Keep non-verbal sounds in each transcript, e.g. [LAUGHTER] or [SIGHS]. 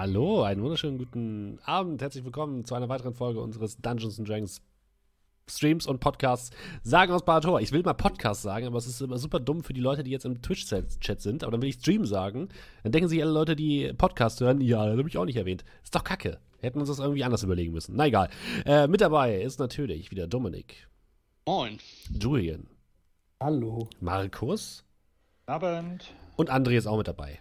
Hallo, einen wunderschönen guten Abend. Herzlich willkommen zu einer weiteren Folge unseres Dungeons Dragons Streams und Podcasts sagen aus Barator. Ich will mal Podcast sagen, aber es ist immer super dumm für die Leute, die jetzt im Twitch-Chat sind. Aber dann will ich Stream sagen. Dann denken sich alle Leute, die Podcast hören, ja, das habe ich auch nicht erwähnt. Ist doch kacke. Hätten uns das irgendwie anders überlegen müssen. Na egal. Äh, mit dabei ist natürlich wieder Dominik. Moin. Julian. Hallo. Markus. Abend. Und André ist auch mit dabei.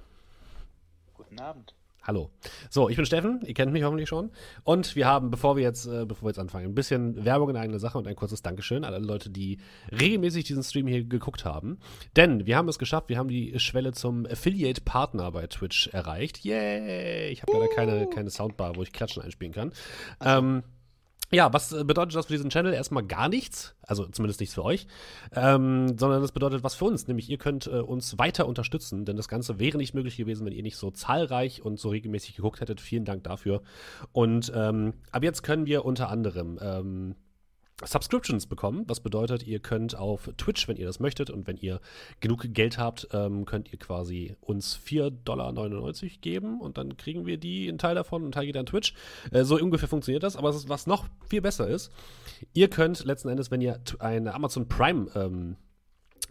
Guten Abend. Hallo. So, ich bin Steffen, ihr kennt mich hoffentlich schon. Und wir haben, bevor wir jetzt, äh, bevor wir jetzt anfangen, ein bisschen Werbung in eigener Sache und ein kurzes Dankeschön an alle Leute, die regelmäßig diesen Stream hier geguckt haben. Denn wir haben es geschafft, wir haben die Schwelle zum Affiliate-Partner bei Twitch erreicht. Yay! Ich habe leider keine, keine Soundbar, wo ich Klatschen einspielen kann. Ähm, ja, was äh, bedeutet das für diesen Channel? Erstmal gar nichts, also zumindest nichts für euch, ähm, sondern das bedeutet was für uns, nämlich ihr könnt äh, uns weiter unterstützen, denn das Ganze wäre nicht möglich gewesen, wenn ihr nicht so zahlreich und so regelmäßig geguckt hättet. Vielen Dank dafür. Und ähm, ab jetzt können wir unter anderem ähm, Subscriptions bekommen. Was bedeutet, ihr könnt auf Twitch, wenn ihr das möchtet und wenn ihr genug Geld habt, ähm, könnt ihr quasi uns 4,99 Dollar geben und dann kriegen wir die, einen Teil davon, einen Teil geht an Twitch. Äh, so ungefähr funktioniert das. Aber was noch viel besser ist, ihr könnt letzten Endes, wenn ihr eine Amazon Prime ähm,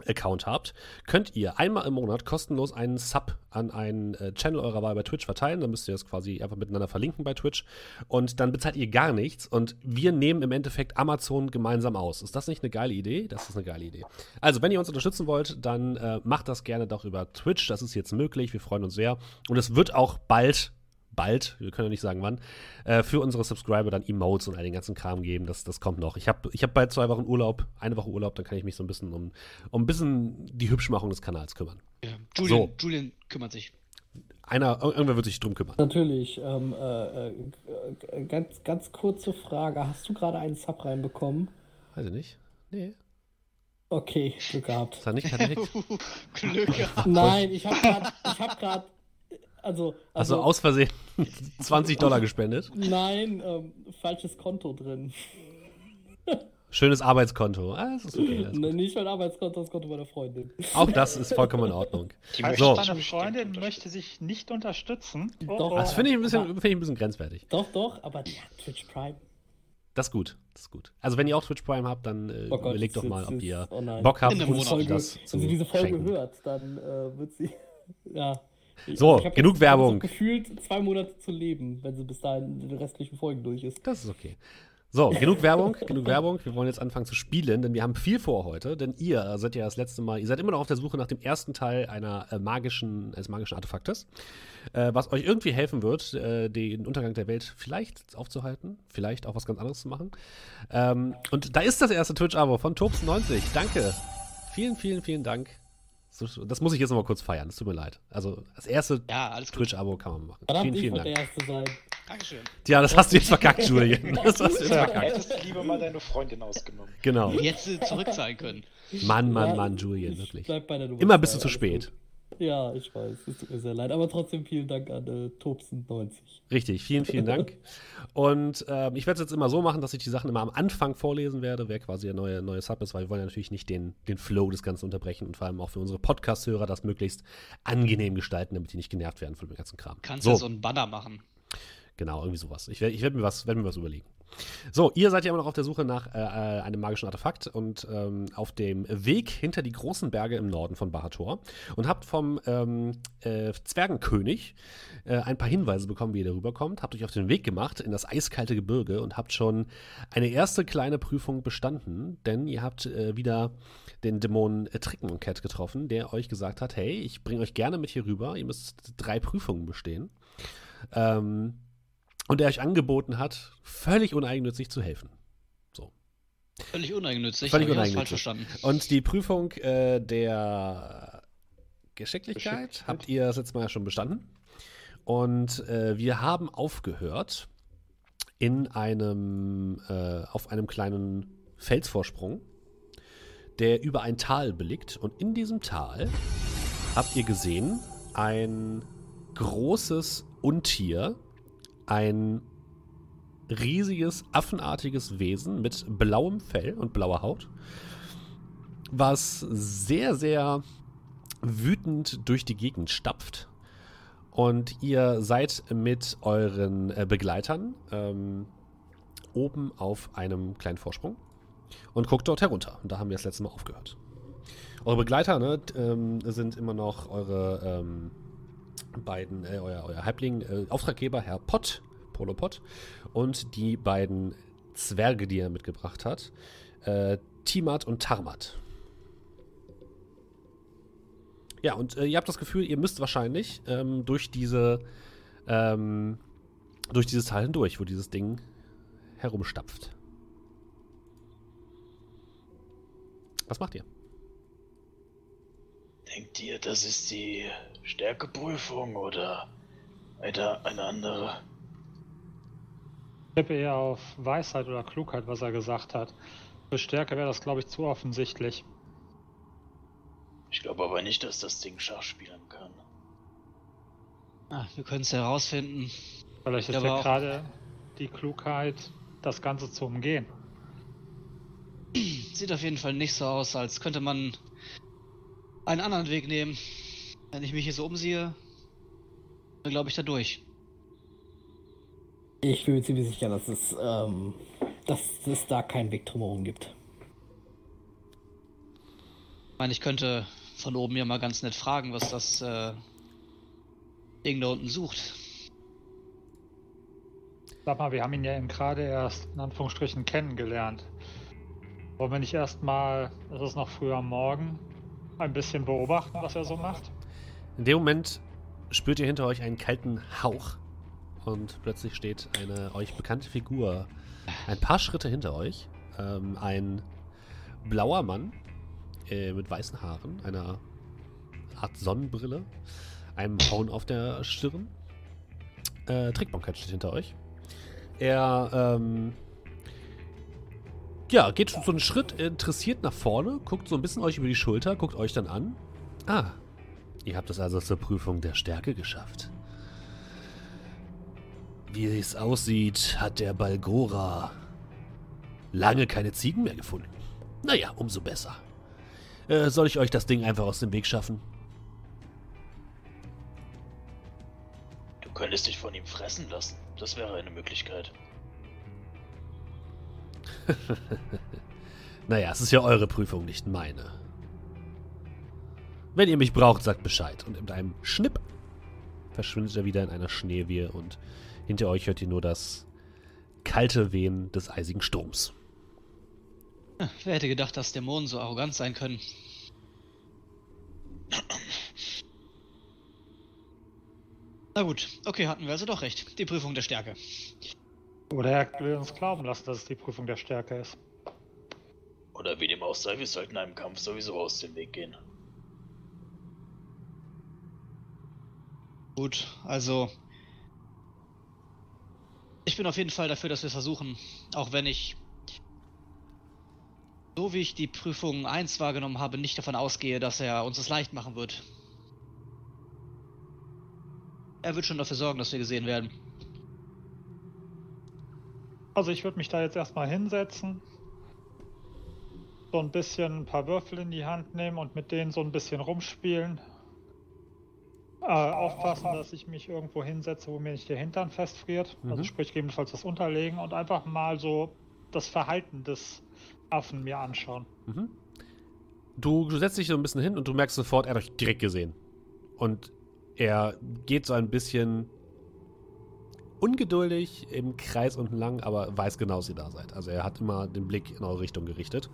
Account habt, könnt ihr einmal im Monat kostenlos einen Sub an einen äh, Channel eurer Wahl bei Twitch verteilen. Dann müsst ihr das quasi einfach miteinander verlinken bei Twitch. Und dann bezahlt ihr gar nichts. Und wir nehmen im Endeffekt Amazon gemeinsam aus. Ist das nicht eine geile Idee? Das ist eine geile Idee. Also, wenn ihr uns unterstützen wollt, dann äh, macht das gerne doch über Twitch. Das ist jetzt möglich. Wir freuen uns sehr. Und es wird auch bald bald, wir können ja nicht sagen wann, äh, für unsere Subscriber dann Emotes und all den ganzen Kram geben. Das, das kommt noch. Ich habe ich hab bald zwei Wochen Urlaub, eine Woche Urlaub, dann kann ich mich so ein bisschen um, um ein bisschen die Hübschmachung des Kanals kümmern. Ja, Julian, so. Julian kümmert sich. Einer, irgendwer wird sich drum kümmern. Natürlich. Ähm, äh, äh, ganz, ganz kurze Frage. Hast du gerade einen Sub reinbekommen? Weiß ich nicht. Nee. Okay, Glück gehabt. Das hat nicht, hat. [LAUGHS] Glück gehabt. Nein, ich habe gerade hab also, also, Hast du aus Versehen [LAUGHS] 20 Dollar gespendet? Nein, ähm, falsches Konto drin. Schönes Arbeitskonto. Ah, das ist okay. Das ist nicht mein Arbeitskonto, das Konto meiner Freundin. Auch das ist vollkommen in Ordnung. Die so. Deine Freundin möchte sich nicht unterstützen. Doch, das finde ich, find ich ein bisschen grenzwertig. Doch, doch, aber die hat Twitch Prime. Das ist gut, das ist gut. Also wenn ihr auch Twitch Prime habt, dann äh, oh Gott, überlegt doch mal, ob ihr oh Bock habt, uns das Wenn sie diese Folge schenken. hört, dann äh, wird sie, [LAUGHS] ja, so, genug Werbung. So gefühlt zwei Monate zu leben, wenn sie bis dahin in den restlichen Folgen durch ist. Das ist okay. So, genug Werbung, [LAUGHS] genug Werbung. Wir wollen jetzt anfangen zu spielen, denn wir haben viel vor heute. Denn ihr seid ja das letzte Mal, ihr seid immer noch auf der Suche nach dem ersten Teil einer äh, magischen, eines magischen Artefaktes, äh, was euch irgendwie helfen wird, äh, den Untergang der Welt vielleicht aufzuhalten, vielleicht auch was ganz anderes zu machen. Ähm, und da ist das erste Twitch-Abo von Tobs90. Danke. Vielen, vielen, vielen Dank. Das muss ich jetzt noch mal kurz feiern. Es tut mir leid. Also, das erste ja, Twitch-Abo kann man machen. Verdammt, vielen, vielen Dank. Der erste sein. Dankeschön. Tja, das hast du jetzt verkackt, Julian. [LAUGHS] Das hast du jetzt verkackt. Du hättest lieber mal deine Freundin ausgenommen. Genau. Jetzt äh, zurückzahlen können. Mann, Mann, Mann, Julian, wirklich. Immer bist du zu spät. Ja, ich weiß, es tut mir sehr leid. Aber trotzdem vielen Dank an äh, Tobsen90. Richtig, vielen, vielen [LAUGHS] Dank. Und äh, ich werde es jetzt immer so machen, dass ich die Sachen immer am Anfang vorlesen werde, wer quasi der neue, neue Sub ist, weil wir wollen ja natürlich nicht den, den Flow des Ganzen unterbrechen und vor allem auch für unsere Podcast-Hörer das möglichst angenehm gestalten, damit die nicht genervt werden von dem ganzen Kram. Kannst du so. ja so einen Banner machen. Genau, irgendwie sowas. Ich werde ich werd mir, was, werd mir was überlegen. So, ihr seid ja immer noch auf der Suche nach äh, einem magischen Artefakt und ähm, auf dem Weg hinter die großen Berge im Norden von Bahator und habt vom ähm, äh, Zwergenkönig äh, ein paar Hinweise bekommen, wie ihr darüber kommt. Habt euch auf den Weg gemacht in das eiskalte Gebirge und habt schon eine erste kleine Prüfung bestanden, denn ihr habt äh, wieder den Dämonen äh, Trickencat getroffen, der euch gesagt hat: Hey, ich bringe euch gerne mit hier rüber, ihr müsst drei Prüfungen bestehen. Ähm, und der euch angeboten hat, völlig uneigennützig zu helfen. So. Völlig uneigennützig, völlig uneigennützig. falsch verstanden. Und die Prüfung äh, der Geschicklichkeit habt ihr das letzte Mal schon bestanden. Und äh, wir haben aufgehört in einem, äh, auf einem kleinen Felsvorsprung, der über ein Tal blickt. Und in diesem Tal habt ihr gesehen ein großes Untier, ein riesiges, affenartiges Wesen mit blauem Fell und blauer Haut, was sehr, sehr wütend durch die Gegend stapft Und ihr seid mit euren äh, Begleitern ähm, oben auf einem kleinen Vorsprung und guckt dort herunter. Und da haben wir das letzte Mal aufgehört. Eure Begleiter ne, ähm, sind immer noch eure ähm, beiden, äh, euer, euer Halbling, äh, Auftraggeber, Herr Pott, Polo Pott, und die beiden Zwerge, die er mitgebracht hat, äh, Timat und Tarmat. Ja, und äh, ihr habt das Gefühl, ihr müsst wahrscheinlich ähm, durch diese, ähm, durch dieses Teil hindurch, wo dieses Ding herumstapft. Was macht ihr? Denkt ihr, das ist die Stärkeprüfung oder eine, eine andere? Ich tippe eher auf Weisheit oder Klugheit, was er gesagt hat. Für Stärke wäre das, glaube ich, zu offensichtlich. Ich glaube aber nicht, dass das Ding Schach spielen kann. Ah, wir können es herausfinden. Vielleicht ist Ja, ja aber auch- gerade die Klugheit, das Ganze zu umgehen. Sieht auf jeden Fall nicht so aus, als könnte man einen anderen Weg nehmen. Wenn ich mich hier so umsehe, dann glaube ich da durch. Ich bin mir ziemlich sicher, dass es, ähm, dass es da keinen Weg drumherum gibt. Ich meine, ich könnte von oben ja mal ganz nett fragen, was das äh, Ding da unten sucht. Sag mal, wir haben ihn ja eben gerade erst in Anführungsstrichen kennengelernt. Wollen wir nicht erstmal, es ist noch früh am Morgen, ein bisschen beobachten, was er so macht? In dem Moment spürt ihr hinter euch einen kalten Hauch und plötzlich steht eine euch bekannte Figur ein paar Schritte hinter euch. Ähm, ein blauer Mann äh, mit weißen Haaren, einer Art Sonnenbrille, einem Horn auf der Stirn. Äh, Trickbonkett steht hinter euch. Er ähm, ja, geht so einen Schritt interessiert nach vorne, guckt so ein bisschen euch über die Schulter, guckt euch dann an. Ah, Ihr habt es also zur Prüfung der Stärke geschafft. Wie es aussieht, hat der Balgora lange keine Ziegen mehr gefunden. Naja, umso besser. Äh, soll ich euch das Ding einfach aus dem Weg schaffen? Du könntest dich von ihm fressen lassen. Das wäre eine Möglichkeit. [LAUGHS] Naja, es ist ja eure Prüfung, nicht meine. Wenn ihr mich braucht, sagt Bescheid. Und mit einem Schnipp verschwindet er wieder in einer Schneewehe und hinter euch hört ihr nur das kalte Wehen des eisigen Sturms. Wer hätte gedacht, dass Dämonen so arrogant sein können? Na gut, okay, hatten wir also doch recht. Die Prüfung der Stärke. Oder er will uns glauben lassen, dass es die Prüfung der Stärke ist. Oder wie dem auch sei, wir sollten einem Kampf sowieso aus dem Weg gehen. Gut, also. Ich bin auf jeden Fall dafür, dass wir es versuchen. Auch wenn ich. So wie ich die Prüfung 1 wahrgenommen habe, nicht davon ausgehe, dass er uns es leicht machen wird. Er wird schon dafür sorgen, dass wir gesehen werden. Also ich würde mich da jetzt erstmal hinsetzen, so ein bisschen ein paar Würfel in die Hand nehmen und mit denen so ein bisschen rumspielen. Äh, aufpassen, dass ich mich irgendwo hinsetze, wo mir nicht der Hintern festfriert. Mhm. Also sprich gegebenenfalls das Unterlegen und einfach mal so das Verhalten des Affen mir anschauen. Mhm. Du, du setzt dich so ein bisschen hin und du merkst sofort, er hat euch direkt gesehen. Und er geht so ein bisschen ungeduldig im Kreis unten lang, aber weiß genau, dass ihr da seid. Also er hat immer den Blick in eure Richtung gerichtet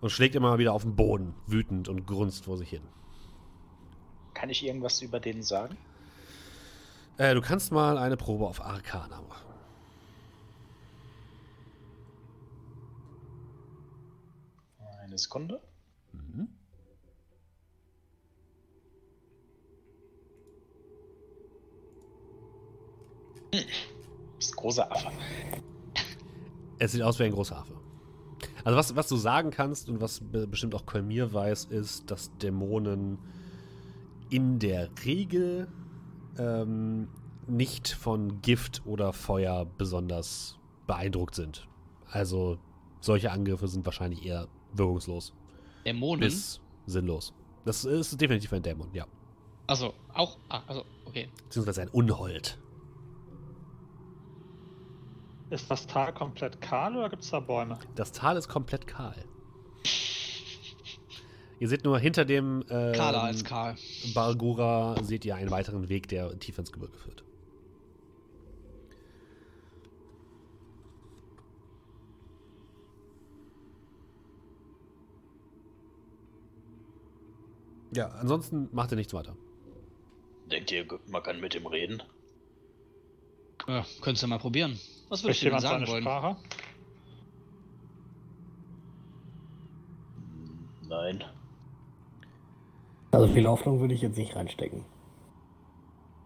und schlägt immer wieder auf den Boden, wütend und grunzt vor sich hin. Kann ich irgendwas über den sagen? Äh, du kannst mal eine Probe auf Arcana machen. Eine Sekunde. Mhm. Das ist ein großer Affe. Es sieht aus wie ein großer Affe. Also was, was du sagen kannst und was be bestimmt auch Kolmir weiß, ist, dass Dämonen in der Regel ähm, nicht von Gift oder Feuer besonders beeindruckt sind. Also solche Angriffe sind wahrscheinlich eher wirkungslos Dämonen? bis sinnlos. Das ist definitiv ein Dämon, ja. Also, auch. Ah, also, okay. Beziehungsweise ein Unhold. Ist das Tal komplett kahl oder gibt es da Bäume? Das Tal ist komplett kahl. Ihr seht nur hinter dem ähm, Kahler als Karl. Bargura seht ihr einen weiteren Weg, der tief ins Gebirge führt. Ja, ansonsten macht ihr nichts weiter. Denkt ihr, man kann mit ihm reden? Ja, könntest du mal probieren. Was würdest du denn sagen wollen? Sprache? Nein. Also viel Hoffnung würde ich jetzt nicht reinstecken.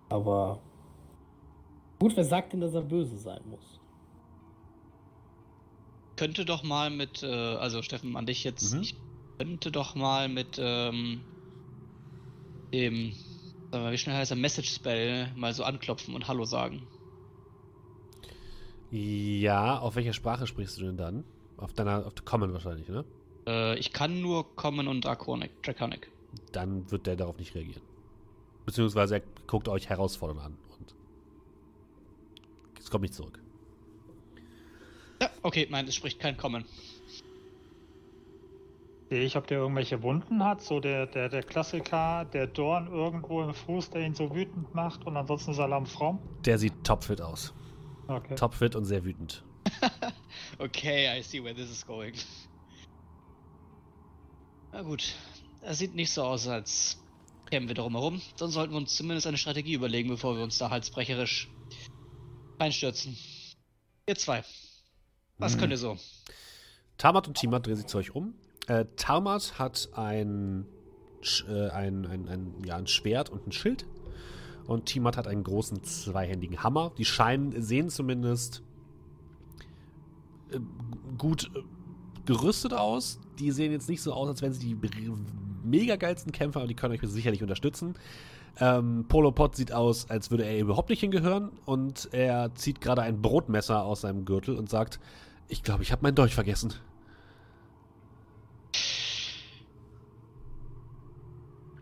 Aber gut, wer sagt denn, dass er böse sein muss? Könnte doch mal mit, äh, also Steffen, an dich jetzt, Mhm. ich könnte doch mal mit ähm, dem, wie schnell heißt der Message Spell mal so anklopfen und Hallo sagen. Ja, auf welcher Sprache sprichst du denn dann? Auf deiner, auf der Common wahrscheinlich, ne? Äh, ich kann nur kommen und Draconic, Draconic. Dann wird der darauf nicht reagieren. Beziehungsweise er guckt euch herausfordernd an und es kommt nicht zurück. Ja, okay, nein, es spricht kein Kommen. Sehe ich, ob der irgendwelche Wunden hat. So der, der, der Klassiker, der Dorn irgendwo im Fuß, der ihn so wütend macht und ansonsten Salam fromm. Der sieht topfit aus. Okay. Topfit und sehr wütend. [LAUGHS] Okay, I see where this is going. Na gut, es sieht nicht so aus, als kämen wir darum herum. Dann sollten wir uns zumindest eine Strategie überlegen, bevor wir uns da halsbrecherisch reinstürzen. Ihr zwei. Was könnt ihr so? Tamat und Timat drehen sich zu euch um. Äh, Tamat hat ein, äh, ein, ein, ein, ja, ein Schwert und ein Schild. Und Timat hat einen großen zweihändigen Hammer. Die scheinen, sehen zumindest äh, gut äh, gerüstet aus. Die sehen jetzt nicht so aus, als wären sie die mega geilsten Kämpfer, aber die können euch sicherlich unterstützen. Ähm, Polopod sieht aus, als würde er überhaupt nicht hingehören. Und er zieht gerade ein Brotmesser aus seinem Gürtel und sagt: Ich glaube, ich habe meinen Dolch vergessen.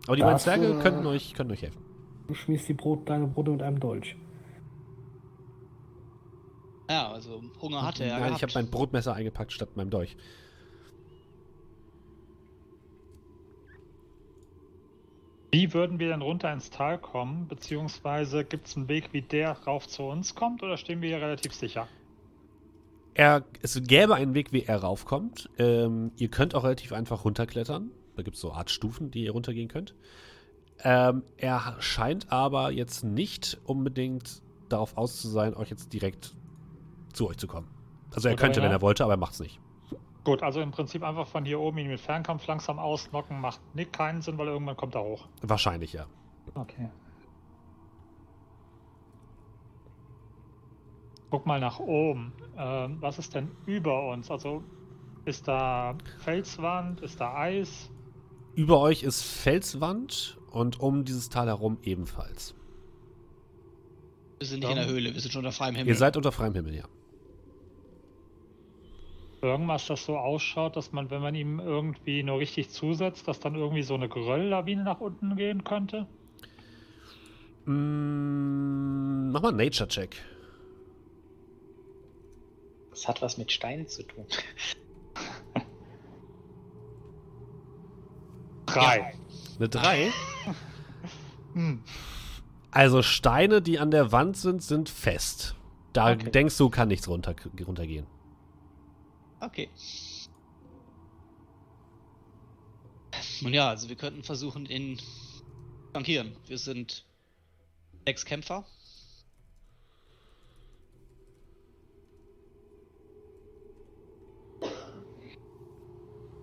Aber die beiden Zwerge äh, könnten euch, könnten euch helfen. Du schmierst die Brot, deine Brote mit einem Dolch. Ja, also Hunger hatte er Nein, ich gehabt. habe mein Brotmesser eingepackt statt meinem Dolch. Wie würden wir denn runter ins Tal kommen? Beziehungsweise gibt es einen Weg, wie der rauf zu uns kommt oder stehen wir hier relativ sicher? Er, es gäbe einen Weg, wie er raufkommt. Ähm, ihr könnt auch relativ einfach runterklettern. Da gibt es so Art Stufen, die ihr runtergehen könnt. Ähm, er scheint aber jetzt nicht unbedingt darauf aus zu sein, euch jetzt direkt zu euch zu kommen. Also er aber könnte, wenn er wollte, aber er macht's nicht. Gut, also im Prinzip einfach von hier oben ihn mit Fernkampf langsam ausnocken, macht nicht keinen Sinn, weil irgendwann kommt er hoch. Wahrscheinlich, ja. Okay. Guck mal nach oben. Ähm, was ist denn über uns? Also ist da Felswand, ist da Eis? Über euch ist Felswand und um dieses Tal herum ebenfalls. wir sind nicht in der Höhle, wir sind schon unter freiem Himmel. Ihr seid unter freiem Himmel, ja. Irgendwas, das so ausschaut, dass man, wenn man ihm irgendwie nur richtig zusetzt, dass dann irgendwie so eine Gerölllawine nach unten gehen könnte? Mm, mach mal einen Nature-Check. Das hat was mit Steinen zu tun. Drei. Eine 3. [LAUGHS] Hm. Also Steine, die an der Wand sind, sind fest. Da Okay. denkst du, kann nichts runter, runtergehen. Okay. Nun ja, also wir könnten versuchen, ihn zu flankieren. Wir sind sechs Kämpfer.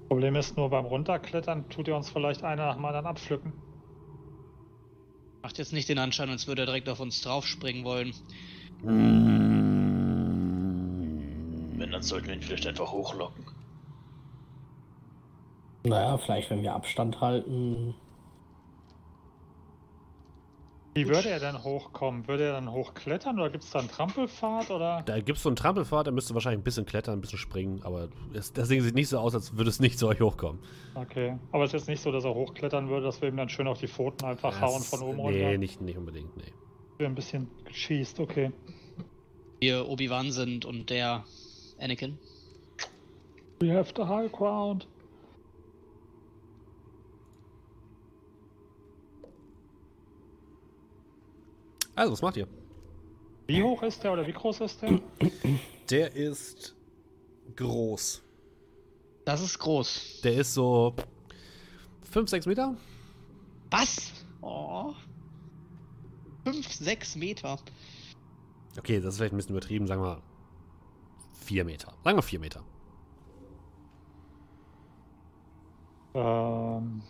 Problem ist nur beim Runterklettern tut er uns vielleicht einer nach dem anderen abpflücken. Macht jetzt nicht den Anschein, als würde er direkt auf uns draufspringen wollen. Wenn, dann sollten wir ihn vielleicht einfach hochlocken. Naja, vielleicht, wenn wir Abstand halten. Wie würde er denn hochkommen? Würde er dann hochklettern oder gibt es da einen Trampelpfad oder? Da gibt es so einen Trampelpfad, da müsste wahrscheinlich ein bisschen klettern, ein bisschen springen, aber es, das Ding sieht nicht so aus, als würde es nicht zu euch hochkommen. Okay. Aber es ist jetzt nicht so, dass er hochklettern würde, dass wir ihm dann schön auf die Pfoten einfach hauen Das- von oben Nee, runter. nicht, nicht unbedingt, nee. Wir ein bisschen schießt, okay. Wir Obi-Wan sind und der Anakin. We have the high ground. Also, was macht ihr? Wie hoch ist der oder wie groß ist der? [CLEARS THROAT] Der ist groß. Das ist groß. Der ist so 5, 6 Meter. Was? Oh. 5, 6 Meter. Okay, das ist vielleicht ein bisschen übertrieben, sagen wir 4 Meter. Sagen wir 4 Meter. Ähm,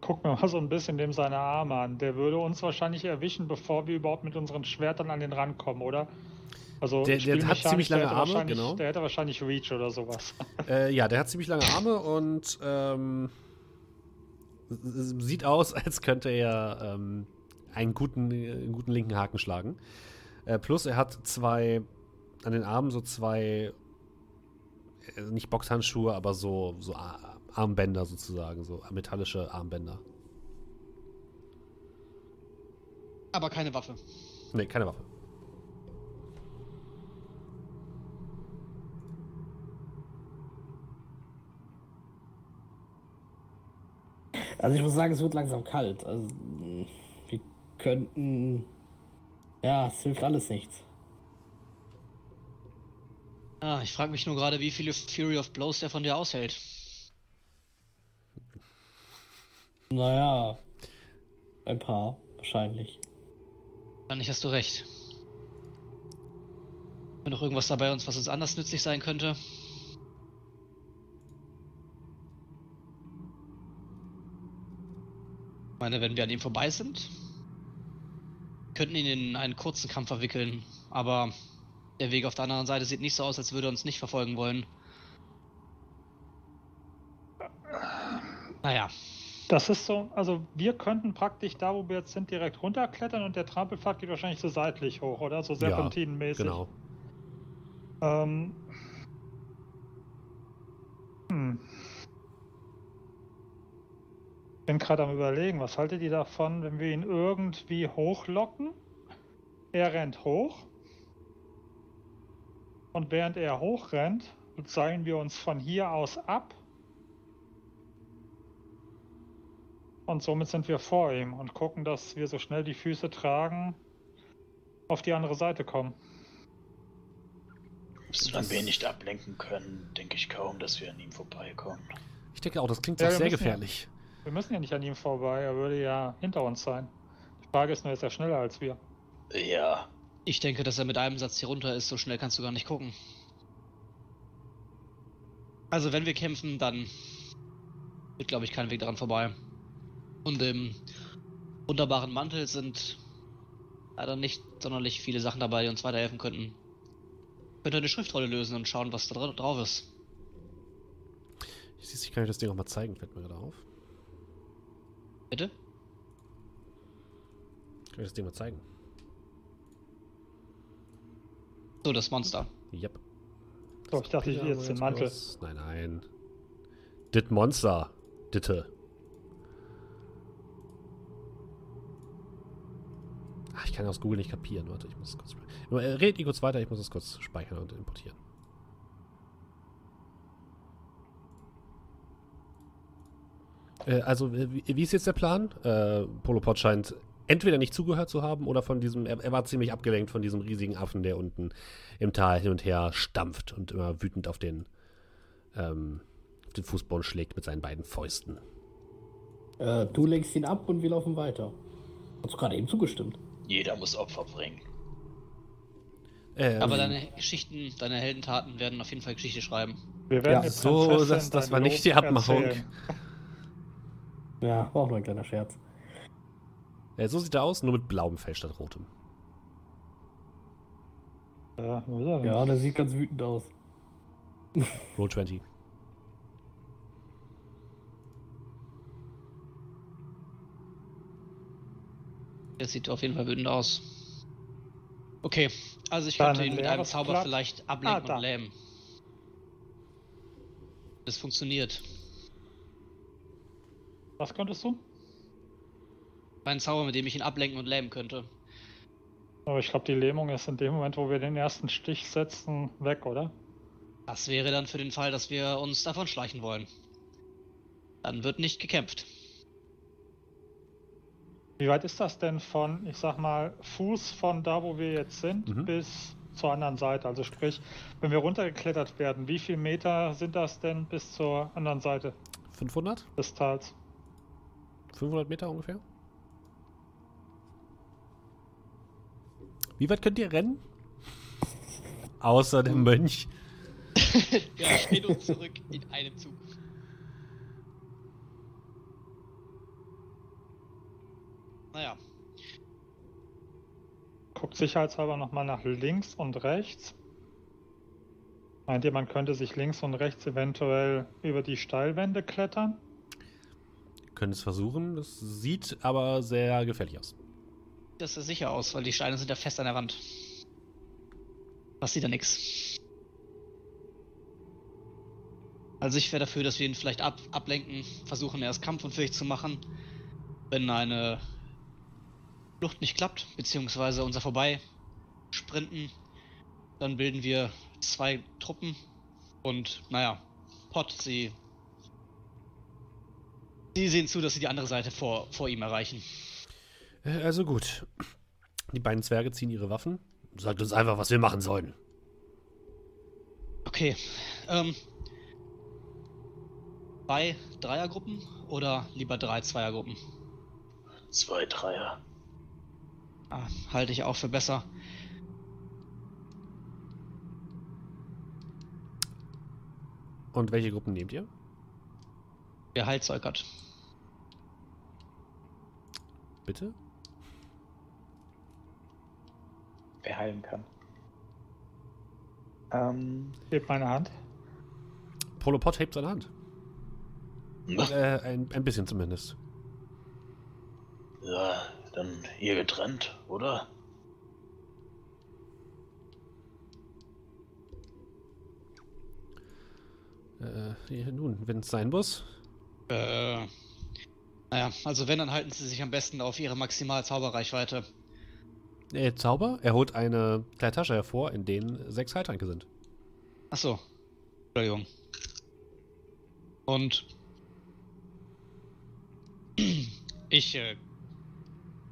guck mir mal so ein bisschen dem seine Arme an. Der würde uns wahrscheinlich erwischen, bevor wir überhaupt mit unseren Schwertern an den Rand kommen, oder? Also Der- der hat ziemlich lange Arme, genau. Der hätte wahrscheinlich Reach oder sowas. [LAUGHS] Äh, ja, der hat ziemlich lange Arme und ähm, sieht aus, [LAUGHS] als könnte er ähm, einen, guten, äh, einen guten linken Haken schlagen. Äh, plus er hat zwei, an den Armen so zwei, äh, nicht Boxhandschuhe, aber so, so Ar- Armbänder sozusagen, so metallische Armbänder. Aber keine Waffe. Nee, keine Waffe. Also ich muss sagen, es wird langsam kalt. Also wir könnten. Ja, es hilft alles nichts. Ah, ich frage mich nur gerade, wie viele Fury of Blows der von dir aushält. Naja, ein paar wahrscheinlich. Dann nicht hast du recht. Wenn noch irgendwas dabei uns, was uns anders nützlich sein könnte. Ich meine, wenn wir an ihm vorbei sind, könnten ihn in einen kurzen Kampf verwickeln, aber der Weg auf der anderen Seite sieht nicht so aus, als würde er uns nicht verfolgen wollen. Naja, Das ist so, also wir könnten praktisch da, wo wir jetzt sind, direkt runterklettern und der Trampelpfad geht wahrscheinlich so seitlich hoch, oder? So serpentinenmäßig. Genau. Ähm. Hm. Bin gerade am überlegen, was haltet ihr davon, wenn wir ihn irgendwie hochlocken? Er rennt hoch. Und während er hochrennt, seilen wir uns von hier aus ab. Und somit sind wir vor ihm und gucken, dass wir so schnell die Füße tragen, auf die andere Seite kommen. Solange wir ihn nicht ablenken können, denke ich kaum, dass wir an ihm vorbeikommen. Ich denke auch, das klingt Ja, sehr gefährlich. Wir müssen ja nicht an ihm vorbei, er würde ja hinter uns sein. Die Frage ist nur, ist er schneller als wir? Ja, ich denke, dass er mit einem Satz hier runter ist, so schnell kannst du gar nicht gucken. Also wenn wir kämpfen, dann wird, glaube ich, kein Weg daran vorbei. Und im wunderbaren Mantel sind leider nicht sonderlich viele Sachen dabei, die uns weiterhelfen könnten. Könnt ihr eine Schriftrolle lösen und schauen, was da dra- drauf ist. Ich, siehst, ich kann euch das Ding auch mal zeigen, fällt mir gerade auf. Bitte? Kann ich das Ding mal zeigen? So, das Monster. Yep. So, ich dachte, ich Ja, jetzt den Mantel. kurz- Nein, nein. Dit Monster. Ditte. Ach, ich kann aus Google nicht kapieren. Warte, ich muss es kurz. Äh, Red ihr kurz weiter, ich muss es kurz speichern und importieren. Also, äh, wie, wie ist jetzt der Plan? Äh, Polopod scheint entweder nicht zugehört zu haben oder von diesem. Er, er war ziemlich abgelenkt von diesem riesigen Affen, der unten im Tal hin und her stampft und immer wütend auf den, ähm, auf den Fußboden schlägt mit seinen beiden Fäusten. Äh, du lenkst ihn ab und wir laufen weiter. Hast du gerade eben zugestimmt? jeder muss Opfer bringen. Ähm, Aber deine Geschichten, deine Heldentaten werden auf jeden Fall Geschichte schreiben. Wir werden Ja, so, das- das war nicht die Abmachung. Ja, war auch nur ein kleiner Scherz. äh, so sieht er aus, nur mit blauem Fell statt rotem. Ja, er? Ja, der sieht ganz wütend aus. [LAUGHS] Roll 20. Der sieht auf jeden Fall wütend aus. Okay, also ich könnte ihn mit einem Zauber Blatt. vielleicht ablenken Ah, und lähmen. Das funktioniert. Was könntest du? Ein Zauber, mit dem ich ihn ablenken und lähmen könnte. Aber ich glaube, die Lähmung ist in dem Moment, wo wir den ersten Stich setzen, weg, oder? Das wäre dann für den Fall, dass wir uns davon schleichen wollen. Dann wird nicht gekämpft. Wie weit ist das denn von, ich sag mal, Fuß von da, wo wir jetzt sind, Mhm. bis zur anderen Seite? Also sprich, wenn wir runtergeklettert werden, wie viel Meter sind das denn bis zur anderen Seite 500? des Tals? 500 Meter ungefähr? Wie weit könnt ihr rennen? Außer dem Mönch. [LAUGHS] ja, hin und zurück in einem Zug. Naja, Guckt sicherheitshalber nochmal nach links und rechts. Meint ihr, man könnte sich links und rechts eventuell über die Steilwände klettern? Könnt es versuchen. Das sieht aber sehr gefährlich aus. das sieht sicher aus, weil die Steine sind ja fest an der Wand. Passiert da nix. Also ich wäre dafür, dass wir ihn vielleicht ab ablenken, versuchen erst kampfunfähig zu machen. Wenn eine Flucht nicht klappt, beziehungsweise unser Vorbei sprinten, dann bilden wir zwei Truppen und naja, Pot, sie. Sie sehen zu, dass sie die andere Seite vor, vor ihm erreichen. Äh, Also gut. Die beiden Zwerge ziehen ihre Waffen. Sagt uns einfach, was wir machen sollen. Okay. Ähm. Zwei Dreiergruppen oder lieber drei Zweiergruppen? Zwei Dreier. Ah, halte ich auch für besser. Und welche Gruppen nehmt ihr? Der Heilzeugert. Bitte? Wer heilen kann. Ähm, Hebt meine Hand. Polopod hebt seine Hand. Äh, ein, ein bisschen zumindest. Ja, dann ihr getrennt, oder? Äh, nun, wenn es sein muss. Äh. Naja, also wenn, dann halten sie sich am besten auf ihre Maximal-Zauberreichweite. Äh, Zauber, er holt eine kleine Tasche hervor, in denen sechs Heiltränke sind. Achso. Entschuldigung. Und. [CLEARS THROAT] Ich, äh.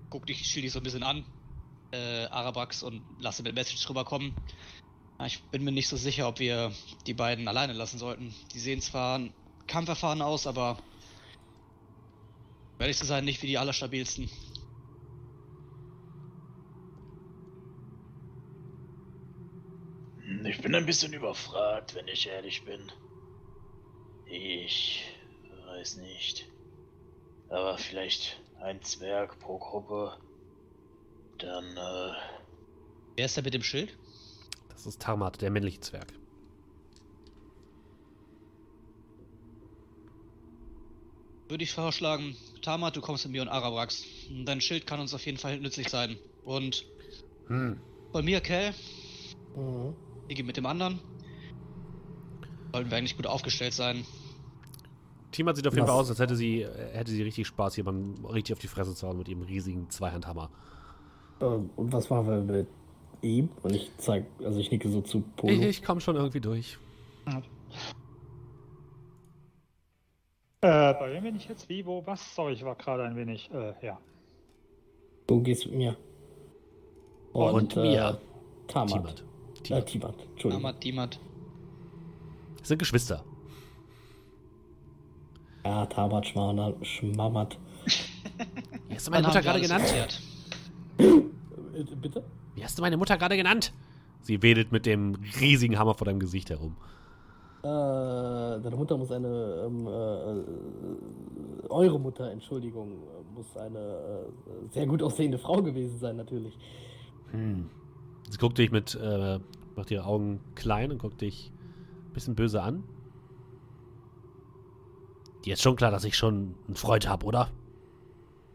Guck dich, schiel dich so ein bisschen an. Äh, Arabax und lasse mit Message rüberkommen. Ja, Ich bin mir nicht so sicher, ob wir die beiden alleine lassen sollten. Die sehen zwar kampferfahren aus, aber. Ehrlich zu sein, nicht wie die allerstabilsten. Hm, Ich bin ein bisschen überfragt, wenn ich ehrlich bin. Ich weiß nicht. Aber vielleicht ein Zwerg pro Gruppe. Dann, äh, Wer ist der mit dem Schild? Das ist Tarmat, der männliche Zwerg. Würde ich vorschlagen, Tamat, du kommst mit mir und Arabrax. Dein Schild kann uns auf jeden Fall nützlich sein. Und Hm. bei mir, Kel, Mhm. Iggy mit dem anderen. Sollten wir eigentlich gut aufgestellt sein. Timat sieht auf jeden Was? Fall aus, als hätte sie, äh, hätte sie richtig Spaß, jemanden richtig auf die Fresse zu hauen mit ihrem riesigen Zweihandhammer. Ähm, und was machen wir mit ihm? Und ich zeig, also ich nicke so zu Polo. Ich, ich komme schon irgendwie durch. Äh, bei wem bin ich jetzt? Wie, wo, was? Sorry, ich war gerade ein wenig, äh, ja. Du gehst mit mir. Und mir. Äh, Tamat. Timat. Äh, Timat. Timat. Entschuldigung. Tamat, Timat. Das sind Geschwister. Ja, Tamat, Schmamat. Schmamat. Wie hast du meine Mutter gerade genannt? Äh, bitte? Wie hast du meine Mutter gerade genannt? Sie wedelt mit dem riesigen Hammer vor deinem Gesicht herum. Äh, deine Mutter muss eine, ähm, äh, eure Mutter, Entschuldigung, muss eine äh, sehr gut aussehende Frau gewesen sein, natürlich. Hm. Sie guckt dich mit, äh, macht ihre Augen klein und guckt dich ein bisschen böse an. Dir ist schon klar, dass ich schon einen Freund habe, oder?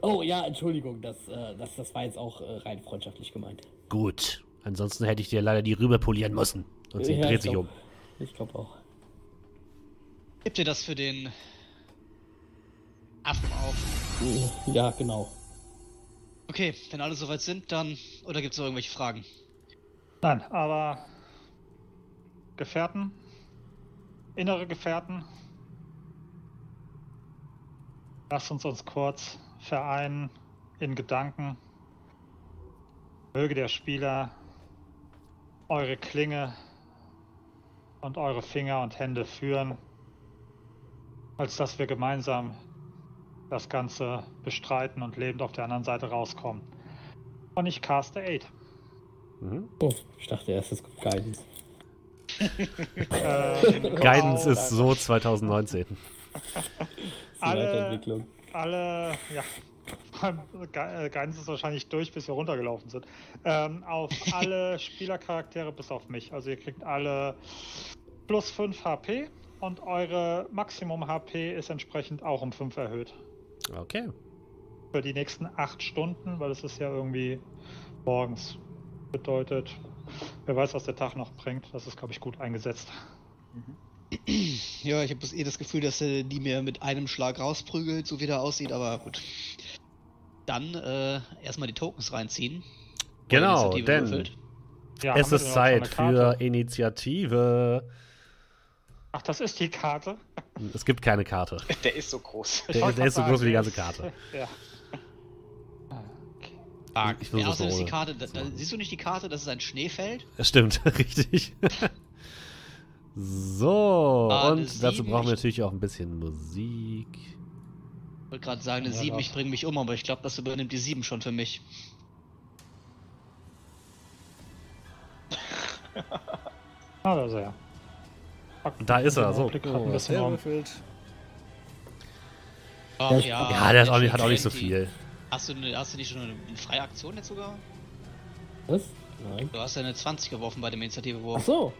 Oh ja, Entschuldigung, das, äh, das, das war jetzt auch rein freundschaftlich gemeint. Gut. Ansonsten hätte ich dir leider die rüber polieren müssen. Und sie Ja, dreht ich sich glaub- um. Ich glaube auch. Gebt ihr das für den Affen auf? Ja, genau. Okay, wenn alle soweit sind, dann. Oder gibt es noch irgendwelche Fragen? Nein, aber Gefährten, innere Gefährten, lasst uns uns kurz vereinen in Gedanken. Möge der Spieler eure Klinge und eure Finger und Hände führen, als dass wir gemeinsam das Ganze bestreiten und lebend auf der anderen Seite rauskommen. Und ich caste Aid. Mhm. Oh, ich dachte erst, es kommt Guidance. Äh, [LAUGHS] Guidance genau, ist so 2019. Die Alle- alle, ja, [LAUGHS] äh, Guidance ist wahrscheinlich durch, bis wir runtergelaufen sind. Ähm, auf alle [LAUGHS] Spielercharaktere bis auf mich. Also ihr kriegt alle plus 5 HP und eure Maximum HP ist entsprechend auch um 5 erhöht. Okay. Für die nächsten 8 Stunden, weil es ist ja irgendwie morgens. Bedeutet, wer weiß, was der Tag noch bringt. Das ist, glaube ich, gut eingesetzt. [CLEARS THROAT] Ja, ich habe eh das Gefühl, dass er die mir mit einem Schlag rausprügelt, so wie der aussieht, aber gut. Dann äh, erstmal die Tokens reinziehen. Genau, denn würfelt. Ja, es ist Zeit für? Initiative. Ach, das ist die Karte. Es gibt keine Karte. Der ist so groß. Ich Der- der ist so groß wie die ganze Karte. Ja. Ah, Ich versuche ja, außerdem ist die Karte, da, da, siehst du nicht die Karte, das ist ein Schneefeld? Das stimmt, [LAUGHS] richtig. so, Ah, und dazu brauchen wir ich- natürlich auch ein bisschen Musik. Ich wollte gerade sagen, eine Ja, 7, doch. ich bringe mich um, aber ich glaube, das übernimmt die 7 schon für mich. [LAUGHS] Ah, da ist er ja. Da ist er. So, Blick mal, was der würfelt. Ach, Ja, der ist auch nicht, hat auch nicht so 20. viel. Hast du, eine, hast du nicht schon eine, eine freie Aktion jetzt sogar? Was? Nein. Du hast ja eine 20 geworfen bei dem Ach Initiativewurf. so.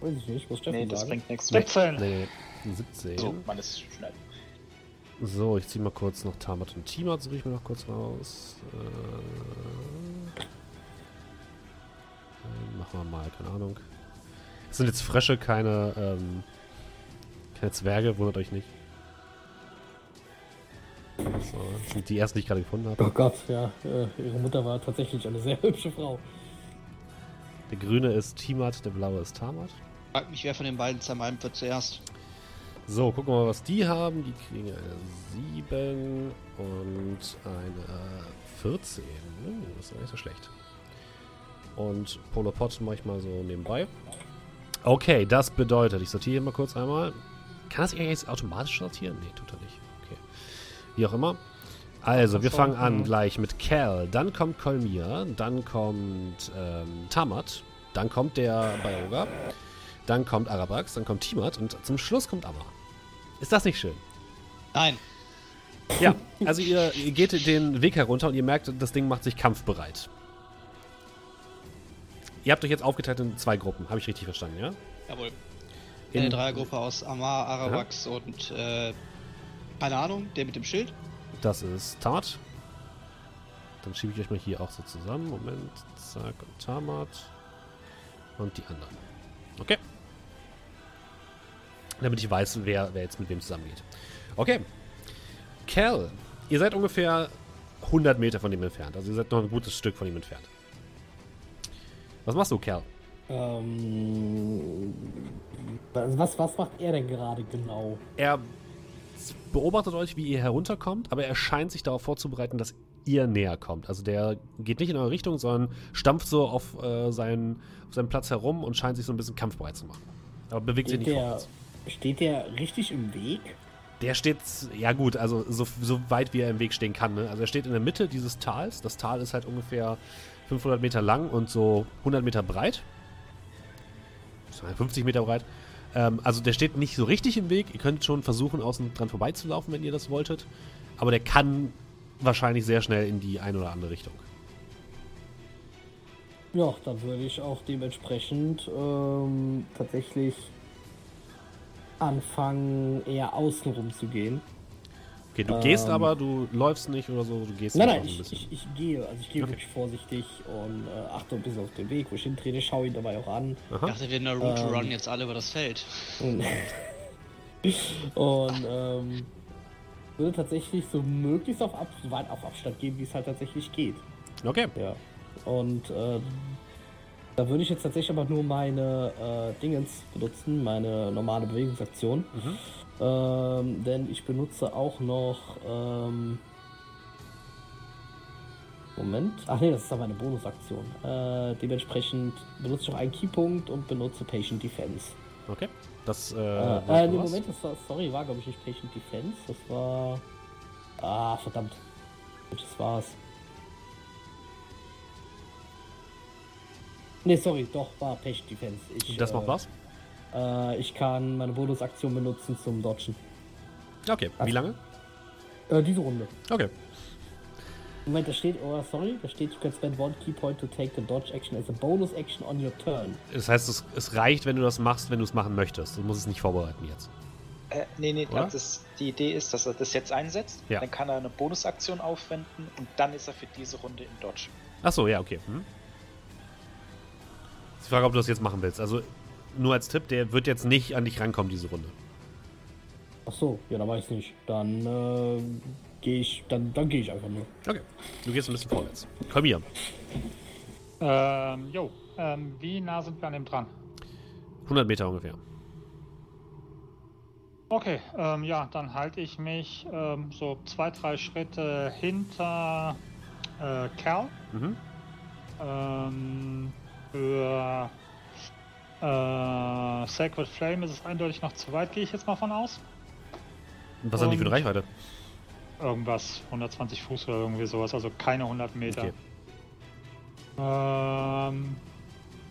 Weiß ich nicht, muss Steffen Nee, das sagen. bringt nichts. 17. Nee, 17. So, man ist schnell. So, ich ziehe mal kurz noch Tamat und Timat, suche ich mir noch kurz raus. Äh, äh, machen wir mal, keine Ahnung. Das sind jetzt Frösche, keine, ähm, keine Zwerge, wundert euch nicht. So, das sind die ersten, die ich gerade gefunden habe. Oh Gott, ja. Äh, ihre Mutter war tatsächlich eine sehr [LAUGHS] hübsche Frau. Der grüne ist Timat, der blaue ist Tamat. Frag mich, wer von den beiden zermalmt wird zuerst. So, gucken wir mal, was die haben. Die kriegen eine 7 und eine 14. Uh, das ist doch nicht so schlecht. Und Polopod mache ich mal so nebenbei. Okay, das bedeutet, ich sortiere hier mal kurz einmal. Kann das eigentlich jetzt automatisch sortieren? Nee, tut er nicht. Okay. Wie auch immer. Also, wir fangen an gleich mit Cal, dann kommt Kolmir, dann kommt ähm, Tamat, dann kommt der Bayoga, dann kommt Arabrax, dann kommt Timat und zum Schluss kommt Amma. Ist das nicht schön? Nein, Ja, also ihr, ihr geht den Weg herunter und ihr merkt, das Ding macht sich kampfbereit. Ihr habt euch jetzt aufgeteilt in zwei Gruppen, habe ich richtig verstanden, ja? jawohl. In, Eine Dreiergruppe aus Amar, Arawax und äh, keine Ahnung, der mit dem Schild. Das ist Tamat. Dann schiebe ich euch mal hier auch so zusammen. Moment, zack, und Tamat. Und die anderen. Okay. Damit ich weiß, wer, wer jetzt mit wem zusammengeht. Okay. Cal, ihr seid ungefähr 100 Meter von ihm entfernt. Also ihr seid noch ein gutes Stück von ihm entfernt. Was machst du, Cal? Ähm, was, was macht er denn gerade genau? Er beobachtet euch, wie ihr herunterkommt, aber er scheint sich darauf vorzubereiten, dass ihr näher kommt. Also der geht nicht in eure Richtung, sondern stampft so auf, äh, seinen, auf seinem Platz herum und scheint sich so ein bisschen kampfbereit zu machen. Aber bewegt sich Steht nicht der, vorwärts. steht der richtig im Weg? Der steht, ja gut, also so, so weit wie er im Weg stehen kann. Ne? Also er steht in der Mitte dieses Tals. Das Tal ist halt ungefähr 500 Meter lang und so 100 Meter breit. 50 Meter breit. Ähm, also der steht nicht so richtig im Weg. Ihr könnt schon versuchen, außen dran vorbeizulaufen, wenn ihr das wolltet. Aber der kann wahrscheinlich sehr schnell in die eine oder andere Richtung. Ja, dann würde ich auch dementsprechend ähm, tatsächlich anfangen, eher außenrum zu gehen. Okay, du gehst Ähm, aber, du läufst nicht oder so, du gehst Nein, nein, ich, ich, ich gehe. Also ich gehe Okay. wirklich vorsichtig und äh, achte ein bisschen auf den Weg, wo ich hintrete, schaue ihn dabei auch an. Ich Aha. dachte, wir Naruto Ähm. Run jetzt alle über das Feld. Und, [LAUGHS] und ähm, würde tatsächlich so möglichst auf, Ab weit auf Abstand gehen, wie es halt tatsächlich geht. Okay. Ja. Und ähm, da würde ich jetzt tatsächlich aber nur meine äh, Dingens benutzen, meine normale Bewegungsaktion. Mhm. Ähm, denn ich benutze auch noch. Ähm, Moment. Ach nee, das ist aber eine Bonusaktion. Äh, dementsprechend benutze ich auch einen Keypunkt und benutze Patient Defense. Okay. Das, äh, Äh, äh, nee? Moment, das war, sorry, war glaube ich nicht Patient Defense. Das war. Ah, verdammt. Welches war's? Nee, sorry, doch, war Patient Defense. Ich, Das äh, macht was? Äh, ich kann meine Bonusaktion benutzen zum Dodgen. Okay. Wie lange? Äh, diese Runde. Okay. Moment, da steht, oh, sorry, da steht, you can spend one key point to take the dodge action as a bonus action on your turn. Das heißt, es, es reicht, wenn du das machst, wenn du es machen möchtest. Du musst es nicht vorbereiten jetzt. Äh, nee, nee, das, die Idee ist, dass er das jetzt einsetzt. Ja. Dann kann er eine Bonusaktion aufwenden und dann ist er für diese Runde im Dodge. Achso, ja, okay. Hm. Ist die Frage, ob du das jetzt machen willst. Also, nur als Tipp, der wird jetzt nicht an dich rankommen, diese Runde. Ach so, ja, dann weiß ich nicht. Dann äh, gehe ich, dann, dann gehe ich einfach nur. Okay. Du gehst ein bisschen vorwärts. Komm hier. Ähm, jo. Ähm, wie nah sind wir an dem dran? 100 Meter ungefähr. Okay, ähm, ja, dann halte ich mich ähm, so zwei, drei Schritte hinter äh, Cal. Mhm. Ähm, für äh, Sacred Flame ist es eindeutig noch zu weit, gehe ich jetzt mal von aus. Was haben die für eine Reichweite? Irgendwas, 120 Fuß oder irgendwie sowas, also keine 100 Meter. Okay. Ähm,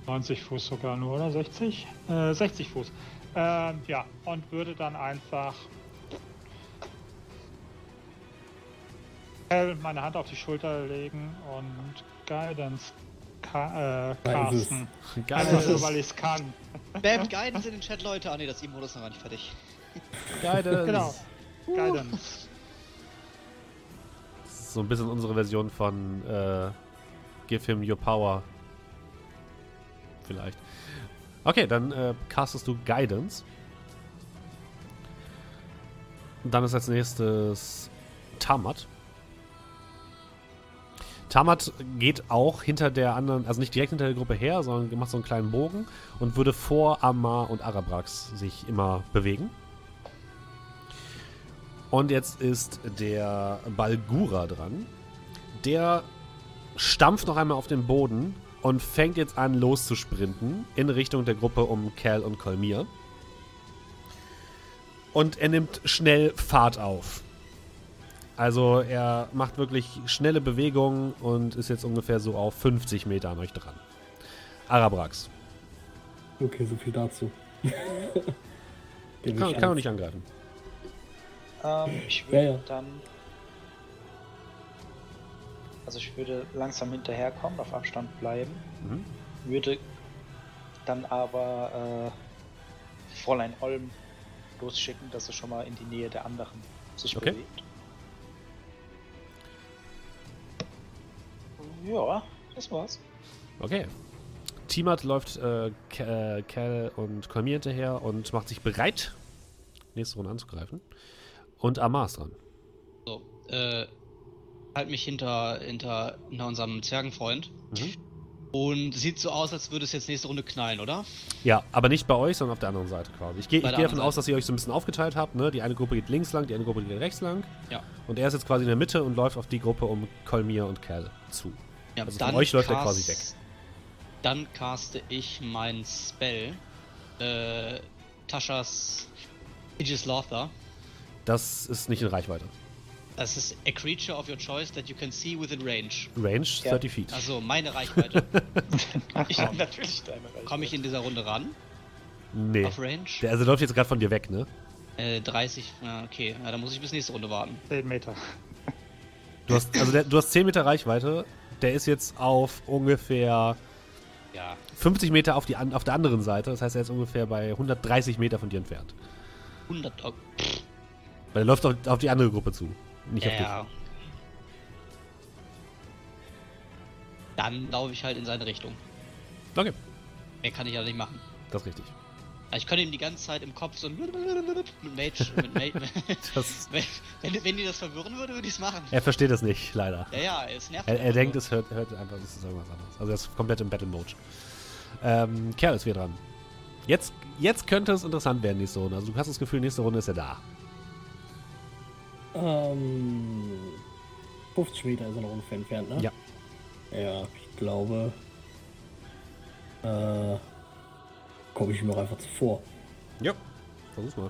90 Fuß sogar nur, oder? 60? Äh, 60 Fuß. Ähm, ja, und würde dann einfach meine Hand auf die Schulter legen und Guidance ka äh. Geil. Einfach nur, weil ich es kann. Bam, Guidance in den Chat, Leute. Ah, ne, das E-Modus ist noch gar nicht fertig. Guidance. Genau. Guidance. So ein bisschen unsere Version von äh, Give him your power. Vielleicht. Okay, dann äh, castest du Guidance. Und dann ist als nächstes Tamat. Tamat geht auch hinter der anderen, also nicht direkt hinter der Gruppe her, sondern macht so einen kleinen Bogen und würde vor Amar und Arabrax sich immer bewegen. Und jetzt ist der Balgura dran. Der stampft noch einmal auf den Boden und fängt jetzt an loszusprinten in Richtung der Gruppe um Cal und Kolmir. Und er nimmt schnell Fahrt auf. Also er macht wirklich schnelle Bewegungen und ist jetzt ungefähr so auf 50 Meter an euch dran. Arabrax. Okay, so viel dazu. [LAUGHS] Kann, ich kann an- nicht angreifen. Ähm, ich Ja, würde ja. dann. Also ich würde langsam hinterherkommen, auf Abstand bleiben. Mhm. Würde dann aber äh, Fräulein Olm losschicken, dass sie schon mal in die Nähe der anderen sich Okay. bewegt. Ja, das war's. Okay. Timat läuft äh, äh, Cal und Kolmir hinterher und macht sich bereit, nächste Runde anzugreifen. Und Amar ist dran. So, äh, halt mich hinter, hinter, hinter unserem Zwergenfreund. Mhm. Und sieht so aus, als würde es jetzt nächste Runde knallen, oder? Ja, aber nicht bei euch, sondern auf der anderen Seite quasi. Ich gehe geh davon anderen aus, dass ihr euch so ein bisschen aufgeteilt habt. Ne? Die eine Gruppe geht links lang, die andere Gruppe geht rechts lang. Ja. Und er ist jetzt quasi in der Mitte und läuft auf die Gruppe um Kolmir und Cal zu. Ja, Also von euch läuft er quasi weg. Dann caste ich mein Spell. Äh, Taschas Aegis Lothar. Das ist nicht in Reichweite. Das ist a creature of your choice that you can see within range. Range Ja. 30 feet. Also meine Reichweite. [LAUGHS] ich, Natürlich deine Reichweite. Komme ich in dieser Runde ran? nee. Auf Range? Der also läuft jetzt gerade von dir weg, ne? Äh, 30, ja, okay. Ja, dann muss ich bis nächste Runde warten. 10 Meter. Du hast, also der, du hast 10 Meter Reichweite. Der ist jetzt auf ungefähr Ja. 50 Meter auf, die, auf der anderen Seite. Das heißt, er ist ungefähr bei 130 Meter von dir entfernt. 100. Oh. Weil er läuft auf, auf die andere Gruppe zu. Nicht auf Ja. Dann laufe ich halt in seine Richtung. dich. Okay, Mehr kann ich ja nicht machen. das ist richtig. Also ich könnte ihm die ganze Zeit im Kopf so ein mit Mage, mit Mage [LAUGHS] Das, wenn, wenn, wenn die das verwirren würde, würde ich es machen. er versteht es nicht, leider. Ja, ja, es nervt. Er, er einfach denkt, es hört, hört einfach, es ist irgendwas anderes. Also er ist komplett im Battle Mode. Ähm, Kerl ist wieder dran. Jetzt, jetzt könnte es interessant werden, nächste Runde. Also du hast das Gefühl, nächste Runde ist er da. Ähm, 50 Meter ist er noch ungefähr entfernt, ne? Ja. Ja, ich glaube. Äh, komme ich mir auch einfach zuvor. Ja. Versuch's mal.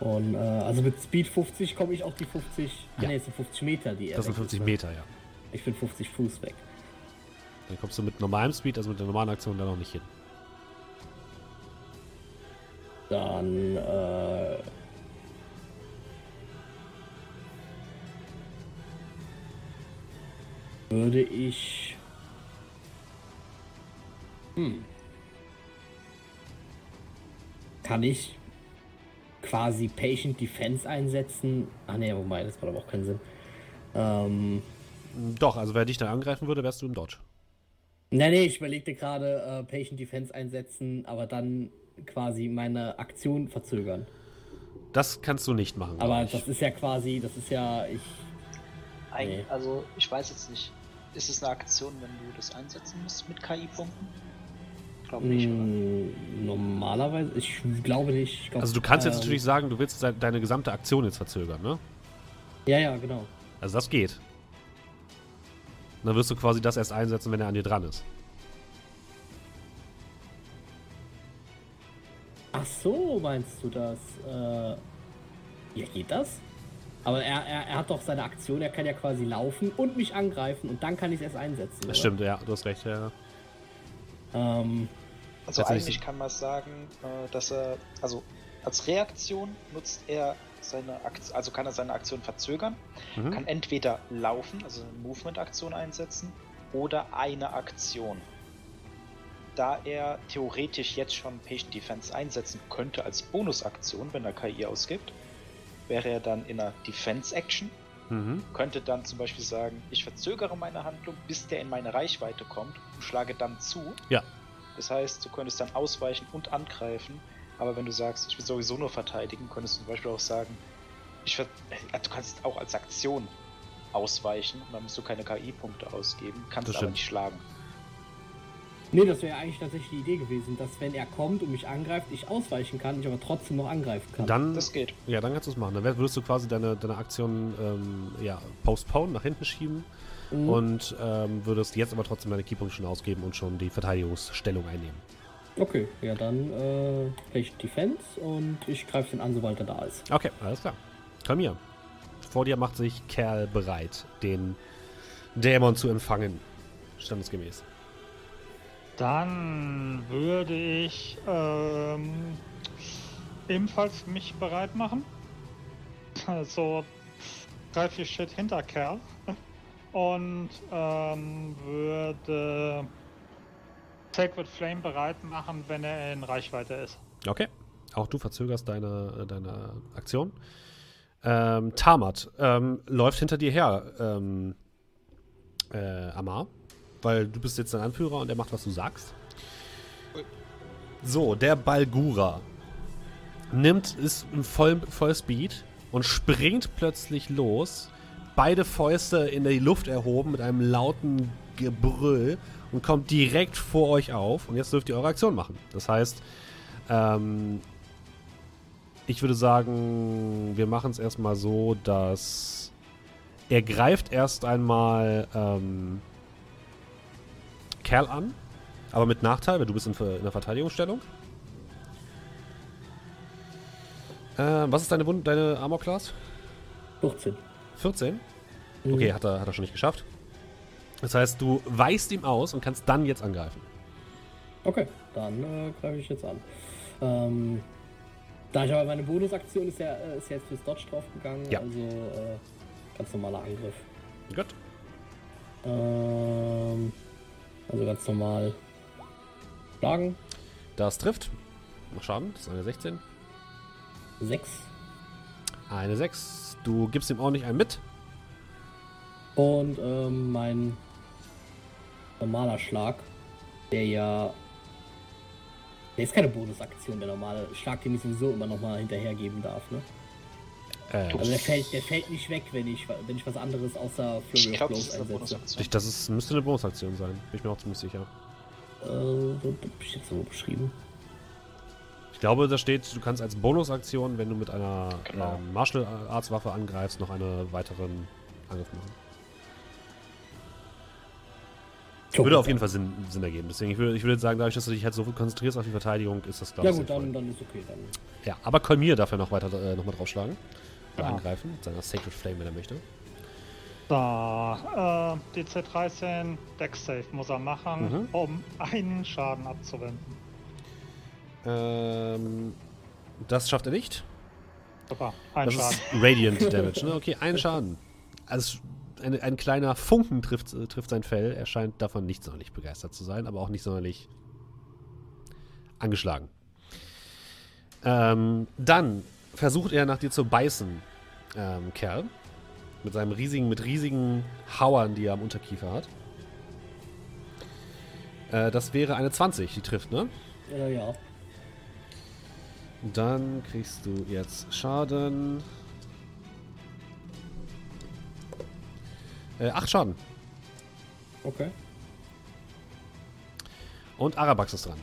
Und äh, also mit Speed 50 komme ich auch die 50. Ah, Ja. ne, es sind 50 Meter, die er Das sind weg ist, 50 ne? Meter, ja. Ich bin 50 Fuß weg. Dann kommst du mit normalem Speed, also mit der normalen Aktion, da noch nicht hin. Dann äh, würde ich. Hm. Kann ich quasi Patient Defense einsetzen? Ah ne, wobei, das macht aber auch keinen Sinn. Ähm, Doch, also wer dich dann angreifen würde, wärst du im Dodge. Nee, nee, ich überlegte gerade äh, Patient Defense einsetzen, aber dann quasi meine Aktion verzögern. Das kannst du nicht machen. Aber ich. das ist ja quasi, das ist ja, ich. Nee. Also, ich weiß jetzt nicht. Ist es eine Aktion, wenn du das einsetzen musst mit KI-Punkten? Ich glaube nicht, oder? mh, normalerweise, ich glaube nicht. Ich glaub, also du kannst jetzt ähm, natürlich sagen, du willst de deine gesamte Aktion jetzt verzögern, ne? Ja, ja, genau. Also das geht. Dann wirst du quasi das erst einsetzen, wenn er an dir dran ist. Ach so, meinst du das? Äh, ja, geht das? Aber er, er, er hat doch seine Aktion, er kann ja quasi laufen und mich angreifen und dann kann ich es erst einsetzen. Das oder? stimmt, ja, du hast recht, ja. Ähm, Also eigentlich kann man sagen, äh, dass er, also als Reaktion nutzt er seine Aktion, also kann er seine Aktion verzögern, Mhm. kann entweder laufen, also eine Movement-Aktion einsetzen, oder eine Aktion. Da er theoretisch jetzt schon Patient Defense einsetzen könnte als Bonusaktion, wenn er KI ausgibt, wäre er dann in einer Defense-Action, Mhm. könnte dann zum Beispiel sagen, ich verzögere meine Handlung, bis der in meine Reichweite kommt und schlage dann zu. Ja. Das heißt, du könntest dann ausweichen und angreifen, aber wenn du sagst, ich will sowieso nur verteidigen, könntest du zum Beispiel auch sagen, ich ver äh, du kannst auch als Aktion ausweichen und dann musst du keine KI-Punkte ausgeben, kannst Das aber stimmt. nicht schlagen. Nee, das wäre eigentlich tatsächlich die Idee gewesen, dass wenn er kommt und mich angreift, ich ausweichen kann, ich aber trotzdem noch angreifen kann. Dann, Das geht. ja, dann kannst du es machen. Dann würdest du quasi deine, deine Aktion ähm, ja, postpone, nach hinten schieben Mhm. und ähm, würdest jetzt aber trotzdem deine Keypunkte schon ausgeben und schon die Verteidigungsstellung einnehmen. Okay, ja dann äh, Patient Defense und ich greife den an, sobald er da ist. Okay, alles klar. Komm hier. Vor dir macht sich Kerl bereit, den Dämon zu empfangen. Standesgemäß. Dann würde ich ähm, ebenfalls mich bereit machen. So drei, vier Schritt hinter Kerl. Und ähm, würde Sacred Flame bereit machen, wenn er in Reichweite ist. Okay. Auch du verzögerst deine, äh, deine Aktion. Ähm, Tamat ähm, läuft hinter dir her, ähm, äh, Amar. Weil du bist jetzt dein Anführer und er macht, was du sagst. So, der Balgura nimmt, ist im Voll, Vollspeed und springt plötzlich los. Beide Fäuste in die Luft erhoben mit einem lauten Gebrüll und kommt direkt vor euch auf. Und jetzt dürft ihr eure Aktion machen. Das heißt, ähm, ich würde sagen, wir machen es erstmal so, dass er greift erst einmal ähm, Kerl an, aber mit Nachteil, weil du bist in, in der Verteidigungsstellung. Äh, was ist deine, deine Armor Class? 14. 14? Mhm. Okay, hat er, hat er schon nicht geschafft. Das heißt, du weichst ihm aus und kannst dann jetzt angreifen. Okay, dann äh, greife ich jetzt an. Ähm, da ich aber meine Bonusaktion ist ja, äh, ist ja jetzt fürs Dodge draufgegangen, Ja. also äh, ganz normaler Angriff. Gut. Ähm, also ganz normal schlagen. Das trifft. Mach Schaden, das ist eine 16. 6. Eine 6. Du gibst ihm ordentlich einen mit. Und ähm, mein normaler Schlag, der ja. Der ist keine Bonusaktion, der normale Schlag, den ich sowieso immer nochmal hinterhergeben darf, ne? Äh, Also der fällt, der fällt nicht weg, wenn ich, wenn ich was anderes außer Ich Flurry of glaube, das einsetze. Ich, das ist, müsste eine Bonusaktion sein. Bin ich mir auch ziemlich sicher. Äh, wo hab ich jetzt so beschrieben? Ich glaube, da steht, du kannst als Bonusaktion, wenn du mit einer Genau. ähm, Martial Arts Waffe angreifst, noch einen weiteren Angriff machen. Würde auf jeden Fall Sinn, Sinn ergeben. Deswegen, ich würde, ich würde jetzt sagen, dadurch, dass du dich halt so konzentrierst auf die Verteidigung, ist das, glaube Ja ich, gut, sinnvoll. dann, dann ist okay. Dann. Ja, aber Kolmir darf ja noch weiter äh, noch mal draufschlagen. Ja. angreifen. Mit seiner Sacred Flame, wenn er möchte. So, äh, DC13 Dex Save muss er machen, Mhm. um einen Schaden abzuwenden. Ähm, das schafft er nicht. Super, ein Das Schaden. Radiant [LAUGHS] Damage, ne? Okay, ein Schaden. Also ein, ein kleiner Funken trifft, äh, trifft sein Fell. Er scheint davon nicht sonderlich begeistert zu sein, aber auch nicht sonderlich angeschlagen. Ähm, dann versucht er nach dir zu beißen, ähm, Kerl. Mit seinem riesigen, mit riesigen Hauern, die er am Unterkiefer hat. Äh, das wäre eine 20, die trifft, ne? Äh, ja. Dann kriegst du jetzt Schaden. Äh, acht Schaden. Okay. Und Arabax ist dran.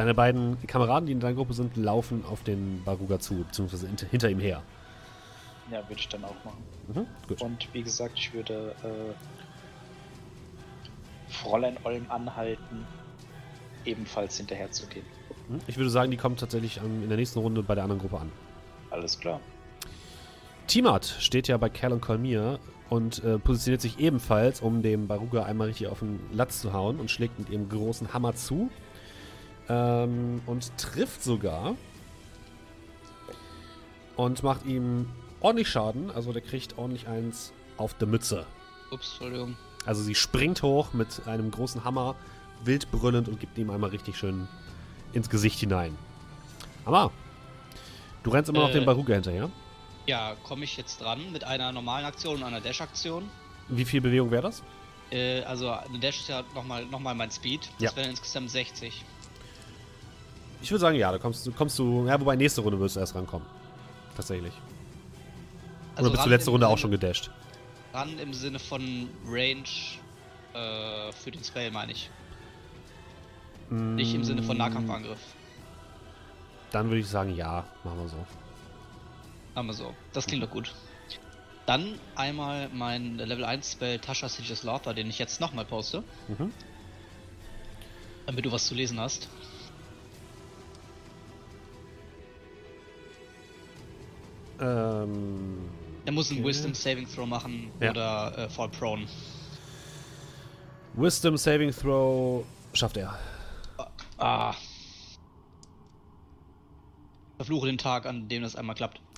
Deine beiden Kameraden, die in deiner Gruppe sind, laufen auf den Baruga zu, beziehungsweise hint- hinter ihm her. Ja, würde ich dann auch machen. Mhm, gut. Und wie gesagt, ich würde äh, Fräulein Olm anhalten, ebenfalls hinterher zu gehen. Mhm. Ich würde sagen, die kommen tatsächlich am- in der nächsten Runde bei der anderen Gruppe an. Alles klar. Timat steht ja bei Cal und Kolmir und äh, positioniert sich ebenfalls, um dem Baruga einmal richtig auf den Latz zu hauen und schlägt mit ihrem großen Hammer zu. Ähm, und trifft sogar. Und macht ihm ordentlich Schaden. Also der kriegt ordentlich eins auf der Mütze. Ups, Entschuldigung. Also sie springt hoch mit einem großen Hammer, wild brüllend und gibt ihm einmal richtig schön ins Gesicht hinein. Aber du rennst immer noch Äh. dem Baruga hinterher. Ja, komme ich jetzt dran mit einer normalen Aktion und einer Dash-Aktion. Wie viel Bewegung wäre das? Äh, also eine Dash ist ja nochmal noch mal mein Speed. Das Ja. wären insgesamt 60. Ich würde sagen, ja, da kommst du, kommst du, ja, wobei nächste Runde wirst du erst rankommen. Tatsächlich. Oder bist du Also letzte Runde auch schon gedasht? Ran im Sinne von Range äh, für den Spell, meine ich. Nicht im Sinne von Nahkampfangriff. Dann würde ich sagen, ja, machen wir so. Haben wir so. Das klingt doch gut. Dann einmal mein Level 1 Spell Tasha Sieges Slaughter, den ich jetzt nochmal poste, Mhm. damit du was zu lesen hast. Ähm, Er muss einen Okay. Wisdom Saving Throw machen Ja. oder äh, Fall Prone. Wisdom Saving Throw schafft er. Ah. Verfluche den Tag, an dem das einmal klappt. [LAUGHS]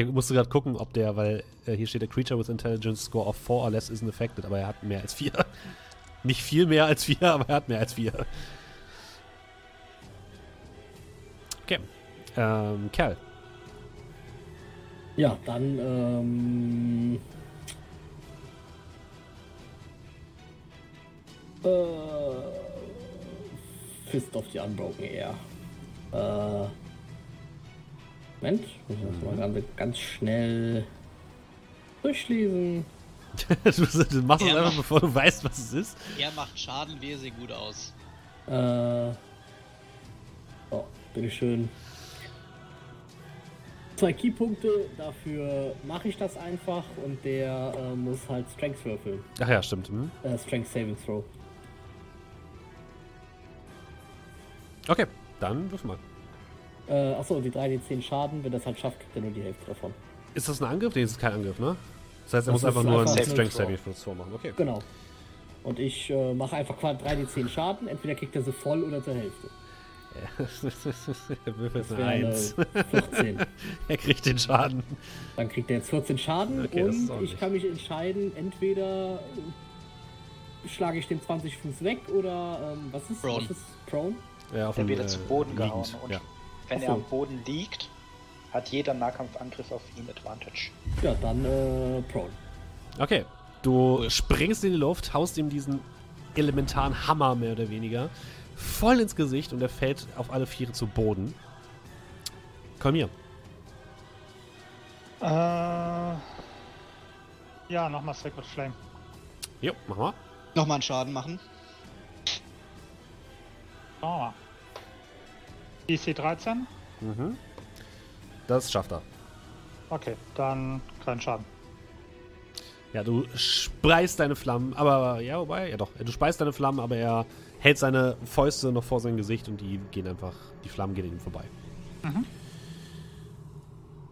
Ich musste gerade gucken, ob der, weil äh, hier steht, a creature with intelligence score of 4 or less isn't affected, aber er hat mehr als 4. [LAUGHS] Nicht viel mehr als 4, aber er hat mehr als 4. Okay. Ähm, Kerl. Ja, dann, ähm. Äh. Fist of the Unbroken Air. Äh. Moment, muss ich das mal ganz, ganz schnell durchlesen. [LAUGHS] du, machst es einfach, bevor du weißt, was es ist. Er macht Schaden, wehe sehr gut aus. Äh. So, bitteschön. Zwei Keypunkte, dafür mache ich das einfach und der äh, muss halt Strength würfeln. Ach ja, stimmt. Hm. Äh, Strength Saving Throw. Okay, dann wirf mal. Äh, achso, die 3d10 Schaden, wenn das halt schafft, kriegt er nur die Hälfte davon. Ist das ein Angriff? Nee, das ist kein Angriff, ne? Das heißt, er Das muss einfach nur einfach einen ein Strength. Saving Throw machen. Okay. Genau. Und ich äh, mache einfach quasi 3d10 Schaden, entweder kriegt er sie voll oder zur Hälfte. Er [LAUGHS] würfelt eine wäre 1. eine 14. er kriegt den Schaden. Dann kriegt er jetzt 14 Schaden Okay, und ich kann mich entscheiden, entweder äh, schlage ich den 20 Fuß weg oder ähm, was ist Prone. Was ist Prone? Ja, auf Der wird äh, zu Boden liegend. gehauen. Und Ja. wenn Ach er so. am Boden liegt, hat jeder Nahkampfangriff auf ihn Advantage. Ja, dann äh, Prone. Okay. Du springst in die Luft, haust ihm diesen elementaren Hammer mehr oder weniger voll ins Gesicht und er fällt auf alle Viere zu Boden. Komm hier. Äh, ja, nochmal Sacred Flame. Jo, mach mal. Nochmal einen Schaden machen. Mal. DC 13? Mhm. Das schafft er. Okay, dann kein Schaden. Ja, du speist deine Flammen, aber ja, wobei, ja doch, du speist deine Flammen, aber er hält seine Fäuste noch vor sein Gesicht und die gehen einfach, die Flammen gehen ihm vorbei. Mhm.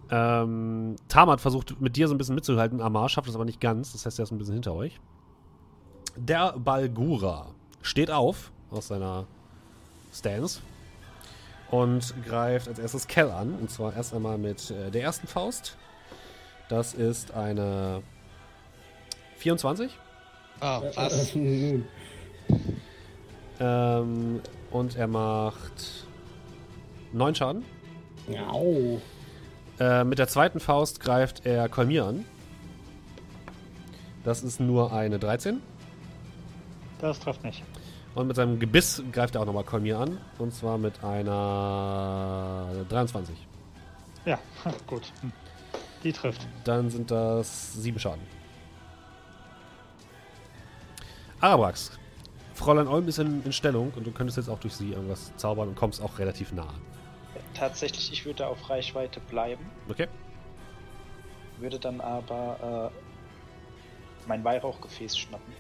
Ähm, Tamat versucht mit dir so ein bisschen mitzuhalten, Amar schafft es aber nicht ganz, das heißt, er ist ein bisschen hinter euch. Der Balgura steht auf aus seiner Stance und greift als erstes Kell an, und zwar erst einmal mit äh, der ersten Faust. Das ist eine 24. Ah, Äh, was? Äh, Ähm, und er macht 9 Schaden. au. Äh, mit der zweiten Faust greift er Kolmir an. Das ist nur eine 13. Das trifft nicht. Und mit seinem Gebiss greift er auch nochmal Kolmir an. Und zwar mit einer 23. Ja, [LAUGHS] gut. Hm. Die trifft. Dann sind das 7 Schaden. Arabrax. Fräulein Olm ist in, in Stellung und du könntest jetzt auch durch sie irgendwas zaubern und kommst auch relativ nah. Tatsächlich, ich würde auf Reichweite bleiben, Okay? würde dann aber äh, mein Weihrauchgefäß schnappen.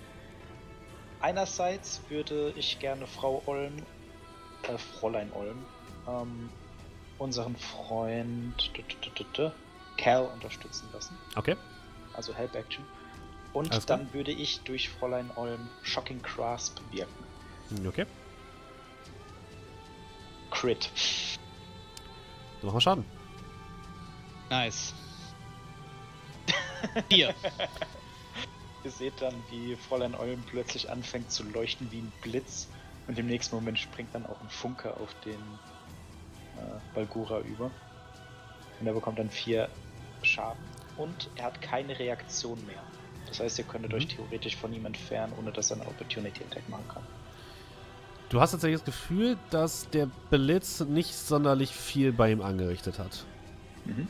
Einerseits würde ich gerne Frau Olm, äh, Fräulein Olm, ähm, unseren Freund Cal unterstützen lassen, Okay. also Help Action. Und Alles dann würde ich durch Fräulein Olm Shocking Grasp wirken. Hm, Okay. Crit. Dann machen wir Schaden. Nice. [LAUGHS] Vier. Ihr seht dann, wie Fräulein Olm plötzlich anfängt zu leuchten wie ein Blitz und im nächsten Moment springt dann auch ein Funke auf den äh, Balgura über. Und er bekommt dann vier Schaden. Und er hat keine Reaktion mehr. Das heißt, ihr könntet Mhm. euch theoretisch von ihm entfernen, ohne dass er eine Opportunity Attack machen kann. Du hast tatsächlich das Gefühl, dass der Blitz nicht sonderlich viel bei ihm angerichtet hat. Mhm.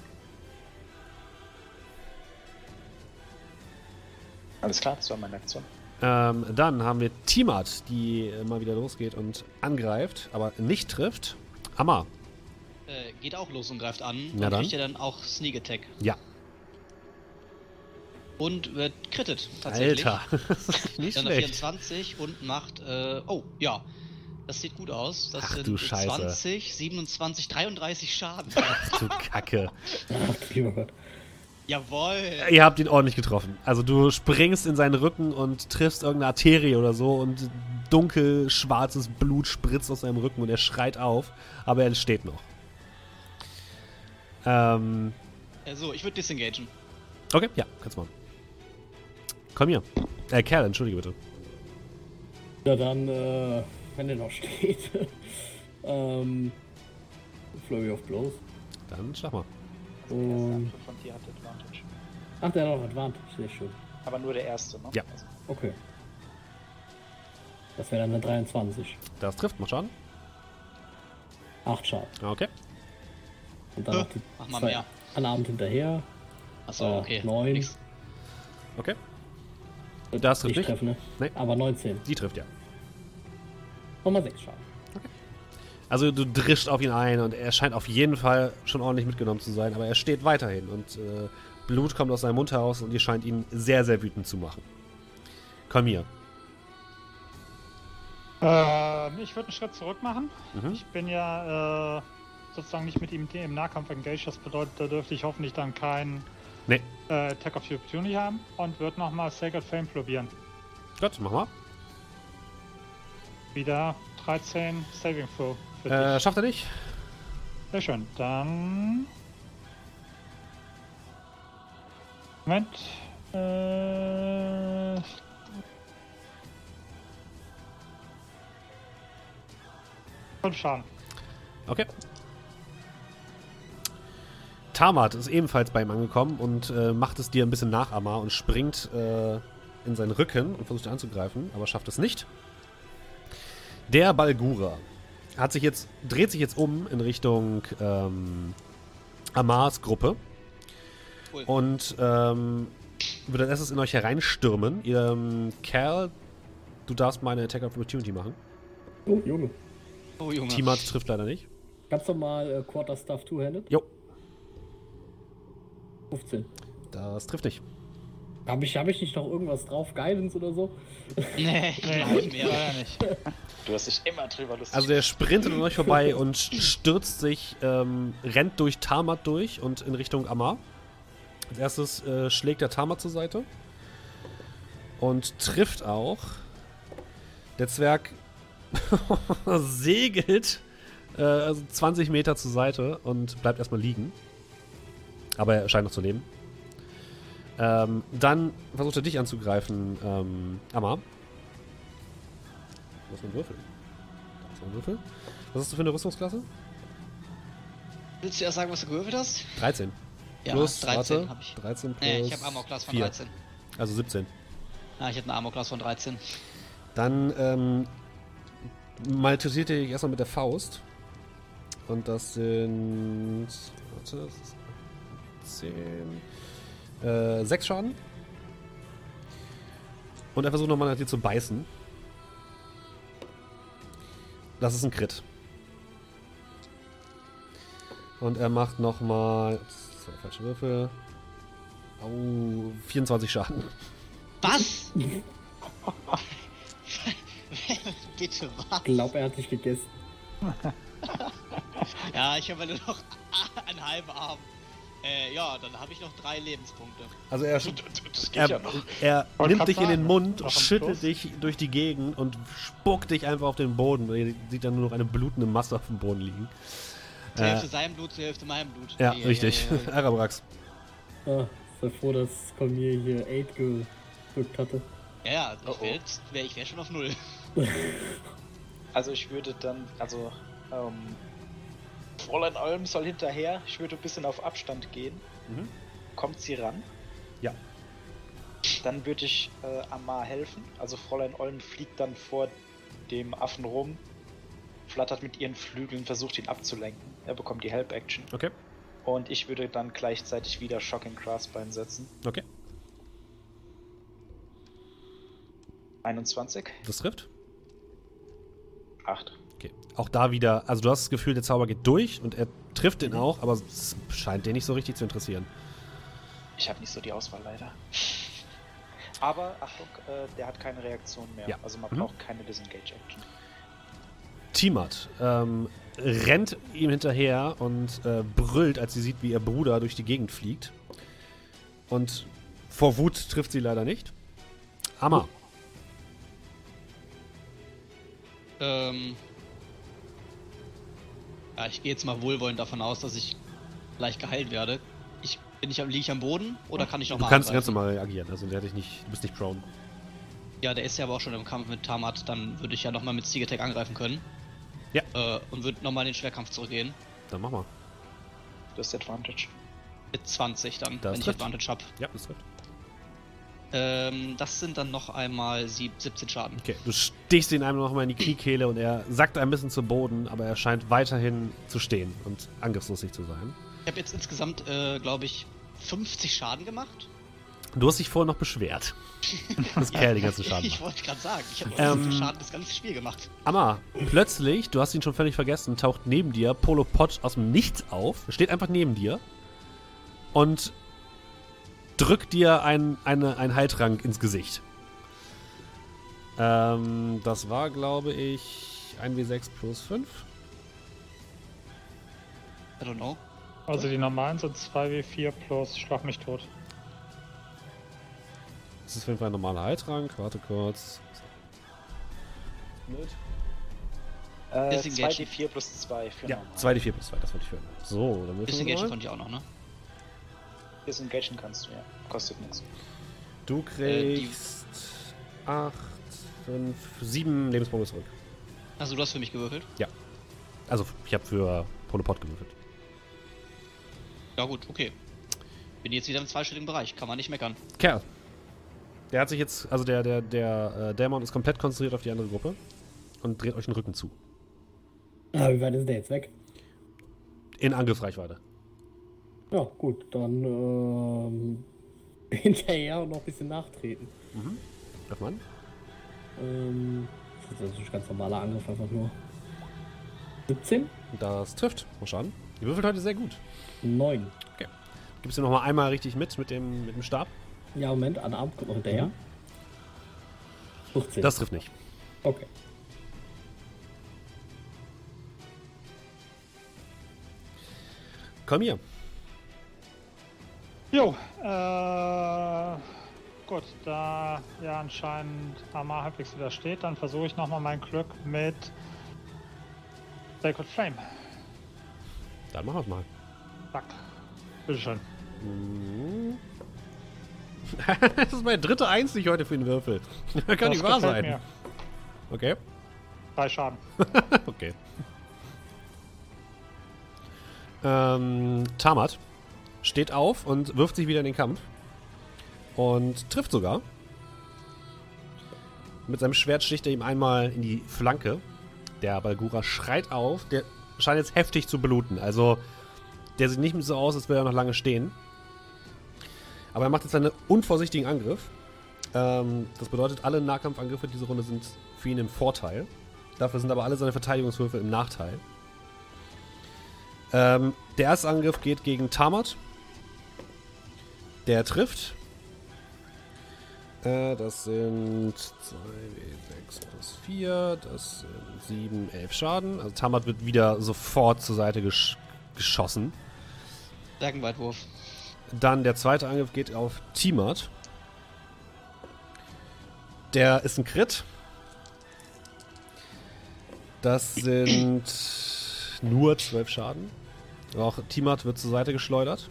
Alles klar, das war meine Aktion. Ähm, dann haben wir Timat, die mal wieder losgeht und angreift, aber nicht trifft. Amma. Äh, geht auch los und greift an. Na und dann. kriegt ja dann auch Sneak Attack. Ja. Und wird crittet, tatsächlich. Alter. [LAUGHS] das ist [LAUGHS] nicht Dann schlecht. 24 und macht, äh, oh, ja. Das sieht gut aus. Das Ach sind du Scheiße. 20, 27, 33 Schaden. [LAUGHS] Du Kacke. Ach, lieber Gott. Jawoll. Ihr habt ihn ordentlich getroffen. Also du springst in seinen Rücken und triffst irgendeine Arterie oder so und dunkel schwarzes Blut spritzt aus seinem Rücken und er schreit auf, aber er steht noch. Ähm, Äh, so, ich würde disengagen. okay, ja, kannst machen. Komm hier. Äh, Kerl, entschuldige bitte. Ja, dann, äh, wenn der noch steht. [LAUGHS] ähm, Flurry of Blows. Dann schlag mal. Also der erste Und- von dir hat Advantage. Ach, der hat noch Advantage, sehr schön. Aber nur der erste, ne? Ja. Also, Okay. Das wäre dann eine 23. Das trifft, mach Schaden. 8 Schaden. Okay. Und dann noch die mach mal zwei mehr. an Abend hinterher. Achso, Äh, okay. neun. Nix. Okay. Das trifft ich nicht. treffe, ne? Nee. Aber 19. Die trifft ja. Nochmal 6 Schaden. Also du drischst auf ihn ein und er scheint auf jeden Fall schon ordentlich mitgenommen zu sein, aber er steht weiterhin und äh, Blut kommt aus seinem Mund heraus und ihr scheint ihn sehr, sehr wütend zu machen. Komm hier. Ähm, ich würde einen Schritt zurück machen. Mhm. Ich bin ja äh, sozusagen nicht mit ihm im Nahkampf engaged. Das bedeutet, da dürfte ich hoffentlich dann keinen Nee. äh, Attack of the Opportunity haben und würde nochmal Sacred Flame probieren. Gut, mach mal. Wieder 13 Saving Throw für Äh, dich. schafft er nicht? Sehr schön. Dann. Moment. Äh. Fünf Schaden. Okay. Tamat ist ebenfalls bei ihm angekommen und äh, macht es dir ein bisschen nach, Amar, und springt äh, in seinen Rücken und versucht ihn anzugreifen, aber schafft es nicht. Der Balgura hat sich jetzt, dreht sich jetzt um in Richtung ähm, Amars Gruppe Cool. und ähm, wird als erstes in euch hereinstürmen. Ihr, ähm, Kerl, du darfst meine Attack of Opportunity machen. Oh, Junge. Oh, Junge. Timat trifft leider nicht. Ganz normal äh, Quarter Stuff Two-Handed. Jo, 15. das trifft nicht. Habe ich, hab ich nicht noch irgendwas drauf? Guidance oder so? [LAUGHS] Nee, ich mir. leider nicht. Du hast dich immer drüber lustig Also der sprintet an euch vorbei und stürzt sich, ähm, rennt durch Tamat durch und in Richtung Amar. Als erstes äh, schlägt der Tamat zur Seite und trifft auch. Der Zwerg [LAUGHS] segelt äh, also 20 Meter zur Seite und bleibt erstmal liegen. Aber er scheint noch zu leben. Ähm, dann versucht er dich anzugreifen, ähm, Amar. Was für ein Würfel? Da ist ein Würfel. Was hast du für eine Rüstungsklasse? Willst du erst sagen, was du gewürfelt hast? 13. Ja, plus, 13 warte, habe ich. 13 plus. Nee, ich habe Armor Class von 4. 13. Also 17. Ah, ich habe eine Armor Class von 13. Dann ähm, malträtiert ihr dich erstmal mit der Faust. Und das sind. Warte, das ist 10. Äh, 6 Schaden. Und er versucht nochmal nach dir zu beißen. Das ist ein Crit. Und er macht nochmal. Das war der falsche Würfel. Au, 24 Schaden. Was? [LAUGHS] Bitte was? Ich glaube, er hat dich gegessen. [LAUGHS] Ja, ich habe nur noch [LAUGHS] einen halben Arm. Äh, ja, dann habe ich noch drei Lebenspunkte. Also er, [LAUGHS] Das geht er, ja noch. er nimmt dich in den Mund, schüttelt dich durch die Gegend und spuckt dich einfach auf den Boden. Ihr seht dann nur noch eine blutende Masse auf dem Boden liegen. Zur Äh, Hälfte sein Blut, zur Hälfte meinem Blut. ja, Ja, richtig. ja, ja. Arabrax. Ah, sei froh, dass Colmier hier 8 gedrückt hatte. Ja, ja, ich wäre jetzt- wär, ich wär schon auf Null. [LAUGHS] Also ich würde dann, also ähm, Fräulein Olm soll hinterher. Ich würde ein bisschen auf Abstand gehen. Mhm. Kommt sie ran? Ja. Dann würde ich äh, Amar helfen. Also Fräulein Olm fliegt dann vor dem Affen rum, flattert mit ihren Flügeln, versucht ihn abzulenken. Er bekommt die Help Action. Okay, Und ich würde dann gleichzeitig wieder Shocking Grasp einsetzen. okay. 21, Das trifft. 8. Okay. Auch da wieder, also du hast das Gefühl, der Zauber geht durch und er trifft den auch, aber es scheint den nicht so richtig zu interessieren. Ich habe nicht so die Auswahl leider. Aber Achtung, äh, der hat keine Reaktion mehr. Ja. Also man Mhm. braucht keine Disengage Action. Timat ähm, rennt ihm hinterher und äh, brüllt, als sie sieht, wie ihr Bruder durch die Gegend fliegt. Und vor Wut trifft sie leider nicht. Amma. Ähm. Ja, ich gehe jetzt mal wohlwollend davon aus, dass ich leicht geheilt werde. Ich, bin ich, am- liege ich am Boden oder kann ich noch Du mal kannst ganz normal reagieren, also der dich nicht, du bist nicht prone. Ja, der ist ja aber auch schon im Kampf mit Tamat, dann würde ich ja nochmal mit Attack angreifen können. Ja. Äh, und würde nochmal in den Schwerkampf zurückgehen. Dann mach mal. Du hast Advantage. Mit 20 dann, Das wenn ich. Advantage habe. Ja, das trifft. Ähm, das sind dann noch einmal sieb, 17 Schaden. Okay, du stichst ihn einmal nochmal in die Kniekehle und er sackt ein bisschen zu Boden, aber er scheint weiterhin zu stehen und angriffslustig zu sein. Ich habe jetzt insgesamt, äh, glaube ich, 50 Schaden gemacht. Du hast dich vorher noch beschwert, [LAUGHS] dass Kerl den ganzen Schaden Ich wollte gerade sagen, ich habe Ähm, Schaden das ganze Spiel gemacht. Amma, plötzlich, du hast ihn schon völlig vergessen, taucht neben dir Polo Pot aus dem Nichts auf, steht einfach neben dir und drückt dir ein, eine, ein Heiltrank ins Gesicht. Ähm, das war, glaube ich, 1w6 plus 5. I don't know. Also die normalen sind 2w4 plus Schlag mich tot. Das ist auf jeden Fall ein normaler Heiltrank. Warte kurz. Äh, Disengage. 2d4 plus 2 für Ja, normal. 2d4 plus 2, das wollte ich hören. So, dann würfeln wir Disengage mal. konnte ich auch noch, ne? Disengagen kannst du, ja. Kostet nichts. Du Äh, kriegst 8, 5, 7 Lebenspunkte zurück. Also du hast für mich gewürfelt. Also, ich habe für Polo Pot gewürfelt. Ja gut, okay. Bin jetzt wieder im zweistelligen Bereich, kann man nicht meckern. Kerl. Der hat sich jetzt, also der, der, der äh, Dämon ist komplett konzentriert auf die andere Gruppe und dreht euch den Rücken zu. Ah, wie weit ist der jetzt weg? In Angriffsreichweite. Ja, gut, dann ähm, [LAUGHS] hinterher und noch ein bisschen nachtreten. Darf man? Ähm, das ist ein ganz normaler Angriff einfach nur. 17? Das trifft. Mal schauen. Ihr würfelt heute sehr gut. 9. Gibst du noch mal einmal richtig mit mit dem, mit dem Stab? Ja, Moment, an Arm kommt noch hinterher. 15. Das trifft nicht. Okay. Komm hier. Jo, äh, gut, da ja anscheinend Hammer halbwegs wieder steht, dann versuche ich nochmal mein Glück mit Sacred Flame. Dann machen wir es mal. Zack. Bitteschön. Mhm. [LAUGHS] das ist meine dritte Eins, die ich heute für den Würfel. [LAUGHS] Kann Das nicht wahr sein. Mir. Okay. Drei Schaden. [LAUGHS] okay. Ähm, Tamat steht auf und wirft sich wieder in den Kampf. Und trifft sogar. Mit seinem Schwert sticht er ihm einmal in die Flanke. Der Balgura schreit auf. Der scheint jetzt heftig zu bluten. Also, der sieht nicht mehr so aus, als würde er noch lange stehen. Aber er macht jetzt einen unvorsichtigen Angriff. Ähm, das bedeutet, alle Nahkampfangriffe diese Runde sind für ihn im Vorteil. Dafür sind aber alle seine Verteidigungswürfe im Nachteil. Ähm, der erste Angriff geht gegen Tamat. Der trifft. Äh, das sind 2w6 plus 4. Das sind 7, 11 Schaden. Also Tamat wird wieder sofort zur Seite gesch geschossen. Bergenweitwurf. Dann der zweite Angriff geht auf Timat. Der ist ein Crit. Das sind nur 12 Schaden. Auch Timat wird zur Seite geschleudert.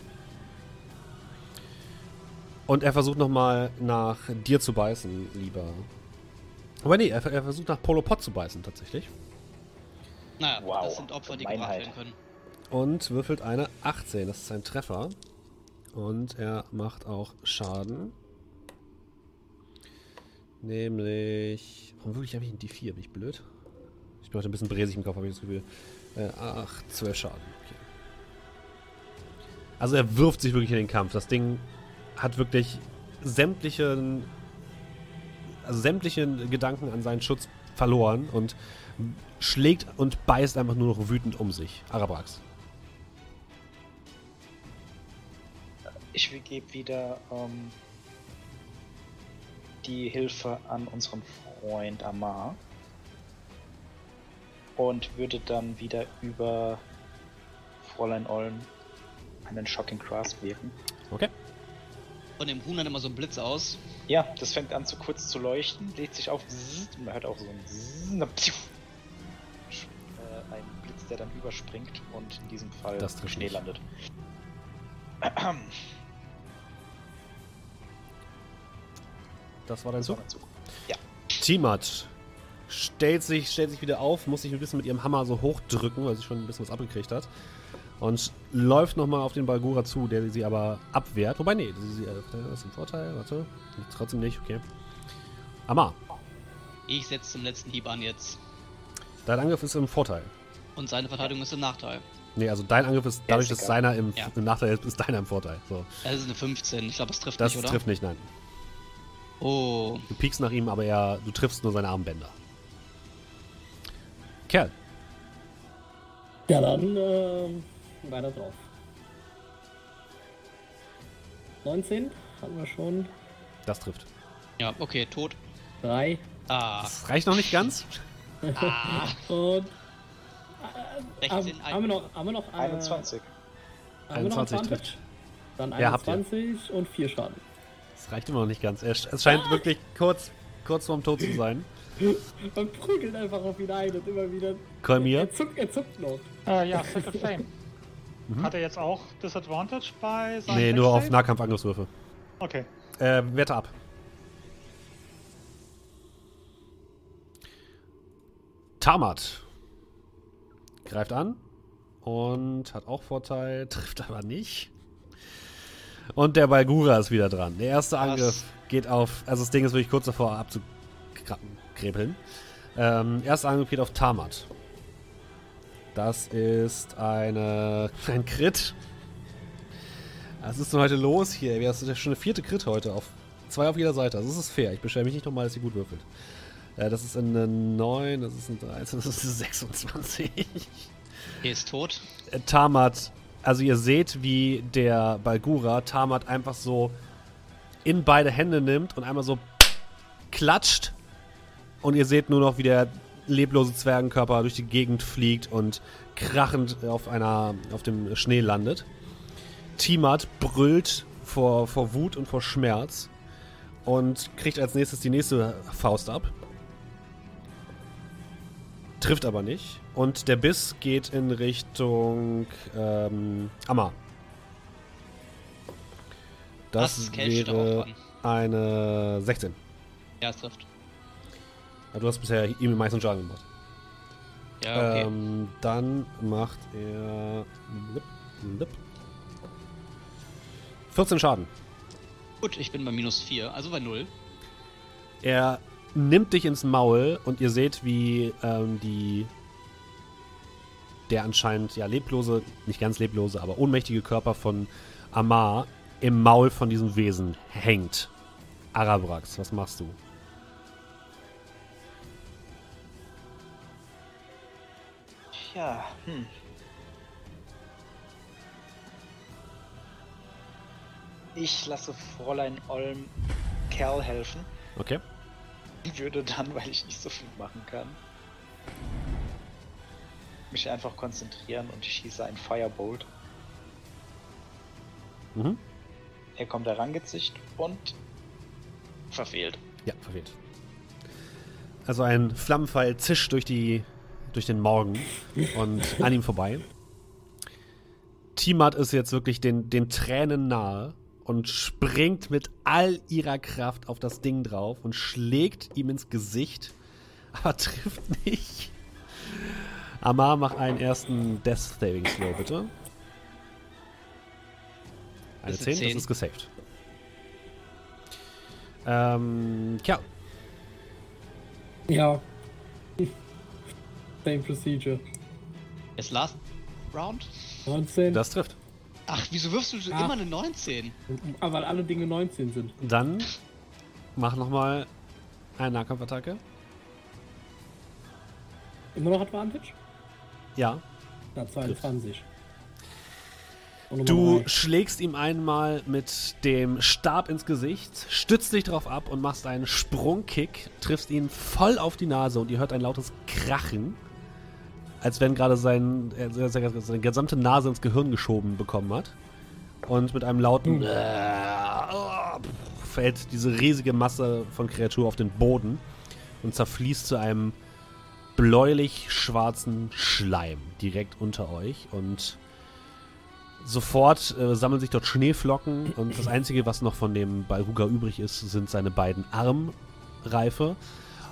Und er versucht nochmal nach dir zu beißen, lieber. Aber nee, er, er versucht nach Polopod zu beißen, tatsächlich. Naja, Wow, das sind Opfer, die gebracht Gemeinheit. werden können. Und würfelt eine 18. Das ist ein Treffer. Und er macht auch Schaden. Nämlich. Warum wirklich habe ich einen D4? Bin ich blöd? Ich bin heute ein bisschen bräsig im Kopf, habe ich das Gefühl. Äh, ach, 12 Schaden. Okay. Also er wirft sich wirklich in den Kampf. Das Ding hat wirklich sämtliche. Also sämtliche Gedanken an seinen Schutz verloren und schlägt und beißt einfach nur noch wütend um sich. Arabrax. Ich gebe wieder ähm, die Hilfe an unseren Freund Amar. Und würde dann wieder über Fräulein Olm einen Shocking Grasp wirken. Okay. Von dem Huhn dann immer so ein Blitz aus. Ja, das fängt an zu kurz zu leuchten, lädt sich auf und man hört auch so ein und dann sch- äh, ein Blitz, der dann überspringt und in diesem Fall Das Schnee nicht. landet. Das war dein Zug. Zug. Timat stellt sich, stellt sich wieder auf, muss sich ein bisschen mit ihrem Hammer so hochdrücken, weil sie schon ein bisschen was abgekriegt hat. Und läuft nochmal auf den Balgura zu, der sie aber abwehrt. Wobei, nee, äh, das ist ein Vorteil. Warte. Trotzdem nicht, okay. Amar, Ich setze zum letzten Hieb an jetzt. dein Angriff ist im Vorteil. Und seine Verteidigung ist im Nachteil. Nee, also dein Angriff ist, dadurch, dass seiner im, Ja. im Nachteil ist, ist deiner im Vorteil. So. Das ist eine 15. Ich glaube, das trifft Das nicht, oder? trifft nicht, nein. Oh. Du piekst nach ihm, aber er, du triffst nur seine Armbänder. Kerl, Ja, dann ähm, weiter drauf. 19 hatten wir schon. das trifft. Ja, okay, tot. 3 Ah, Das reicht noch nicht ganz. ah. [LAUGHS] und. 16, haben, haben wir noch, haben wir noch äh, 21. Haben wir noch 21 trifft. Dann Ja, habt ihr. 21 und 4 Schaden. Das reicht immer noch nicht ganz. Es, scheint wirklich kurz, kurz vorm Tod zu sein. [LAUGHS] Man prügelt einfach auf ihn ein und immer wieder. Kolmir, Er zuckt, er zuckt noch. Äh, ja, Sacred Flame. Hat er jetzt auch Disadvantage bei seinem Mhm. nee, nur auf? Nahkampfangriffswürfe. Okay. Äh, Werte ab. Tamat greift an und hat auch Vorteil, [LAUGHS] trifft aber nicht. Und der Balgura ist wieder dran. Der erste Was? Angriff geht auf. Also, das Ding ist wirklich kurz davor abzukrepeln. Ähm, erster Angriff geht auf Tamat. Das ist eine, [LAUGHS] ein Crit. Was ist denn heute los hier? Das ist ja schon eine vierte Crit heute. Auf, zwei auf jeder Seite. Also, das ist fair. Ich beschwere mich nicht nochmal, dass sie gut würfelt. Äh, das ist eine 9, das ist eine 13, das ist eine 26. Er ist tot. Äh, Tamat, also ihr seht, wie der Balgura Tamat einfach so in beide Hände nimmt und einmal so klatscht. Und ihr seht nur noch, wie der leblose Zwergenkörper durch die Gegend fliegt und krachend auf, einer, auf dem Schnee landet. Timat brüllt vor, vor Wut und vor Schmerz und kriegt als nächstes die nächste Faust ab. Trifft aber nicht. Und der Biss geht in Richtung ähm, Amma. Das darauf wäre eine 16. Ja, es trifft. Ja, Du hast bisher ihm den meisten Schaden gemacht. Ja, okay. Ähm, dann macht er. Lip, lip. 14 Schaden. Gut, ich bin bei minus 4, also bei 0. Er nimmt dich ins Maul und ihr seht, wie ähm, die. Der anscheinend ja leblose, nicht ganz leblose, aber ohnmächtige Körper von Amar im Maul von diesem Wesen hängt. Arabrax, was machst du? Ja, hm. Ich lasse Fräulein Olm Kerl helfen. Okay. Würde dann, weil ich nicht so viel machen kann, mich einfach konzentrieren und ich schieße einen Firebolt. Mhm. Er kommt herangezischt und verfehlt. Ja, verfehlt. Also ein Flammenpfeil zischt durch die durch den Morgen und an ihm vorbei. Timat ist jetzt wirklich den, den Tränen nahe und springt mit all ihrer Kraft auf das Ding drauf und schlägt ihm ins Gesicht, [LAUGHS] aber trifft nicht. Amar, mach einen ersten Death Saving Throw, bitte. Eine Das ist 10, eine das 10. ist gesaved. Ähm, ja, Ja. Same procedure. Jetzt last round? 19. das trifft. Ach, wieso wirfst du Ah. immer eine 19? Aber weil alle Dinge 19 sind. Dann mach nochmal eine Nahkampfattacke. Immer noch Advantage? Ja. Na, 22. Und Nummer Du drei. schlägst ihm einmal mit dem Stab ins Gesicht, stützt dich drauf ab und machst einen Sprungkick, triffst ihn voll auf die Nase und ihr hört ein lautes Krachen, als wenn gerade sein, äh, seine seine gesamte Nase ins Gehirn geschoben bekommen hat. Und mit einem lauten fällt diese riesige Masse von Kreatur auf den Boden und zerfließt zu einem bläulich-schwarzen Schleim direkt unter euch. Und Sofort äh, sammeln sich dort Schneeflocken. Und das Einzige, was noch von dem Balruga übrig ist, sind seine beiden Armreife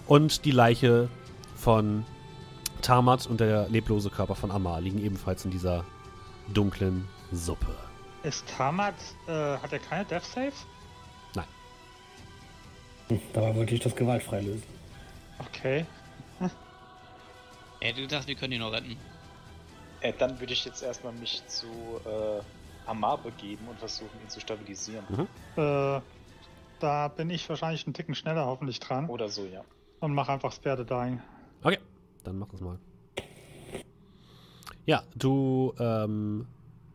und die Leiche von Tamat und der leblose Körper von Amar liegen ebenfalls in dieser dunklen Suppe. Ist Tamat, äh, hat er keine Death Save? Dabei wollte ich das gewaltfrei lösen. Okay. Er hätte gedacht, wir können ihn noch retten. Äh, dann würde ich jetzt erstmal mich zu äh, Amar begeben und versuchen, ihn zu stabilisieren. Äh, da bin ich wahrscheinlich einen Ticken schneller hoffentlich dran Oder so, ja. und mache einfach Spare the Dying. Okay, dann mach das mal. Ja, du ähm,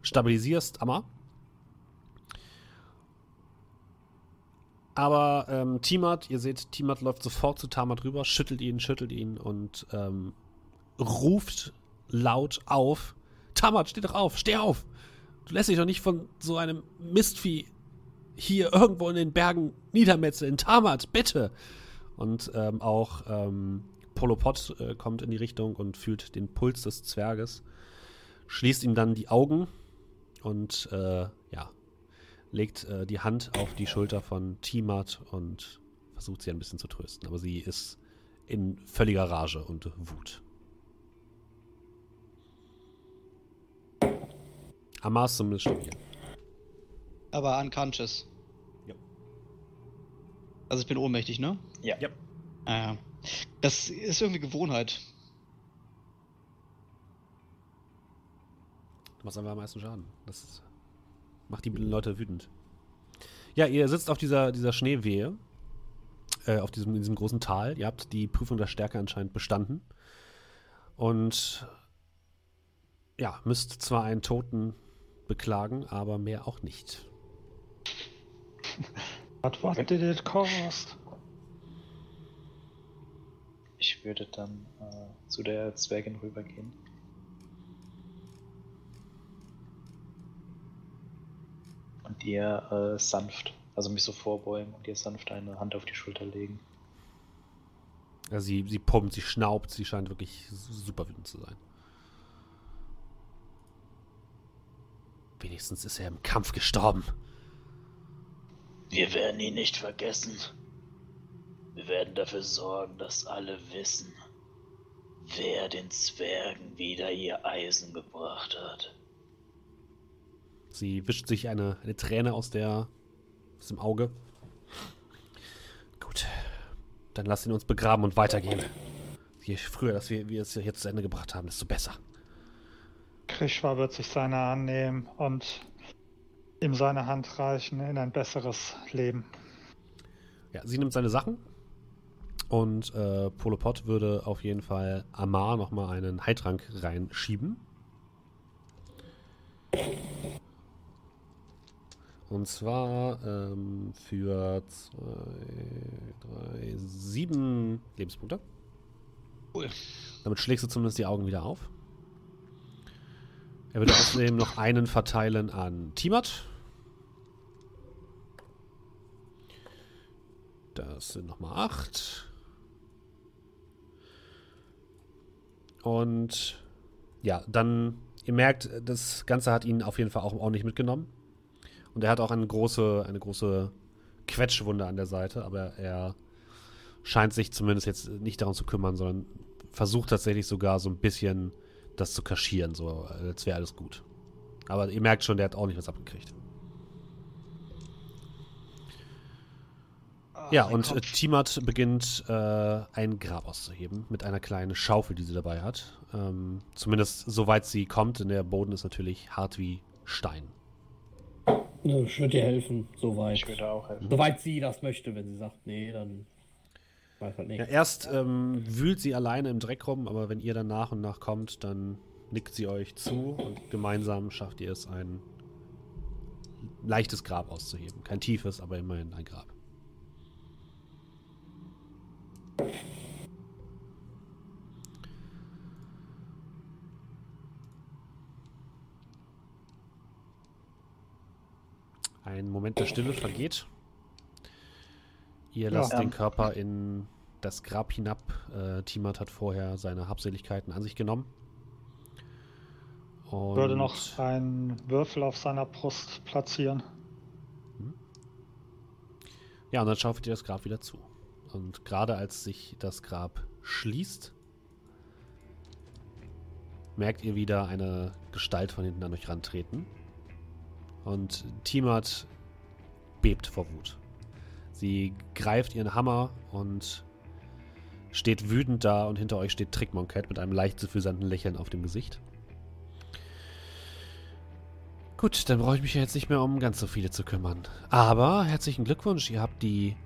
stabilisierst Amar. Aber ähm, Timat, ihr seht, Timat läuft sofort zu Tamat rüber, schüttelt ihn, schüttelt ihn und ähm, ruft laut auf. Tamat, steh doch auf, steh auf! Du lässt dich doch nicht von so einem Mistvieh hier irgendwo in den Bergen niedermetzeln. Tamat, bitte! Und ähm, auch ähm, Polopod äh, kommt in die Richtung und fühlt den Puls des Zwerges, schließt ihm dann die Augen und äh, ja, legt äh, die Hand auf die Schulter von Timat und versucht sie ein bisschen zu trösten. Aber sie ist in völliger Rage und Wut. Amar ist zumindest stabil. Aber unconscious. Ja. Also ich bin ohnmächtig, ne? Ja. Ja. Ah, ja. Das ist irgendwie Gewohnheit. Du machst einfach am meisten Schaden. Das macht die Leute wütend. Ja, ihr sitzt auf dieser, dieser Schneewehe, äh, auf diesem, in diesem großen Tal. Ihr habt die Prüfung der Stärke anscheinend bestanden. Und ja, müsst zwar einen Toten beklagen, aber mehr auch nicht. But what did it cost? Ich würde dann äh, zu der Zwergin rübergehen. Und ihr äh, sanft, also mich so vorbeugen und ihr sanft eine Hand auf die Schulter legen. Also sie, sie pumpt, sie schnaubt, sie scheint wirklich super wütend zu sein. Wenigstens ist er im Kampf gestorben. Wir werden ihn nicht vergessen. Wir werden dafür sorgen, dass alle wissen, wer den Zwergen wieder ihr Eisen gebracht hat. Sie wischt sich eine, eine Träne aus, der, aus dem Auge. Gut, dann lasst ihn uns begraben und weitergehen. Je früher, dass wir, wir es jetzt zu Ende gebracht haben, desto besser. Krishwa wird sich seiner annehmen und ihm seine Hand reichen in ein besseres Leben. Ja, sie nimmt seine Sachen und äh, Polopod würde auf jeden Fall Amar nochmal einen Heiltrank reinschieben. Und zwar ähm, für zwei, drei, sieben Lebenspunkte. Cool. Damit schlägst du zumindest die Augen wieder auf. Er würde außerdem noch einen verteilen an Timat. Das sind nochmal acht. Und ja, dann, ihr merkt, das Ganze hat ihn auf jeden Fall auch ordentlich mitgenommen. Und er hat auch eine große, eine große Quetschwunde an der Seite, aber er scheint sich zumindest jetzt nicht darum zu kümmern, sondern versucht tatsächlich sogar so ein bisschen das zu kaschieren, so als wäre alles gut. Aber ihr merkt schon, der hat auch nicht was abgekriegt. Ja, mein und äh. Timat beginnt äh, ein Grab auszuheben mit einer kleinen Schaufel, die sie dabei hat. Ähm, zumindest soweit sie kommt, denn der Boden ist natürlich hart wie Stein. Ich würde dir helfen, soweit. Ich würde auch helfen. Soweit sie das möchte, wenn sie sagt, nee, dann weiß halt nicht. Ja, erst ähm, wühlt sie alleine im Dreck rum, aber wenn ihr dann nach und nach kommt, dann nickt sie euch zu und gemeinsam schafft ihr es, ein leichtes Grab auszuheben. Kein tiefes, aber immerhin ein Grab. Ein Moment der Stille vergeht. Ihr Ja. lasst den Ähm. Körper in das Grab hinab. Äh, Timat hat vorher seine Habseligkeiten an sich genommen. Und Würde noch einen Würfel auf seiner Brust platzieren. Ja, und dann schaufelt ihr das Grab wieder zu. Und gerade als sich das Grab schließt, merkt ihr wieder eine Gestalt von hinten an euch rantreten. Und Timat bebt vor Wut. Sie greift ihren Hammer und steht wütend da und hinter euch steht Trickmonket mit einem leicht suffisанten Lächeln auf dem Gesicht. Gut, dann brauche ich mich ja jetzt nicht mehr um ganz so viele zu kümmern. Aber herzlichen Glückwunsch, ihr habt die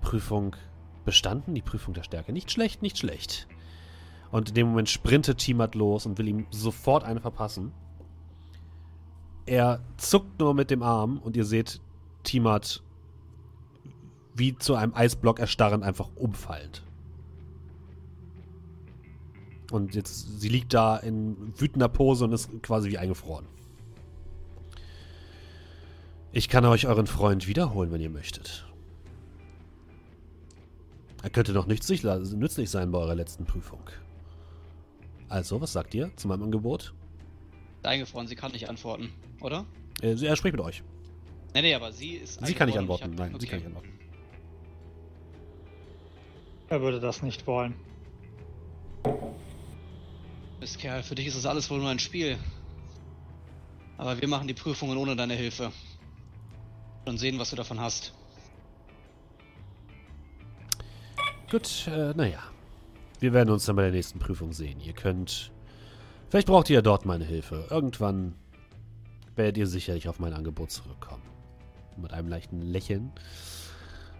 Prüfung bestanden, die Prüfung der Stärke. Nicht schlecht, nicht schlecht. Und in dem Moment sprintet Timat los und will ihm sofort eine verpassen. Er zuckt nur mit dem Arm und ihr seht Timat wie zu einem Eisblock erstarrend einfach umfallend. Und jetzt, sie liegt da in wütender Pose und ist quasi wie eingefroren. Ich kann euch euren Freund wiederholen, wenn ihr möchtet. Er könnte noch nützlich, nützlich sein bei eurer letzten Prüfung. Also, was sagt ihr zu meinem Angebot? Eingefroren, sie kann nicht antworten, oder? Äh, er spricht mit euch. Nee, nee, aber sie ist Sie kann nicht antworten. Nein, hab- sie okay. kann nicht antworten. Er würde das nicht wollen. Mist, Kerl, für dich ist das alles wohl nur ein Spiel. Aber wir machen die Prüfungen ohne deine Hilfe. Und sehen, was du davon hast. Gut, äh, naja. Wir werden uns dann bei der nächsten Prüfung sehen. Ihr könnt. Vielleicht braucht ihr ja dort meine Hilfe. Irgendwann werdet ihr sicherlich auf mein Angebot zurückkommen. Mit einem leichten Lächeln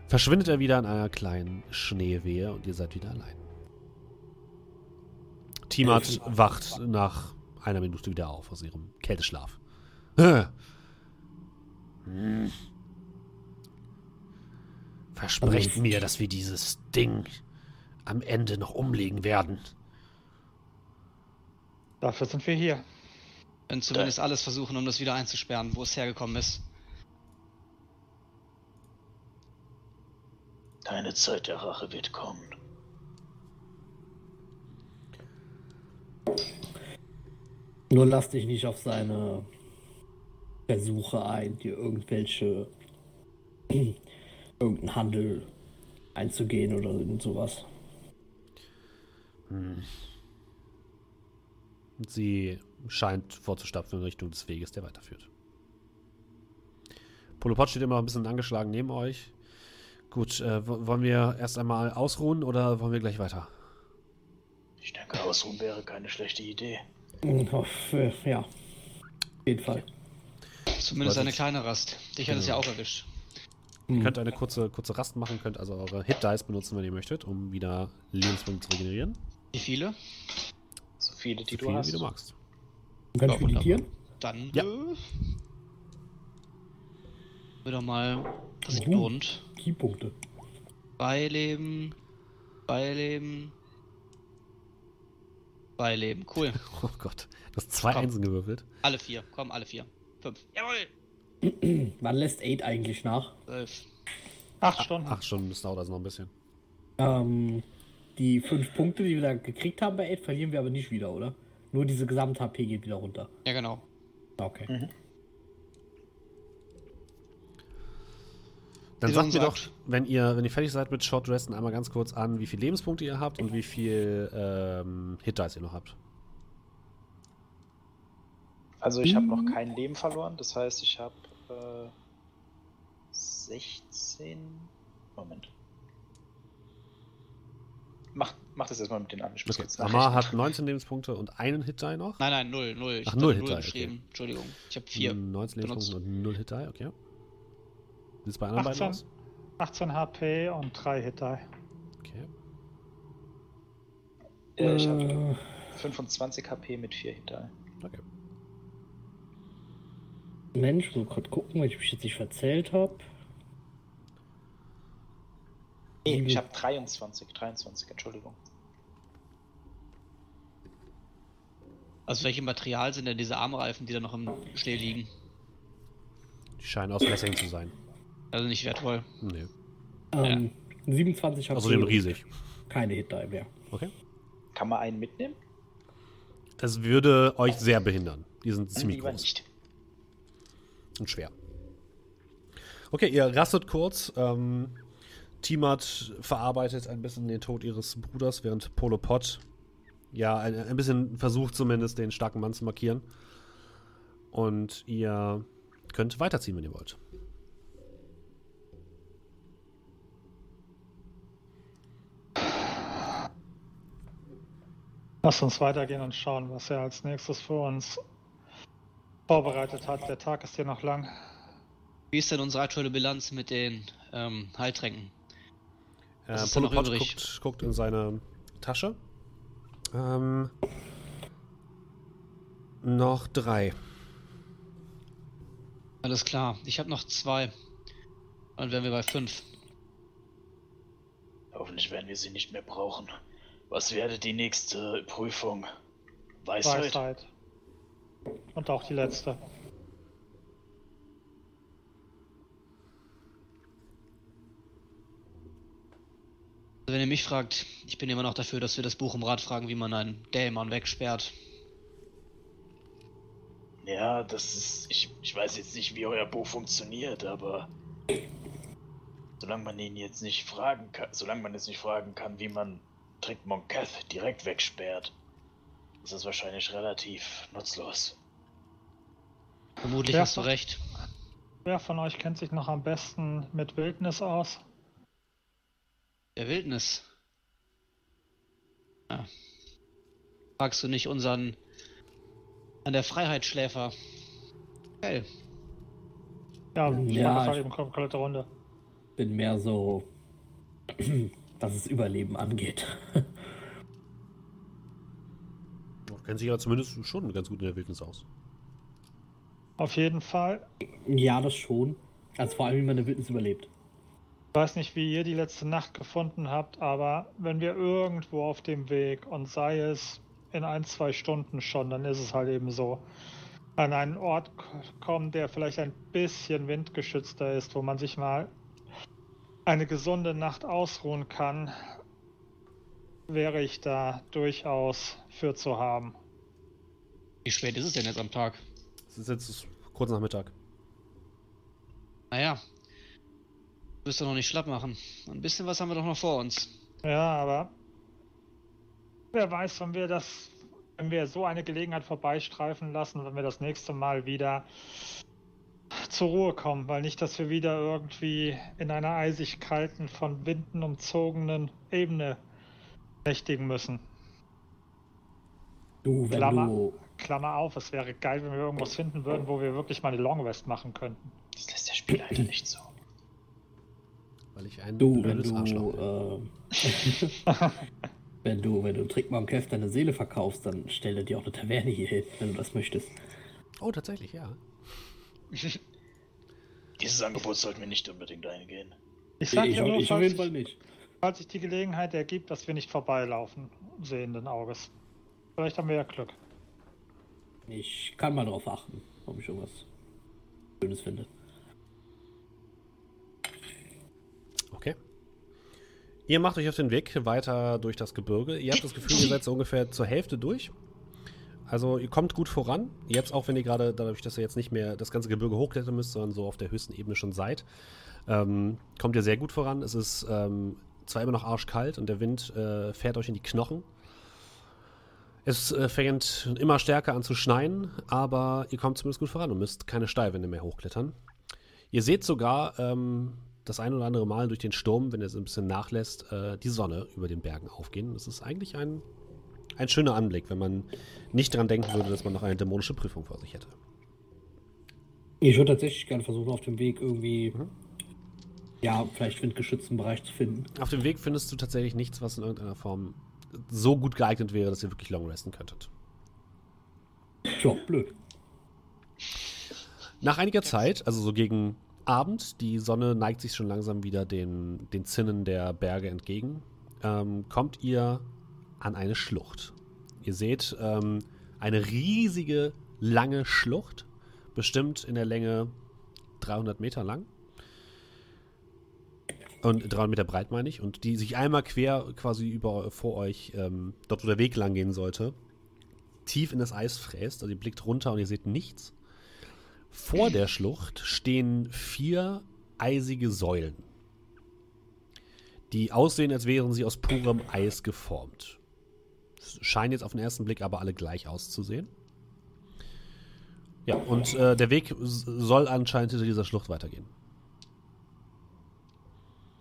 verschwindet er wieder in einer kleinen Schneewehe und ihr seid wieder allein. Timat wacht nach einer Minute wieder auf aus ihrem Kälteschlaf. [LAUGHS] Hm. Versprecht Also- mir, dass wir dieses Ding am Ende noch umlegen werden. Dafür sind wir hier. Wenn zumindest alles versuchen, um das wieder einzusperren, wo es hergekommen ist. Deine Zeit der Rache wird kommen. Nur lass dich nicht auf seine Versuche ein, dir irgendwelche irgendeinen Handel einzugehen oder irgend sowas. Und Sie scheint vorzustapfen in Richtung des Weges, der weiterführt. Polopod steht immer noch ein bisschen angeschlagen neben euch. Gut, äh, wo- wollen wir erst einmal ausruhen oder wollen wir gleich weiter? Ich denke, ausruhen wäre keine schlechte Idee. Auf, äh, ja, auf jeden Fall. Zumindest eine kleine Rast. Dich hat es ja Genau. auch erwischt. Ihr könnt eine kurze, kurze Rast machen, könnt also eure Hit Dice benutzen, wenn ihr möchtet, um wieder Lebenspunkte zu regenerieren. Wie viele? So viele, die So du viel, hast. wie du magst. Du kannst Ja, wunderbar. meditieren? Dann Ja. äh, doch mal, sich Uh. lohnt. Keypunkte. Beileben, Beileben, Beileben. Cool. [LAUGHS] Oh Gott, du hast zwei Komm. Einsen gewürfelt. Alle vier. Komm, alle vier. Fünf. Jawohl. [CLEARS THROAT] Wann lässt Aid eigentlich nach? Zwölf. Acht Stunden. Ach, schon, das dauert also noch ein bisschen. Ähm, die fünf Punkte, die wir da gekriegt haben bei Aid, verlieren wir aber nicht wieder, oder? Nur diese Gesamt-HP geht wieder runter. Ja, genau. Okay. Dann Wie sagt mir doch, wenn ihr, wenn ihr fertig seid mit Short Resten, einmal ganz kurz an, wie viele Lebenspunkte ihr habt und wie viel ähm, Hit Dice ihr noch habt. Also ich habe noch Mhm. kein Leben verloren, das heißt, ich habe äh, 16. Moment. Mach, mach das erstmal mit den an. Ich muss Okay. Amar hat 19 Lebenspunkte und einen Hit Die noch. Nein, nein, null, null. Ich Ach, hab null da Hit die, geschrieben. Entschuldigung. Ich habe vier. 19 benutzt. Lebenspunkte und 0 Hit Die, okay. Wie sieht's bei anderen beiden 18, aus? 18 HP und 3 Hit Die. Okay. Äh, ich habe Äh, 25 HP mit 4 hinter. Okay. Mensch, muss gerade gucken, weil ich mich jetzt nicht verzählt habe. Nee, ich habe 23, 23, Entschuldigung. Also welche Material sind denn diese Armreifen, die da noch im Schnee liegen? Die scheinen aus Messing zu sein. Also nicht wertvoll. Nee. Ähm, 27 habe Außerdem riesig. keine Hit Die mehr. Okay. Kann man einen mitnehmen? Das würde euch sehr behindern. Die sind ziemlich Lieber groß nicht. Und schwer. Okay, ihr rastet kurz. Ähm, Timat verarbeitet ein bisschen den Tod ihres Bruders, während Polo Pot ja ein, ein bisschen versucht zumindest den starken Mann zu markieren. Und ihr könnt weiterziehen, wenn ihr wollt. Lass uns weitergehen und schauen, was er als nächstes für uns vorbereitet hat. Der Tag ist hier noch lang. Wie ist denn unsere aktuelle Bilanz mit den ähm, Heiltränken? Was Äh, ist Polo noch übrig? guckt, guckt in seine Tasche. Ähm, noch drei. Alles klar. Ich habe noch zwei. Dann wären wir bei fünf. Hoffentlich werden wir sie nicht mehr brauchen. Was wäre die nächste Prüfung? Weisheit? Weisheit. Und auch die letzte. Also wenn ihr mich fragt, ich bin immer noch dafür, dass wir das Buch um Rat fragen, wie man einen Dämon wegsperrt. Ja, das ist. Ich, ich weiß jetzt nicht, wie euer Buch funktioniert, aber. Solange man ihn jetzt nicht fragen kann, solange man jetzt nicht fragen kann, wie man Trick Monketh direkt wegsperrt, ist das wahrscheinlich relativ nutzlos. Vermutlich Ja. hast du recht. Wer von euch kennt sich noch am besten mit Wildnis aus? Der Wildnis. Ja. Fragst du nicht unseren an der Freiheitsschläfer? Hell. Ja, ich Ja, mache das ich- eben komplette Runde. Bin mehr so, [CLEARS THROAT] was das Überleben angeht. Kennt sich ja zumindest schon ganz gut in der Wildnis aus. Auf jeden Fall. ja, das schon. Also vor allem, wie man eine Wildnis überlebt. Ich weiß nicht, wie ihr die letzte Nacht gefunden habt, aber wenn wir irgendwo auf dem Weg und sei es in ein, zwei Stunden schon, dann ist es halt eben so, an einen Ort kommen, der vielleicht ein bisschen windgeschützter ist, wo man sich mal eine gesunde Nacht ausruhen kann, wäre ich da durchaus für zu haben. Wie spät ist es denn jetzt am Tag? Es ist jetzt kurz nach Mittag. Naja. Du wirst doch noch nicht schlapp machen. Ein bisschen was haben wir doch noch vor uns. Ja, aber wer weiß, wenn wir das, wenn wir so eine Gelegenheit vorbeistreifen lassen, wenn wir das nächste Mal wieder zur Ruhe kommen, weil nicht, dass wir wieder irgendwie in einer eisig kalten, von Winden umzogenen Ebene nächtigen müssen. Du, wenn Klammer. du. Klammer auf, es wäre geil, wenn wir irgendwas finden würden, wo wir wirklich mal eine Long Rest machen könnten. Das lässt der Spielleiter nicht so. Weil ich ein Du, wenn blödes Arschloch bin. du. Äh, [LAUGHS] wenn du, wenn du Trickmann Kev deine Seele verkaufst, dann stelle dir auch eine Taverne hier hin, wenn du das möchtest. Oh, tatsächlich, ja. [LAUGHS] Dieses Angebot sollten wir nicht unbedingt eingehen. Ich sage ich, ja nur, ich auf jeden Fall nicht. Falls sich die Gelegenheit ergibt, dass wir nicht vorbeilaufen, sehenden Auges. Vielleicht haben wir ja Glück. Ich kann mal darauf achten, ob ich irgendwas Schönes finde. Okay. Ihr macht euch auf den Weg weiter durch das Gebirge. Ihr habt das Gefühl, ihr seid so ungefähr zur Hälfte durch. Also ihr kommt gut voran. Jetzt auch, wenn ihr gerade, dadurch, dass ihr jetzt nicht mehr das ganze Gebirge hochklettern müsst, sondern so auf der höchsten Ebene schon seid, ähm, kommt ihr sehr gut voran. Es ist ähm, zwar immer noch arschkalt und der Wind äh, fährt euch in die Knochen. Es äh, fängt immer stärker an zu schneien, aber ihr kommt zumindest gut voran und müsst keine Steilwände mehr hochklettern. Ihr seht sogar ähm, das ein oder andere Mal durch den Sturm, wenn er so ein bisschen nachlässt, äh, die Sonne über den Bergen aufgehen. Das ist eigentlich ein, ein schöner Anblick, wenn man nicht dran denken würde, dass man noch eine dämonische Prüfung vor sich hätte. Ich würde tatsächlich gerne versuchen, auf dem Weg irgendwie, Mhm. Ja, vielleicht windgeschützten Bereich zu finden. Auf dem Weg findest du tatsächlich nichts, was in irgendeiner Form so gut geeignet wäre, dass ihr wirklich long resten könntet. Tja, blöd. Nach einiger Zeit, also so gegen Abend, die Sonne neigt sich schon langsam wieder den, den Zinnen der Berge entgegen, ähm, kommt ihr an eine Schlucht. Ihr seht ähm, eine riesige, lange Schlucht, bestimmt in der Länge 300 Meter lang. Und 300 Meter breit meine ich. Und die sich einmal quer quasi über vor euch, ähm, dort wo der Weg lang gehen sollte, tief in das Eis fräst. Also ihr blickt runter und ihr seht nichts. Vor der Schlucht stehen vier eisige Säulen, die aussehen, als wären sie aus purem Eis geformt. Scheinen jetzt auf den ersten Blick aber alle gleich auszusehen. Ja, und äh, der Weg soll anscheinend hinter dieser Schlucht weitergehen.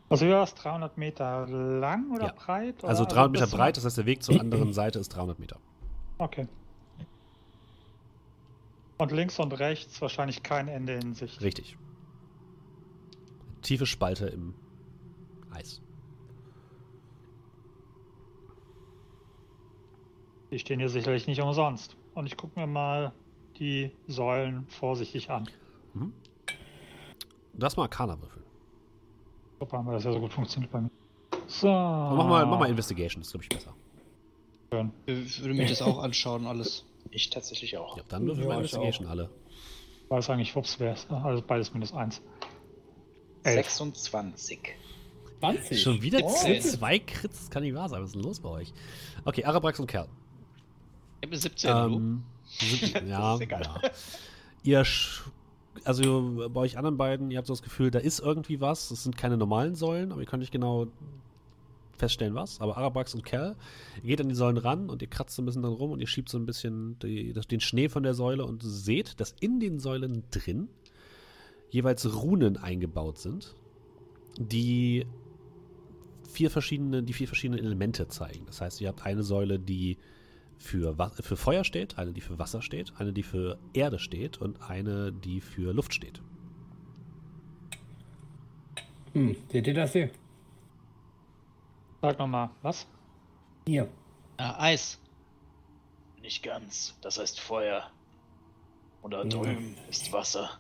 Also war es? 300 Meter lang oder Ja. breit? Oder Also 300 bis Meter breit, das heißt, der Weg zur [CLEARS THROAT] anderen Seite ist 300 Meter. Okay. Und links und rechts wahrscheinlich kein Ende in Sicht. Richtig. Tiefe Spalte im Eis. Die stehen hier sicherlich nicht umsonst. Und ich gucke mir mal die Säulen vorsichtig an. Lass mal Arcana würfeln. Super, weil das ja so gut funktioniert bei mir. So. Mach, mal, mach mal Investigation, das ist, glaube ich, besser. schön. Ich würde mir das auch anschauen, alles. Ich tatsächlich auch. Ja, dann würfeln wir Ja, ich Investigation alle. Weiß eigentlich, wups, wer ist. Also beides minus eins. Elf. 26. 20. Schon wieder Oh. zwei Crits, das kann nicht wahr sein. Was ist denn los bei euch? Okay, Arabrax und Kerl. Ich habe eine 17, hallo. Ähm, sieb- [LAUGHS] ja, ist egal. ja. Ihr, also bei euch anderen beiden, ihr habt so das Gefühl, da ist irgendwie was. Das sind keine normalen Säulen, aber ihr könnt nicht genau feststellen, was. Aber Arabrax und Kerl, ihr geht an die Säulen ran und ihr kratzt so ein bisschen dran rum und ihr schiebt so ein bisschen die, das, den Schnee von der Säule und seht, dass in den Säulen drin jeweils Runen eingebaut sind, die vier verschiedene, die vier verschiedene Elemente zeigen. Das heißt, ihr habt eine Säule, die für, für Feuer steht, eine, die für Wasser steht, eine, die für Erde steht und eine, die für Luft steht. Hm, seht ihr das hier? Sag nochmal, was? Hier. Ah, Eis. Nicht ganz. Das heißt Feuer. Und da Ja. drüben ist Wasser.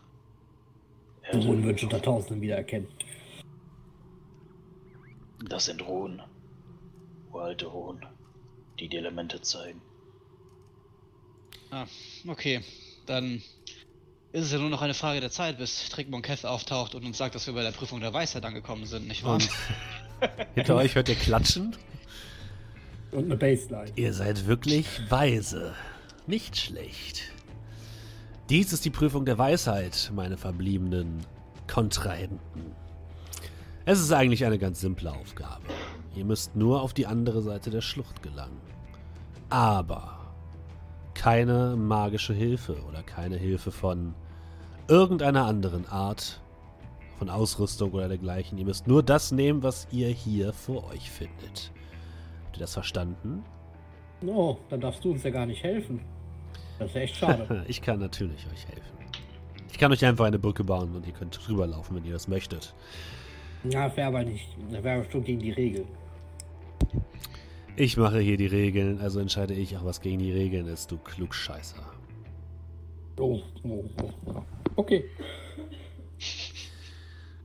Runen Erde. würden schon Tausenden wiedererkennen. Das sind Ruhen. Uralte Ruhen, die die Elemente zeigen. Ah, okay. Dann ist es ja nur noch eine Frage der Zeit, bis Trickmon Keth auftaucht und uns sagt, dass wir bei der Prüfung der Weisheit angekommen sind, nicht wahr? [LAUGHS] Hinter euch hört ihr Klatschen. Und eine Baseline. Ihr seid wirklich weise. Nicht schlecht. Dies ist die Prüfung der Weisheit, meine verbliebenen Kontrahenten. Es ist eigentlich eine ganz simple Aufgabe. Ihr müsst nur auf die andere Seite der Schlucht gelangen. Aber keine magische Hilfe oder keine Hilfe von irgendeiner anderen Art, von Ausrüstung oder dergleichen. Ihr müsst nur das nehmen, was ihr hier vor euch findet. Habt ihr das verstanden? Oh, dann darfst du uns ja gar nicht helfen. Das ist ja echt schade. [LAUGHS] Ich kann natürlich euch helfen. Ich kann euch einfach eine Brücke bauen und ihr könnt rüberlaufen, wenn ihr das möchtet. ja, wäre aber nicht. Das wäre schon gegen die Regel. Ich mache hier die Regeln, also entscheide ich auch, was gegen die Regeln ist, du Klugscheißer. Oh, oh, oh. Okay.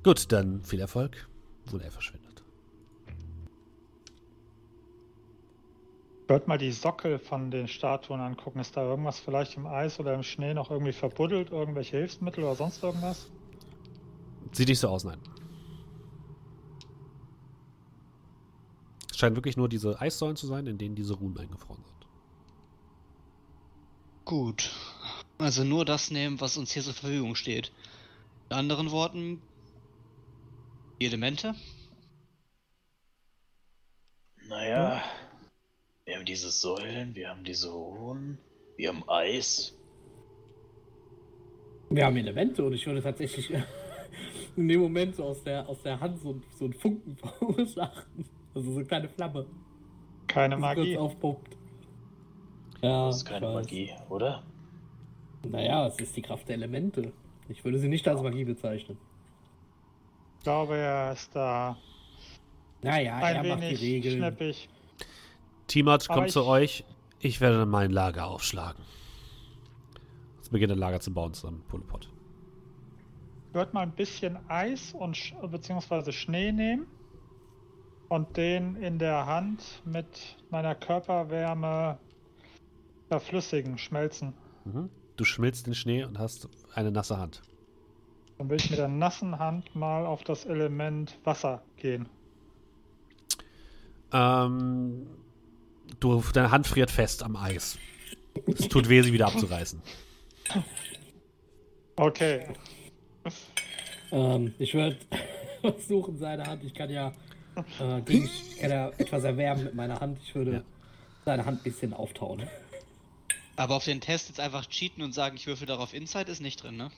Gut, dann viel Erfolg. Und er verschwindet. Ich würde mal die Sockel von den Statuen angucken. Ist da irgendwas vielleicht im Eis oder im Schnee noch irgendwie verbuddelt? Irgendwelche Hilfsmittel oder sonst irgendwas? Sieht nicht so aus, nein. Scheinen wirklich nur diese Eissäulen zu sein, in denen diese Runen eingefroren sind. Gut. Also nur das nehmen, was uns hier zur Verfügung steht. In anderen Worten, die Elemente. Naja, wir haben diese Säulen, wir haben diese Ruhen, wir haben Eis. Wir haben Elemente und ich würde tatsächlich [LAUGHS] in dem Moment so aus der, aus der Hand so, so einen Funken [LAUGHS] verursachen. Also so eine kleine Flamme. Keine die Magie. kurz aufpuppt. Ja, Das ist keine. Magie, oder? Naja, es ist die Kraft der Elemente. Ich würde sie nicht als Magie bezeichnen. Ich glaube, er ist da Naja, ein er macht die Regeln. schnippig. Timat kommt zu ich- euch. Ich werde mein Lager aufschlagen. Jetzt beginnt ein Lager zu bauen zusammen mit Polepot. Ich würde mal ein bisschen Eis und Sch beziehungsweise Schnee nehmen und den in der Hand mit meiner Körperwärme verflüssigen, schmelzen. Mhm. Du schmilzt den Schnee und hast eine nasse Hand. Dann will ich mit der nassen Hand mal auf das Element Wasser gehen. Ähm, du, deine Hand friert fest am Eis. Es tut weh, sie wieder abzureißen. Okay, Ähm, ich würde [LAUGHS] versuchen, seine Hand. Ich kann ja, äh, gegen, kann ja etwas erwärmen mit meiner Hand. Ich würde Ja. seine Hand ein bisschen auftauen. Aber auf den Test jetzt einfach cheaten und sagen, ich würfel darauf Insight ist nicht drin, ne?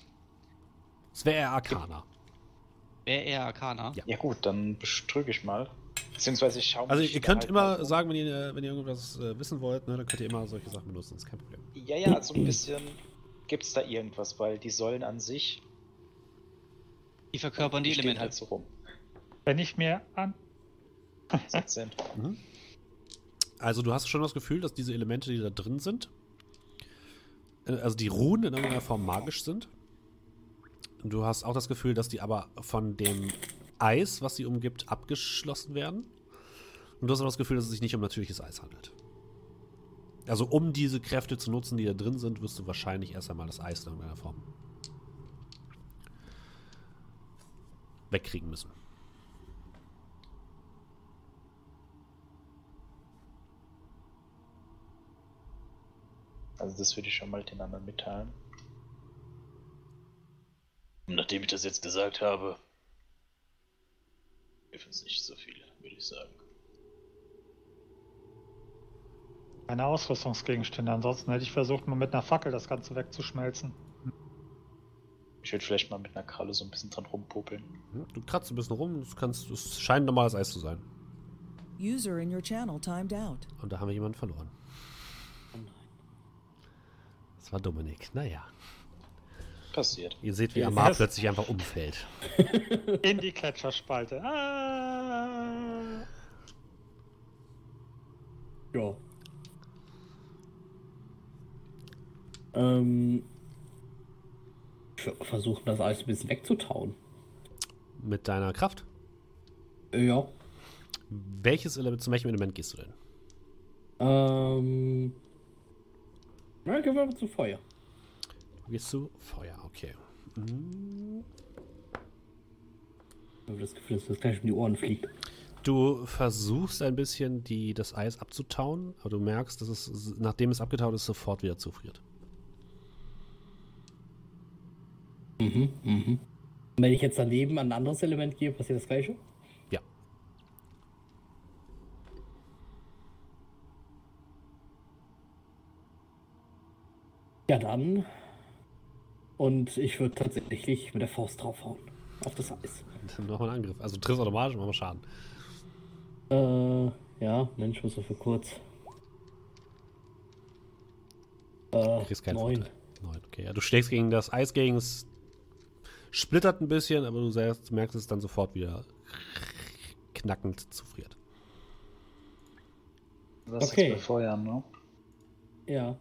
Es wäre eher Arcana. Wäre eher Arcana. Ja. Ja gut, dann bestrüge ich mal. Beziehungsweise ich schaue Also ihr könnt halt immer um. sagen, wenn ihr, wenn ihr irgendwas äh, wissen wollt, ne, dann könnt ihr immer solche Sachen benutzen, ist kein Problem. Ja, ja, so ein bisschen gibt es da irgendwas, weil die Säulen an sich Die verkörpern die stehen Elemente. halt so rum. wenn ich mir an. 17. Mhm. Also du hast schon das Gefühl, dass diese Elemente, die da drin sind, äh, also die Runen in irgendeiner Form magisch sind. Du hast auch das Gefühl, dass die aber von dem Eis, was sie umgibt, abgeschlossen werden. Und du hast auch das Gefühl, dass es sich nicht um natürliches Eis handelt. Also um diese Kräfte zu nutzen, die da drin sind, wirst du wahrscheinlich erst einmal das Eis in irgendeiner Form wegkriegen müssen. Also das würde ich schon mal den anderen mitteilen. Nachdem ich das jetzt gesagt habe, hilft uns nicht so viel, würde ich sagen. Meine Ausrüstungsgegenstände. Ansonsten hätte ich versucht, mal mit einer Fackel das Ganze wegzuschmelzen. Ich würde vielleicht mal mit einer Kralle so ein bisschen dran rumpopeln. Hm, Du kratzt ein bisschen rum, es, kannst, es scheint normales Eis zu sein. User in your channel timed out. Und da haben wir jemanden verloren. Das war Dominik. Naja. Passiert. Ihr seht, wie Ja, Amar plötzlich einfach umfällt. [LAUGHS] In die Gletscherspalte. Ah. Ja. Ähm. Versuchen, das Eis ein bisschen wegzutauen. Mit deiner Kraft. Äh, Ja. Welches Element, zu welchem Element gehst du denn? Ähm. Na, gehen wir zu Feuer. Du gehst zu Feuer, okay. Hm. Ich habe das Gefühl, dass das gleich um die Ohren fliegt. Du versuchst ein bisschen die, das Eis abzutauen, aber du merkst, dass es, nachdem es abgetaut ist, sofort wieder zufriert. Mhm, mhm. Wenn ich jetzt daneben an ein anderes Element gehe, passiert das gleiche? Ja. Dann. Und ich würde tatsächlich mit der Faust draufhauen. Auf das Eis. Dann nochmal einen Angriff. Also du triffst automatisch, mach mal Schaden. Äh, ja, Mensch, muss für kurz. Äh, Du kriegst keinen neun. Vorteil. Neun, okay. Ja, du schlägst gegen das Eis gegen es splittert ein bisschen, aber du selbst merkst es dann sofort wieder knackend zufriert. Was Okay. jetzt befeuern, ne? Ja.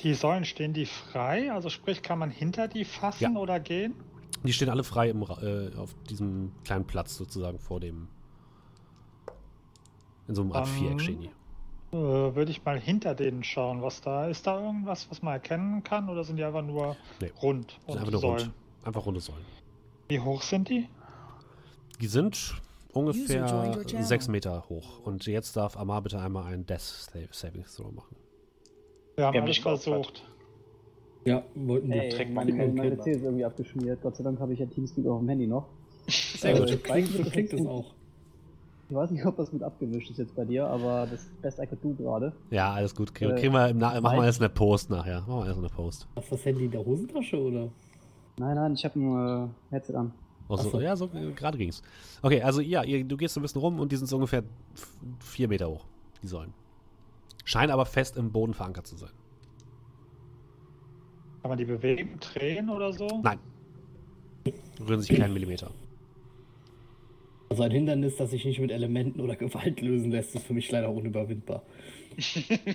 Die Säulen stehen die frei? Also sprich, kann man hinter die fassen Ja. oder gehen? Die stehen alle frei im, äh, auf diesem kleinen Platz sozusagen vor dem. In so einem Art Ähm, Viereck stehen die. Äh, Würde ich mal hinter denen schauen, was da ist. Da irgendwas, was man erkennen kann? Oder sind die einfach nur Nee. rund sind einfach nur Säulen? rund. Einfach runde Säulen. Wie hoch sind die? Die sind ungefähr sechs Meter hoch. Und jetzt darf Amar bitte einmal einen Death Saving Throw machen. Wir haben Wir haben nicht versucht. Ja, wollten wir. Ey, trägt man meine, meine Kinder. PC ist irgendwie abgeschmiert. Gott sei Dank habe ich ja Teamspeak auf dem Handy noch. Sehr Äh, gut. Klingt, so klingt es auch. Ich weiß nicht, ob das mit abgemischt ist jetzt bei dir, aber das Best I could do gerade. Ja, alles gut. Kriegen, Äh, wir im Na machen wir in der Post nachher. Machen wir in der Post. Hast du das Handy in der Hosentasche oder? Nein, nein, ich habe ein äh, Headset an. Oh, so. Ja, so äh, gerade ging's. Okay, also ja, ihr, du gehst so ein bisschen rum und die sind so ungefähr vier Meter hoch, die Säulen. Scheinen aber fest im Boden verankert zu sein. Kann man die bewegen, drehen oder so? Nein. Rühren sich keinen Millimeter. Also ein Hindernis, das sich nicht mit Elementen oder Gewalt lösen lässt, ist für mich leider unüberwindbar. [LAUGHS]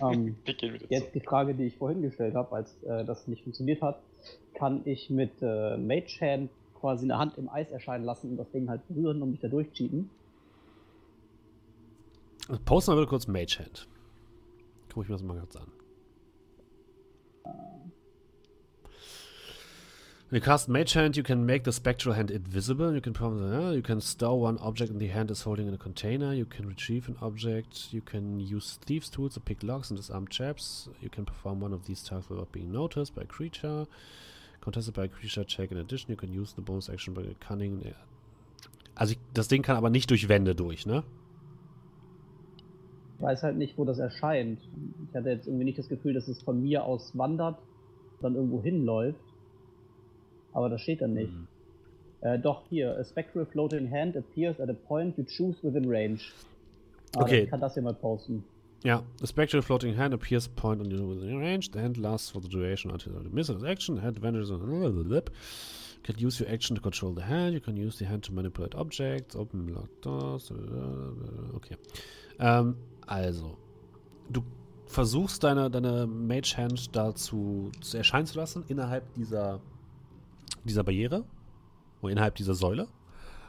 Ähm, jetzt die Frage, die ich vorhin gestellt habe, als äh, das nicht funktioniert hat. Kann ich mit äh, Mage Hand quasi eine Hand im Eis erscheinen lassen und das Ding halt berühren und mich da durchcheaten? Posten wir kurz Mage Hand. Guck ich mir das mal kurz an. When you cast Mage Hand, you can make the spectral hand invisible. You can you can store one object in the hand is holding in a container. You can retrieve an object. You can use thieves' tools to pick locks and disarm traps. You can perform one of these tasks without being noticed by a creature. Contested by a creature check. In addition, you can use the bonus action by cunning. Also ich, das Ding kann aber nicht durch Wände durch, ne? Ich weiß halt nicht, wo das erscheint. Ich hatte jetzt irgendwie nicht das Gefühl, dass es von mir aus wandert, dann irgendwo hinläuft. Aber das steht dann nicht. Mhm. Äh, doch, hier. A spectral floating hand appears at a point you choose within range. Ah, Okay. Ich kann das hier mal posten. Yeah, the spectral floating hand appears point on your within range. Hand lasts for the duration until the miss its action. Hand vanishes on the lip. You can use your action to control the hand. You can use the hand to manipulate objects. Open lock doors. Okay. Ähm, also, du versuchst deine, deine Mage Hand dazu zu erscheinen zu lassen innerhalb dieser, dieser Barriere. Oder innerhalb dieser Säule.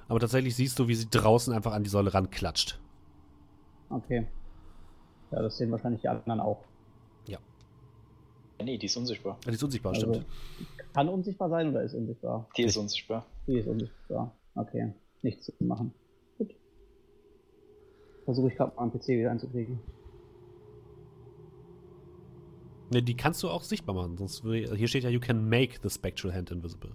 Aber tatsächlich siehst du, wie sie draußen einfach an die Säule ranklatscht. Okay. Ja, das sehen wahrscheinlich die anderen auch. Nee, die ist unsichtbar. Die ist unsichtbar, Also, stimmt. kann unsichtbar sein oder ist unsichtbar? Die ist unsichtbar. Die ist unsichtbar. Okay. Nichts zu machen. Gut. Versuche ich gerade mal am PC wieder einzukriegen. Ne, die kannst du auch sichtbar machen. Sonst würde, hier steht ja, you can make the spectral hand invisible.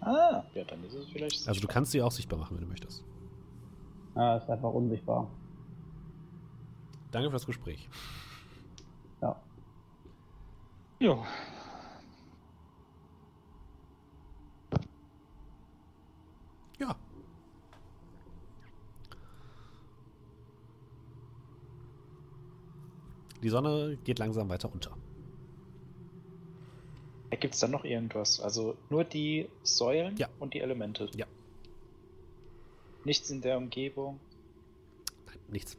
Ah, ja, dann ist es vielleicht. Also du sichtbar. kannst sie auch sichtbar machen, wenn du möchtest. Ah, ist einfach unsichtbar. Danke für das Gespräch. Ja. Jo. Ja. Die Sonne geht langsam weiter unter. Gibt es da noch irgendwas? Also nur die Säulen Ja. und die Elemente. Ja. Nichts in der Umgebung. Nein, nichts.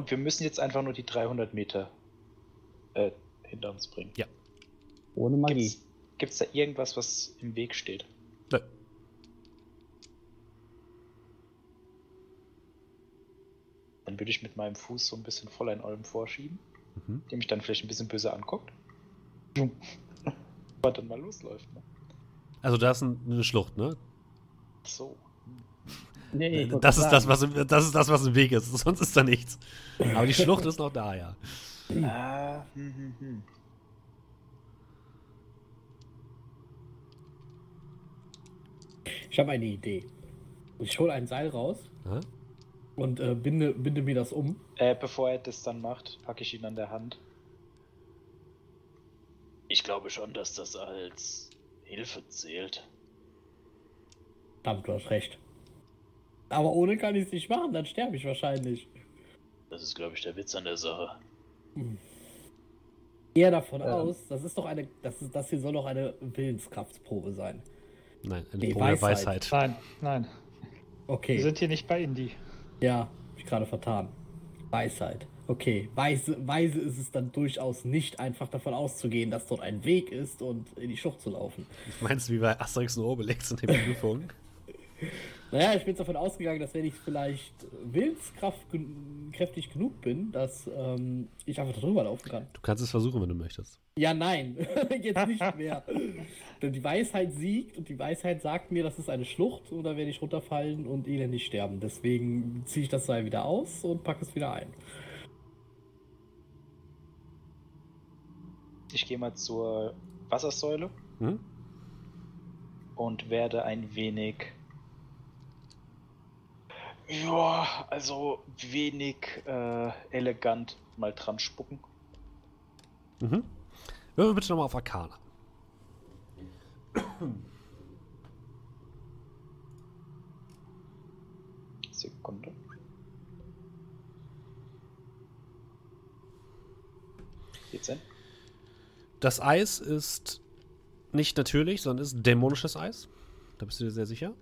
Und wir müssen jetzt einfach nur die 300 Meter äh, hinter uns bringen. Ja. Ohne Magie. Gibt es da irgendwas, was im Weg steht? Nö. Dann würde ich mit meinem Fuß so ein bisschen voll ein Olm vorschieben, Mhm. der mich dann vielleicht ein bisschen böse anguckt. [LAUGHS] Aber dann mal losläuft. Ne? Also da ist ein, eine Schlucht, ne? So. [LAUGHS] Nee, wollte Das ist das, was im, das ist das, was im Weg ist. [LAUGHS] Sonst ist da nichts. [LAUGHS] Aber die Schlucht ist noch da, ja. Ah, hm, hm, hm. Ich habe eine Idee. Ich hole ein Seil raus Aha. und äh, binde, binde mir das um. Äh, bevor er das dann macht, packe ich ihn an der Hand. Ich glaube schon, dass das als Hilfe zählt. Verdammt, du hast recht. Aber ohne kann ich es nicht machen, dann sterbe ich wahrscheinlich. Das ist, glaube ich, der Witz an der Sache. Eher davon Ähm. aus, das ist doch eine, das, ist, das hier soll doch eine Willenskraftprobe sein. Nein, eine Nee, Probe der Weisheit. Weisheit. Nein, nein. Okay. Wir sind hier nicht bei Indie. Ja, hab ich gerade vertan. Weisheit. Okay, weise, weise ist es dann durchaus nicht einfach davon auszugehen, dass dort ein Weg ist und in die Schlucht zu laufen. Meinst du wie bei Asterix und Obelix in den Prüfungen? [LAUGHS] Naja, ich bin davon ausgegangen, dass wenn ich vielleicht willenskraftig genug bin, dass ähm, ich einfach darüber laufen kann. Du kannst es versuchen, wenn du möchtest. Ja, nein, [LAUGHS] jetzt nicht [LAUGHS] mehr. Denn die Weisheit siegt und die Weisheit sagt mir, das ist eine Schlucht und da werde ich runterfallen und elendig sterben. Deswegen ziehe ich das Seil wieder aus und packe es wieder ein. Ich gehe mal zur Wassersäule Hm? und werde ein wenig. Ja, also wenig äh, elegant mal dran spucken. Mhm. Würfel bitte nochmal auf Arcana. Sekunde. Geht's hin? Das Eis ist nicht natürlich, sondern ist dämonisches Eis. Da bist du dir sehr sicher.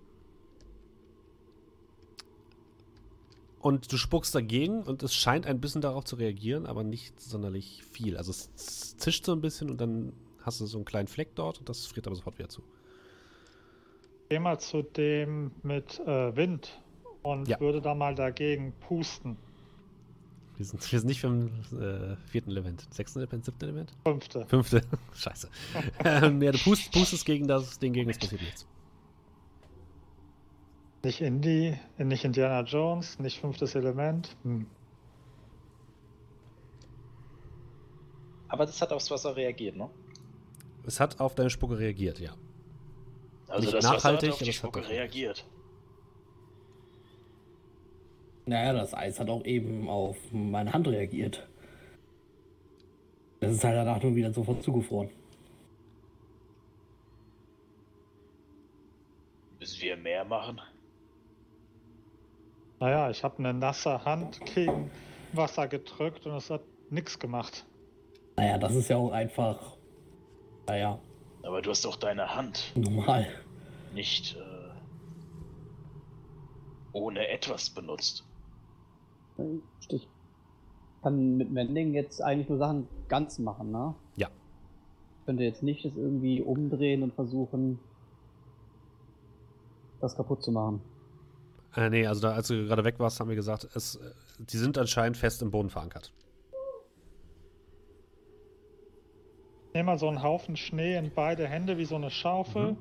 Und du spuckst dagegen und es scheint ein bisschen darauf zu reagieren, aber nicht sonderlich viel. Also es zischt so ein bisschen und dann hast du so einen kleinen Fleck dort und das friert aber sofort wieder zu. Geh mal zu dem mit äh, Wind und Ja. würde da mal dagegen pusten. Wir sind, wir sind nicht beim äh, vierten Element. Sechsten Element, siebten Element? Fünfte. Fünfte. [LAUGHS] Scheiße. [LAUGHS] ähm, ja, du pust, pustest gegen das Ding gegen, es passiert nichts. Nicht Indie, nicht Indiana Jones, nicht fünftes Element. Hm. Aber das hat aufs Wasser reagiert, ne? Es hat auf deine Spucke reagiert, ja. Also Nicht das Wasser nachhaltig, hat auf die hat Spucke doch- reagiert. Naja, das Eis hat auch eben auf meine Hand reagiert. Das ist halt danach nur wieder sofort zugefroren. Müssen wir mehr machen? Naja, ich habe eine nasse Hand gegen Wasser gedrückt und es hat nichts gemacht. Naja, das ist ja auch einfach, naja, Aber du hast doch deine Hand normal. nicht äh, ohne etwas benutzt. Ich kann mit Mending jetzt eigentlich nur Sachen ganz machen, ne? Ja. Ich könnte jetzt nicht das irgendwie umdrehen und versuchen, das kaputt zu machen. Äh, nee, also da, als du gerade weg warst, haben wir gesagt, es, äh, die sind anscheinend fest im Boden verankert. Nehme mal so einen Haufen Schnee in beide Hände wie so eine Schaufel.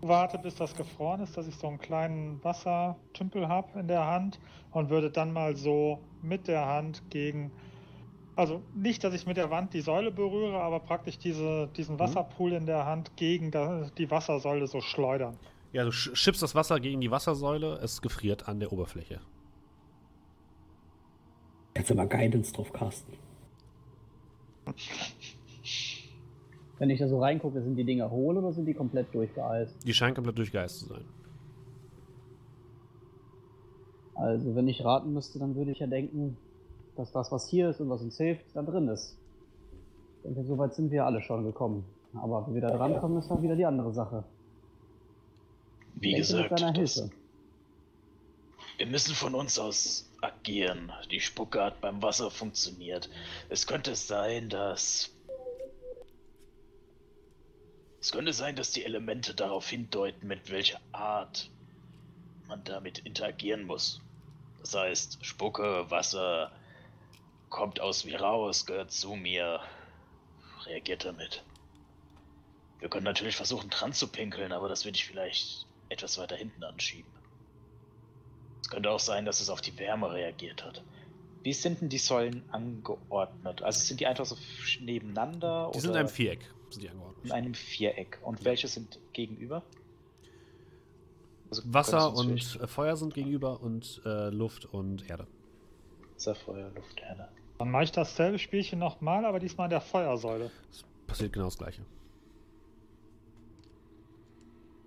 Warte, bis das gefroren ist, dass ich so einen kleinen Wassertümpel habe in der Hand und würde dann mal so mit der Hand gegen. Also nicht, dass ich mit der Wand die Säule berühre, aber praktisch diese, diesen Wasserpool in der Hand gegen die Wassersäule so schleudern. Ja, du sch- schippst das Wasser gegen die Wassersäule, es gefriert an der Oberfläche. Kannst du mal Guidance drauf casten. Wenn ich da so reingucke, sind die Dinger hohl oder sind die komplett durchgeeist? Die scheinen komplett durchgeist zu sein. Also, wenn ich raten müsste, dann würde ich ja denken, dass das, was hier ist und was uns hilft, da drin ist. Ich denke, so weit sind wir alle schon gekommen. Aber wie wir da drankommen, ist dann wieder die andere Sache. Wie gesagt, das, wir müssen von uns aus agieren. Die Spucke hat beim Wasser funktioniert. Es könnte sein, dass. Es könnte sein, dass die Elemente darauf hindeuten, mit welcher Art man damit interagieren muss. Das heißt, Spucke, Wasser, kommt aus mir raus, gehört zu mir, reagiert damit. Wir können natürlich versuchen, dran zu pinkeln, aber das würde ich vielleicht etwas weiter hinten anschieben. Es könnte auch sein, dass es auf die Wärme reagiert hat. Wie sind denn die Säulen angeordnet? Also sind die einfach so nebeneinander Die oder sind in einem Viereck, sind die angeordnet. in einem Viereck? Und welche sind gegenüber? Also Wasser und äh, Feuer sind gegenüber und äh, Luft und Erde. Wasser, Feuer, Luft, Erde. Dann mache ich dasselbe Spielchen nochmal, aber diesmal in der Feuersäule. Es passiert genau das gleiche.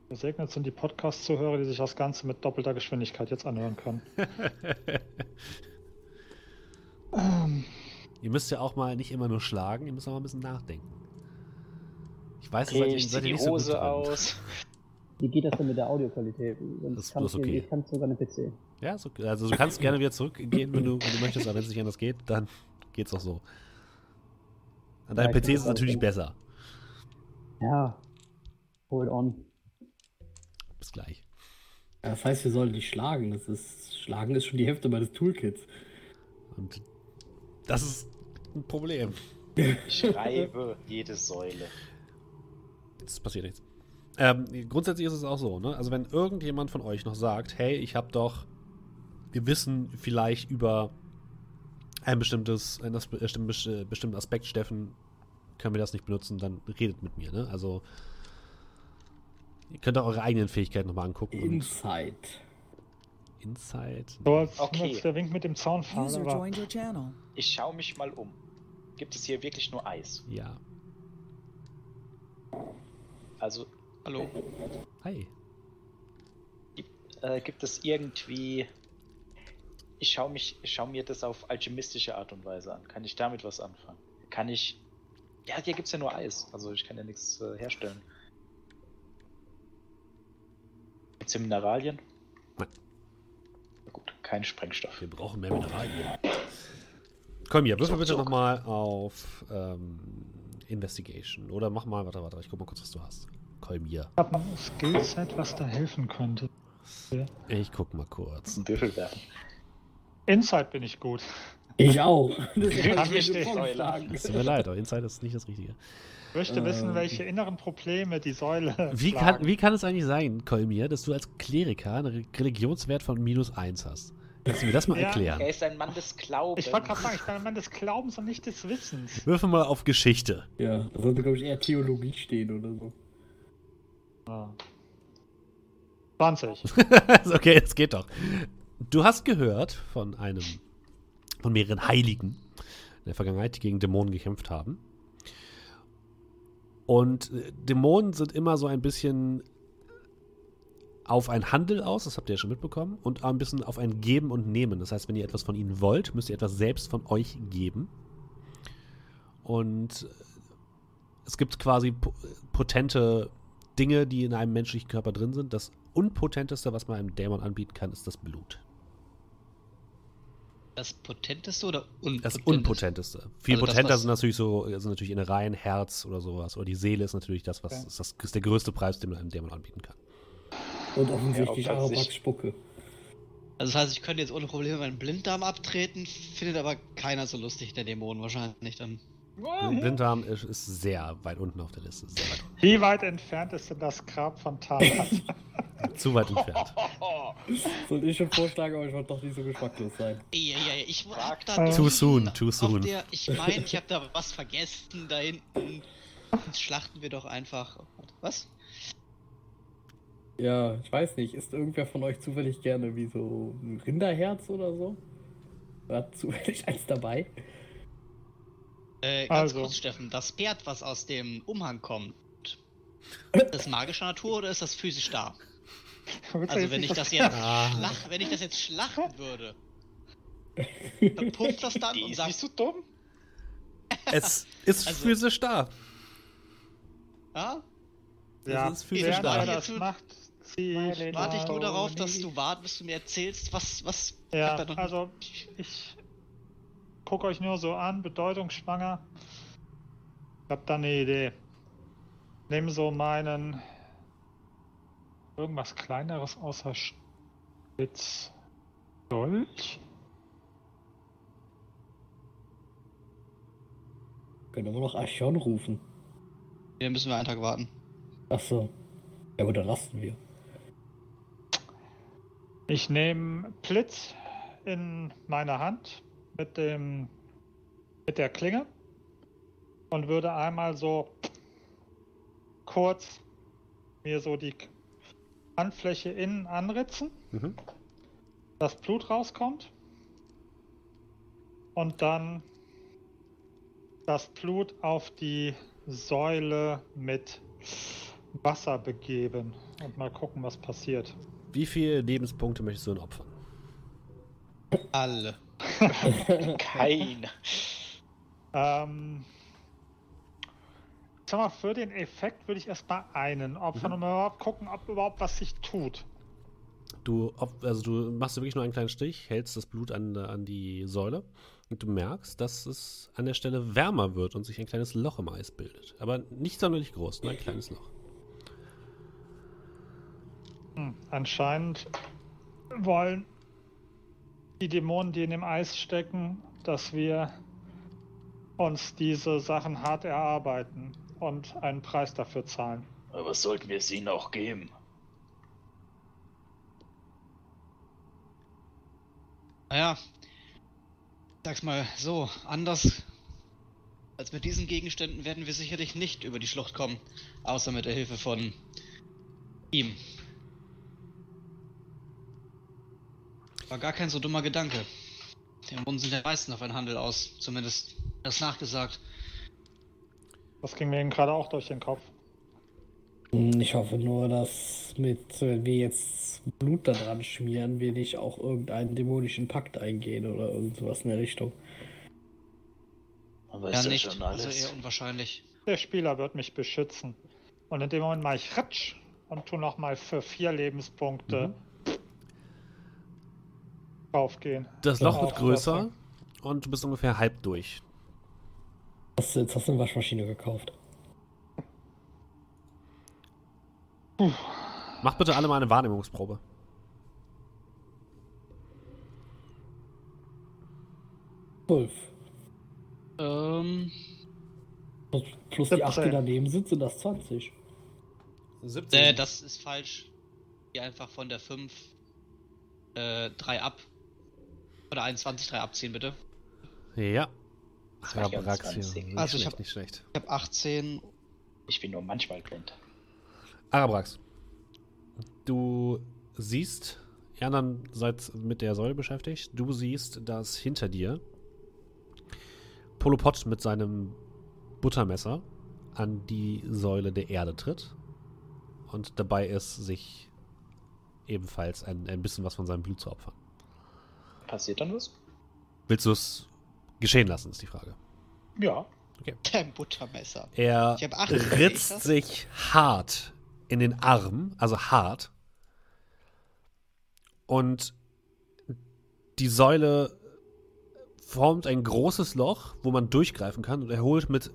Gesegnet sind die Podcast-Zuhörer, die sich das Ganze mit doppelter Geschwindigkeit jetzt anhören können. ähm, [LAUGHS] Ihr müsst ja auch mal nicht immer nur schlagen, ihr müsst auch mal ein bisschen nachdenken. Ich weiß, ihr seid, Okay, ihr ich zieh seid ihr die nicht so gut Hose drin. aus. [LAUGHS] Wie geht das denn mit der Audioqualität? Sonst Das ist ich, okay. ich kann sogar eine PC. Ja, ist okay. also du kannst gerne wieder zurückgehen, wenn du, wenn du möchtest, aber wenn es nicht anders geht, dann geht's auch so. An deinem Ja, PC ist es natürlich besser. Ja. Hold on. Gleich. Ja, Das heißt, wir sollen nicht schlagen. Das ist, schlagen ist schon die Hälfte meines Toolkits. Und das ist ein Problem. Ich reibe jede Säule. Es passiert nichts. Ähm, grundsätzlich ist es auch so, ne? Also wenn irgendjemand von euch noch sagt, hey, ich habe doch, wir wissen vielleicht über ein bestimmtes, ein as- bestimm- besti- bestimmten Aspekt, Steffen, können wir das nicht benutzen, dann redet mit mir, ne? Also ihr könnt auch eure eigenen Fähigkeiten nochmal angucken. und Insight. Insight. so als Okay. der Wink mit dem Zaunpfahl. User Aber. Ich schaue mich mal um. Gibt es hier wirklich nur Eis? Ja. Also Hallo. Hi. äh, gibt es irgendwie. Ich schaue mich, ich schaue mir das auf alchemistische Art und Weise an. Kann ich damit was anfangen? Kann ich. Ja, hier gibt es ja nur Eis. Also ich kann ja nichts äh, herstellen. Gibt es hier Mineralien? Nein. Na gut, kein Sprengstoff. Wir brauchen mehr Mineralien. Komm hier, würfel bitte nochmal auf ähm, Investigation. Oder mach mal, warte, warte, ich guck mal kurz, was du hast. Kolmir. ich habe ein Skillset, was da helfen könnte. Ich guck mal kurz. Ein Würfel werfen. Insight bin ich gut. Ich auch. [LAUGHS] Das Kann hab ich nicht. vorgeschlagen. Es tut mir leid, aber Inside ist nicht das Richtige. Ich möchte wissen, Ähm. welche inneren Probleme die Säule. [LAUGHS] Wie kann, wie kann es eigentlich sein, Kolmir, dass du als Kleriker einen Re- Religionswert von minus 1 hast? Kannst du mir das mal Ja, erklären? Er ist ein Mann des Glaubens. Ich wollte gerade sagen, ich bin ein Mann des Glaubens und nicht des Wissens. Würfel mal auf Geschichte. Ja, da sollte, glaube ich, eher Theologie stehen oder so. Ja. 20. [LAUGHS] okay, es geht doch. Du hast gehört von einem, von mehreren Heiligen in der Vergangenheit, die gegen Dämonen gekämpft haben. Und äh, Dämonen sind immer so ein bisschen auf ein Handel aus, das habt ihr ja schon mitbekommen, und ein bisschen auf ein Geben und Nehmen. Das heißt, wenn ihr etwas von ihnen wollt, müsst ihr etwas selbst von euch geben. Und äh, es gibt quasi po- potente Dinge, die in einem menschlichen Körper drin sind. Das unpotenteste, was man einem Dämon anbieten kann, ist das Blut. Das potenteste oder unpotenteste? Das unpotenteste. Viel Also das, potenter was- sind natürlich so, sind natürlich Innereien, Herz oder sowas. Oder die Seele ist natürlich das, was Okay. ist, das ist der größte Preis, den man einem Dämon anbieten kann. Und offensichtlich Ja, ich- Spucke. Also das heißt, ich könnte jetzt ohne Probleme meinen Blinddarm abtreten, findet aber keiner so lustig, der Dämon wahrscheinlich dann. Blinddarm ist, ist sehr weit unten auf der Liste. Sehr weit Wie weit entfernt ist denn das Grab von Talat? [LAUGHS] Zu weit entfernt. [LAUGHS] Sollte ich schon vorschlagen, aber ich wollte doch nicht so geschmacklos sein. Ja, ja, ja, ich hab Frag da Too soon, too soon. Der, ich meine, ich habe da was vergessen da hinten. Jetzt schlachten wir doch einfach. Was? Ja, ich weiß nicht. Ist irgendwer von euch zufällig gerne wie so ein Rinderherz oder so? War zufällig eins dabei? Äh, ganz Also. kurz, Steffen, das Pferd, was aus dem Umhang kommt, ist das magischer Natur oder ist das physisch da? Du Also wenn ich das jetzt Ah. schlach, wenn ich das jetzt schlachten würde, dann pumpt das dann Die und sagt, nicht so dumm. Es [LAUGHS] ist Also- physisch da. ja, Ja, Das ist physisch da. das macht, warte ich nur darauf, dass du wart, bis du mir erzählst, was, was, Ja, also ich gucke euch nur so an, bedeutungsschwanger. Ich hab da eine Idee. Nimm so meinen irgendwas kleineres außer Spitz Dolch. Können wir noch Archon rufen. Hier müssen wir einen Tag warten. Ach so. Ja gut, dann lassen wir. Ich nehme Blitz in meine Hand mit dem mit der Klinge und würde einmal so kurz mir so die Handfläche innen anritzen, Mhm. dass Blut rauskommt und dann das Blut auf die Säule mit Wasser begeben und mal gucken, was passiert. Wie viele Lebenspunkte möchtest du denn opfern? Alle. [LAUGHS] Keine. Ähm, sag mal, für den Effekt würde ich erstmal einen opfern und mal überhaupt gucken, ob überhaupt was sich tut. Du, also du machst wirklich nur einen kleinen Stich, hältst das Blut an, an die Säule und du merkst, dass es an der Stelle wärmer wird und sich ein kleines Loch im Eis bildet. Aber nicht sonderlich groß, nur ein kleines Loch. Hm, anscheinend wollen die Dämonen, die in dem Eis stecken, dass wir uns diese Sachen hart erarbeiten und einen Preis dafür zahlen. Aber sollten wir es ihnen auch geben? Naja, sag's mal so, anders als mit diesen Gegenständen werden wir sicherlich nicht über die Schlucht kommen, außer mit der Hilfe von ihm. War gar kein so dummer Gedanke. Der Munden sind der meisten auf einen Handel aus, zumindest das nachgesagt. Das ging mir eben gerade auch durch den Kopf. Hm, Ich hoffe nur, dass mit, wenn wir jetzt Blut da dran schmieren, wir nicht auch irgendeinen dämonischen Pakt eingehen oder irgendwas in der Richtung. Man weiß Ja, ja, nicht, schon also alles. eher unwahrscheinlich. Der Spieler wird mich beschützen. Und in dem Moment mache ich Ratsch und tu nochmal für vier Lebenspunkte draufgehen. Das Loch Ja, wird größer und du bist ungefähr halb durch. Hast du, jetzt hast du eine Waschmaschine gekauft. Mach bitte alle mal eine Wahrnehmungsprobe. Zwölf. Ähm, Plus, plus die 8, die 17. daneben sind, sind das 20. 17. äh, das ist falsch. Hier einfach von der 5 äh, 3 ab. Oder 21 3 abziehen, bitte. ja. Arabrax hier. 20. Nicht Also ich schlecht, hab- nicht schlecht. Ich habe 18. Ich bin nur manchmal blind. Arabrax. Du siehst, ihr anderen seid mit der Säule beschäftigt. Du siehst, dass hinter dir Polopod mit seinem Buttermesser an die Säule der Erde tritt und dabei ist, sich ebenfalls ein, ein bisschen was von seinem Blut zu opfern. Passiert dann was? Willst du es geschehen lassen, ist die Frage. Ja. Dein Buttermesser. Er acht, ritzt sich hart in den Arm, also hart. Und die Säule formt ein großes Loch, wo man durchgreifen kann und er holt mit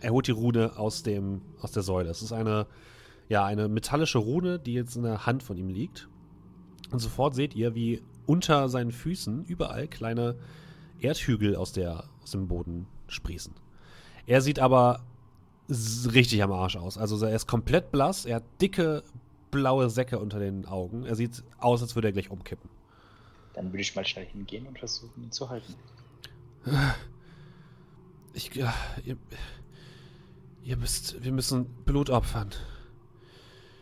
er holt die Rune aus dem aus der Säule. Es ist eine ja, eine metallische Rune, die jetzt in der Hand von ihm liegt. Und sofort seht ihr, wie unter seinen Füßen überall kleine Erdhügel aus, der, aus dem Boden sprießen. Er sieht aber richtig am Arsch aus. Also er ist komplett blass, er hat dicke blaue Säcke unter den Augen. Er sieht aus, als würde er gleich umkippen. Dann würde ich mal schnell hingehen und versuchen, ihn zu halten. [SIGHS] Ich, ja, ihr, ihr müsst, wir müssen Blut opfern.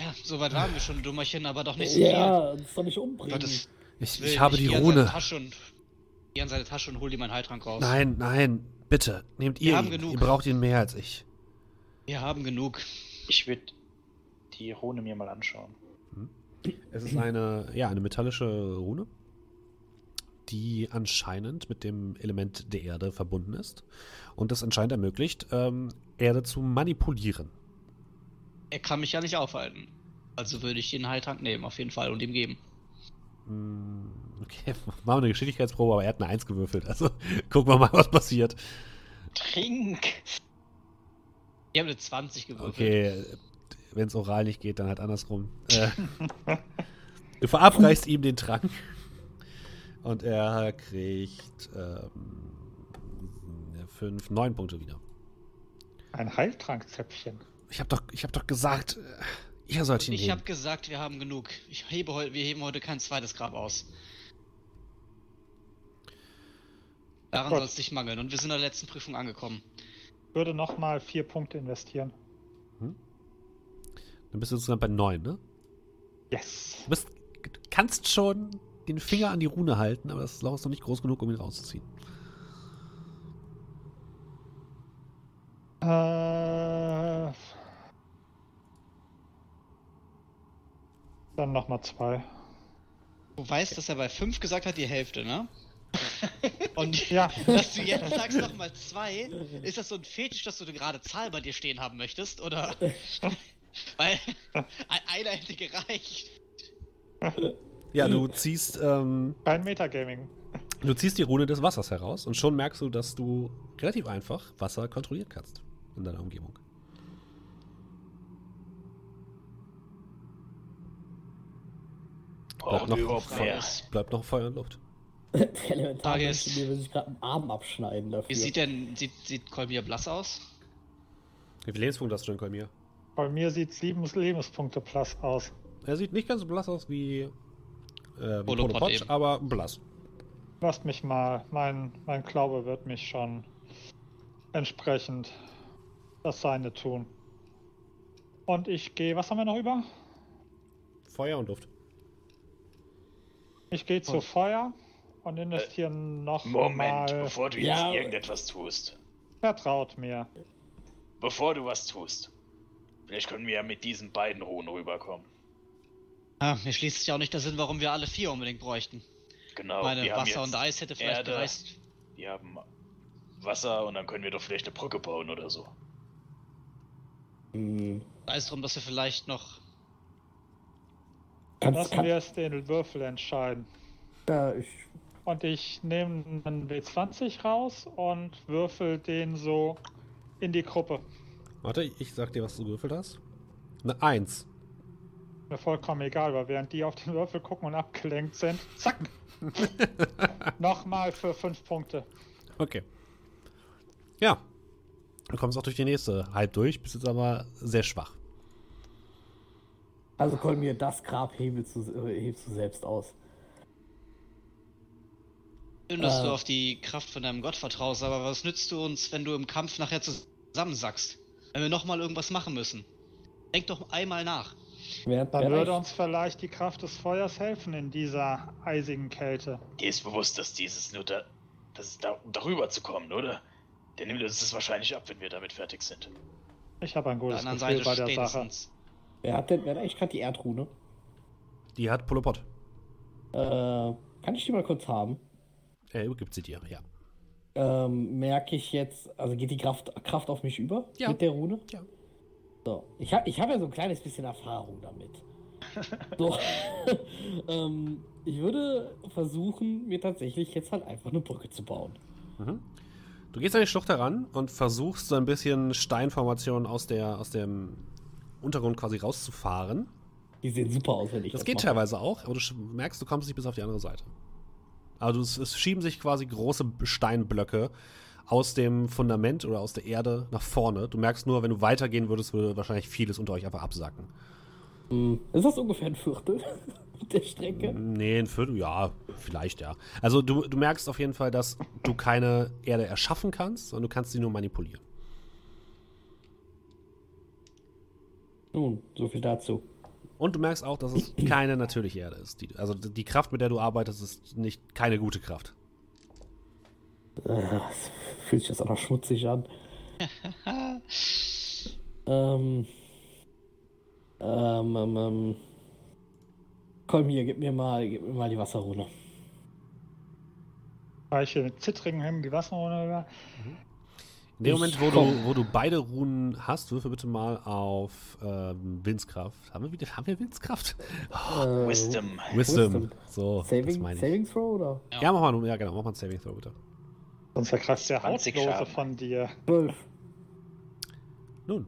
Ja, soweit waren wir schon, Dummerchen, aber doch nicht so viel. Ja, das soll nicht Aber umbringen. das Ich, ich habe nicht die Rune. Tasche und Geh an seine Tasche und hol dir meinen Heiltrank raus. Nein, nein, bitte, nehmt ihr Wir haben ihn. genug. Ihr braucht ihn mehr als ich. Wir haben genug. Ich würde die Rune mir mal anschauen. Es ist eine, ja, eine metallische Rune, die anscheinend mit dem Element der Erde verbunden ist und das anscheinend ermöglicht, ähm, Erde zu manipulieren. Er kann mich ja nicht aufhalten. Also würde ich den Heiltrank nehmen, auf jeden Fall, und ihm geben. Hm, Okay, [LAUGHS] machen wir eine Geschicklichkeitsprobe, aber er hat eine 1 gewürfelt. Also [LAUGHS] gucken wir mal, was passiert. Trink! Ich habe eine 20 gewürfelt. Okay, wenn es oral nicht geht, dann halt andersrum. Äh, du verabreichst ihm den Trank und er kriegt ähm, fünf, neun Punkte wieder. Ein Heiltrankzäpfchen. Ich habe doch, ich hab doch gesagt, äh, ihr sollt ihn Ich nehmen. habe gesagt, wir haben genug. Ich hebe heu wir heben heute kein zweites Grab aus. Daran soll es nicht mangeln. Und wir sind in der letzten Prüfung angekommen. Würde nochmal vier Punkte investieren. Dann bist du insgesamt bei neun, ne? Yes. Du bist, du kannst schon den Finger an die Rune halten, aber das Loch ist noch nicht groß genug, um ihn rauszuziehen. Äh, dann nochmal zwei. Du weißt, dass er bei 5 gesagt hat, die Hälfte, ne? [LAUGHS] Und Ja. dass du jetzt sagst nochmal 2, ist das so ein Fetisch, dass du eine gerade Zahl bei dir stehen haben möchtest? Oder? [LAUGHS] Weil ein- einer hätte gereicht. Ja, du ziehst, ähm, Kein Metagaming. du ziehst die Rune des Wassers heraus und schon merkst du, dass du relativ einfach Wasser kontrollieren kannst in deiner Umgebung. Brauchen noch- ist, Bleibt noch Feuer und Luft. Der Frage ist- will sich gerade einen Arm abschneiden dafür. Wie sieht denn, sieht, sieht Kolmir blass aus? Wie viele Lebenspunkte hast du denn, Kolmir? Bei mir sieht sieben Lebenspunkte plus aus. Er sieht nicht ganz so blass aus wie, äh, wie Polo Polo Pot Pot, eben. aber blass. Lasst mich mal. Mein, mein Glaube wird mich schon entsprechend das Seine tun. Und ich gehe. Was haben wir noch über? Feuer und Luft. Ich gehe zu Feuer und investiere noch Moment, mal. bevor du Ja. jetzt irgendetwas tust. Vertraut mir. Bevor du was tust. Vielleicht können wir ja mit diesen beiden Ruhen rüberkommen. Ah, mir schließt sich auch nicht der Sinn, warum wir alle vier unbedingt bräuchten. Genau. Meine wir haben Wasser jetzt und Eis hätte vielleicht Erde, gereicht. Wir haben Wasser und dann können wir doch vielleicht eine Brücke bauen oder so. Hm. Da ist darum, dass wir vielleicht noch. Kannst, Lassen kann, wir es den Würfel entscheiden. ja, ich, Und ich nehme einen W20 raus und würfel den so in die Gruppe. Warte, ich sag dir, was du gewürfelt hast. Eine Eins. Mir vollkommen egal, weil während die auf den Würfel gucken und abgelenkt sind, zack. [LAUGHS] Nochmal für fünf Punkte. Okay. Ja. Du kommst auch durch die nächste halb durch, bist jetzt aber sehr schwach. Also Kolmir, das Grab hebelst du, äh, hebst du selbst aus. Schön, dass Äh. du auf die Kraft von deinem Gott vertraust, aber was nützt du uns, wenn du im Kampf nachher zusammensackst? Wenn wir nochmal irgendwas machen müssen? Denk doch einmal nach. Dann würde ich- uns vielleicht die Kraft des Feuers helfen in dieser eisigen Kälte. Dir ist bewusst, dass dieses nur da, dass es da, um darüber zu kommen, oder? Der nimmt uns das wahrscheinlich ab, wenn wir damit fertig sind. Ich habe ein gutes Gefühl Seite bei der Sache. Wer hat denn, wer hat eigentlich gerade die Erdrune? Die hat Polopod. Äh, kann ich die mal kurz haben? Er übergibt sie dir, ja. Ähm, merke ich jetzt, also geht die Kraft, Kraft auf mich über Ja. mit der Rune? Ja. So, ich habe ich hab ja so ein kleines bisschen Erfahrung damit. So, [LAUGHS] ähm, ich würde versuchen, mir tatsächlich jetzt halt einfach eine Brücke zu bauen. Mhm. Du gehst an die Schlucht heran und versuchst so ein bisschen Steinformationen aus, der, aus dem Untergrund quasi rauszufahren. Die sehen super aus, wenn ich Das das geht mache. teilweise auch, aber du merkst, du kommst nicht bis auf die andere Seite. Also es, es schieben sich quasi große Steinblöcke aus dem Fundament oder aus der Erde nach vorne. Du merkst nur, wenn du weitergehen würdest, würde wahrscheinlich vieles unter euch einfach absacken. Hm, Ist das ungefähr ein Viertel [LAUGHS] der Strecke? Nee, ein Viertel, ja, vielleicht, ja. Also du, du merkst auf jeden Fall, dass du keine Erde erschaffen kannst, sondern du kannst sie nur manipulieren. Nun, so viel dazu. Und du merkst auch, dass es [CLEARS THROAT] keine natürliche Erde ist. Die, also die Kraft, mit der du arbeitest, ist nicht keine gute Kraft. das fühlt sich das auch noch schmutzig an. [LAUGHS] ähm, ähm, ähm, ähm. Komm hier, gib mir mal, gib mir mal die Wasserrune. Reiche mit zittrigen Händen die Wasserrunde über. In dem Moment, wo du, wo du beide Runen hast, würfel bitte mal auf ähm, Willenskraft. Haben wir wieder, haben wir Willenskraft? Äh, Wisdom. Wisdom. Wisdom. So, das Saving, meine ich. Saving Throw oder? Ja, mach mal, nun- ja genau, mach mal ein Saving Throw bitte. Sonst verkratzt der 20 Hautlose von dir. 12. Nun.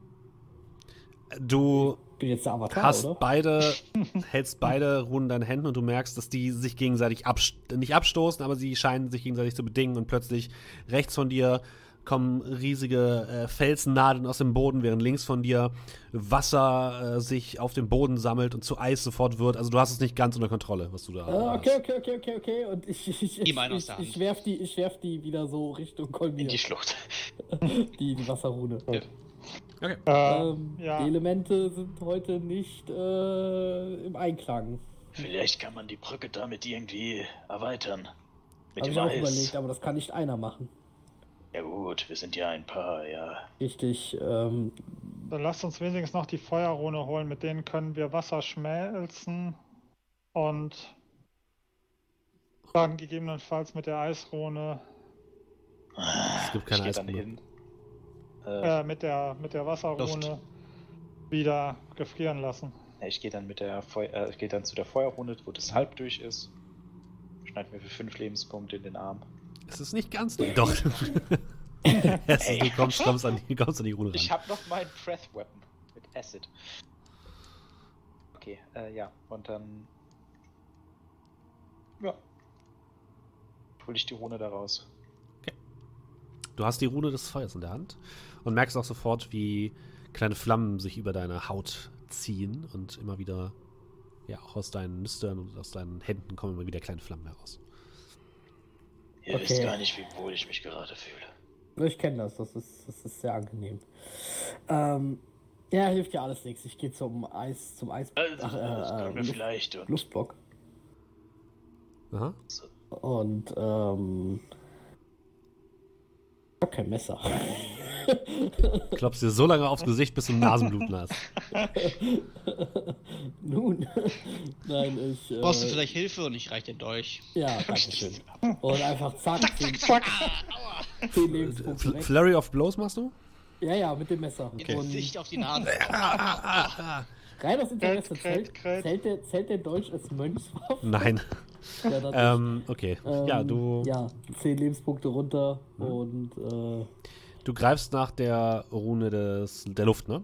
Du Avatar, hast oder? beide, [LAUGHS] hältst beide Runen in deinen Händen und du merkst, dass die sich gegenseitig abst nicht abstoßen, aber sie scheinen sich gegenseitig zu bedingen und plötzlich rechts von dir kommen riesige äh, Felsennadeln aus dem Boden, während links von dir Wasser äh, sich auf dem Boden sammelt und zu Eis sofort wird. Also du hast es nicht ganz unter Kontrolle, was du da Ah, hast. okay, okay, okay, okay, okay. Und ich, ich, ich, ich, ich, Hand. werf die, ich werf die wieder so Richtung Kolmir. In die Schlucht. [LAUGHS] die, die Wasserrune. Okay. Äh, Ähm, ja. Die Elemente sind heute nicht äh, im Einklang. Vielleicht kann man die Brücke damit irgendwie erweitern. Mit Habe dem ich auch Eis. überlegt, aber das kann nicht einer machen. Ja gut, wir sind ja ein paar, ja. Richtig. Ähm, Dann lasst uns wenigstens noch die Feuerrune holen, mit denen können wir Wasser schmelzen und dann gegebenenfalls mit der Eisrune, Es gibt keine hin. Äh, äh, mit der mit der Wasserrune wieder gefrieren lassen. ich gehe dann mit der Feu äh, ich gehe dann zu der Feuerrunde, wo das halb durch ist. Schneid mir für fünf Lebenspunkte in den Arm. Es ist nicht ganz durch. Doch. [LAUGHS] Ey. du kommst, kommst, an die, kommst an die Rune ran. Ich habe noch mein Breath Weapon mit Acid. Okay, äh, ja, und dann. Ja. Hol ich die Rune da raus. Du hast die Rune des Feuers in der Hand und merkst auch sofort, wie kleine Flammen sich über deine Haut ziehen und immer wieder, ja, auch aus deinen Nüstern und aus deinen Händen kommen immer wieder kleine Flammen heraus. Ihr Okay. wisst gar nicht, wie wohl ich mich gerade fühle. ich kenne das, das ist, das ist sehr angenehm. Ähm, ja, hilft ja alles nichts. Ich gehe zum Eis, zum Eis. Also, ach, das äh, können wir Luft, vielleicht und Luftblock. Aha. Und ähm. Ich hab kein Messer. [LAUGHS] Klopfst dir so lange aufs Gesicht, bis du Nasenbluten hast. [LAUGHS] Nun. Nein, ich. Äh, Brauchst du vielleicht Hilfe und ich reich dir durch. Ja, [LAUGHS] danke schön. Und einfach zack, zehn, Zack! zehn Lebenspunkte Fl weg. Flurry of Blows machst du? Ja, ja, mit dem Messer. In Und Gesicht auf die Nase. rein aus Interesse, zählt, zählt, der, zählt der Dolch als Mönchswaffe? Nein. Ja, dann ähm, okay. nicht. ja, Ähm, du, Ja, 10 Lebenspunkte runter Mhm. und äh, du greifst nach der Rune des, der Luft, ne?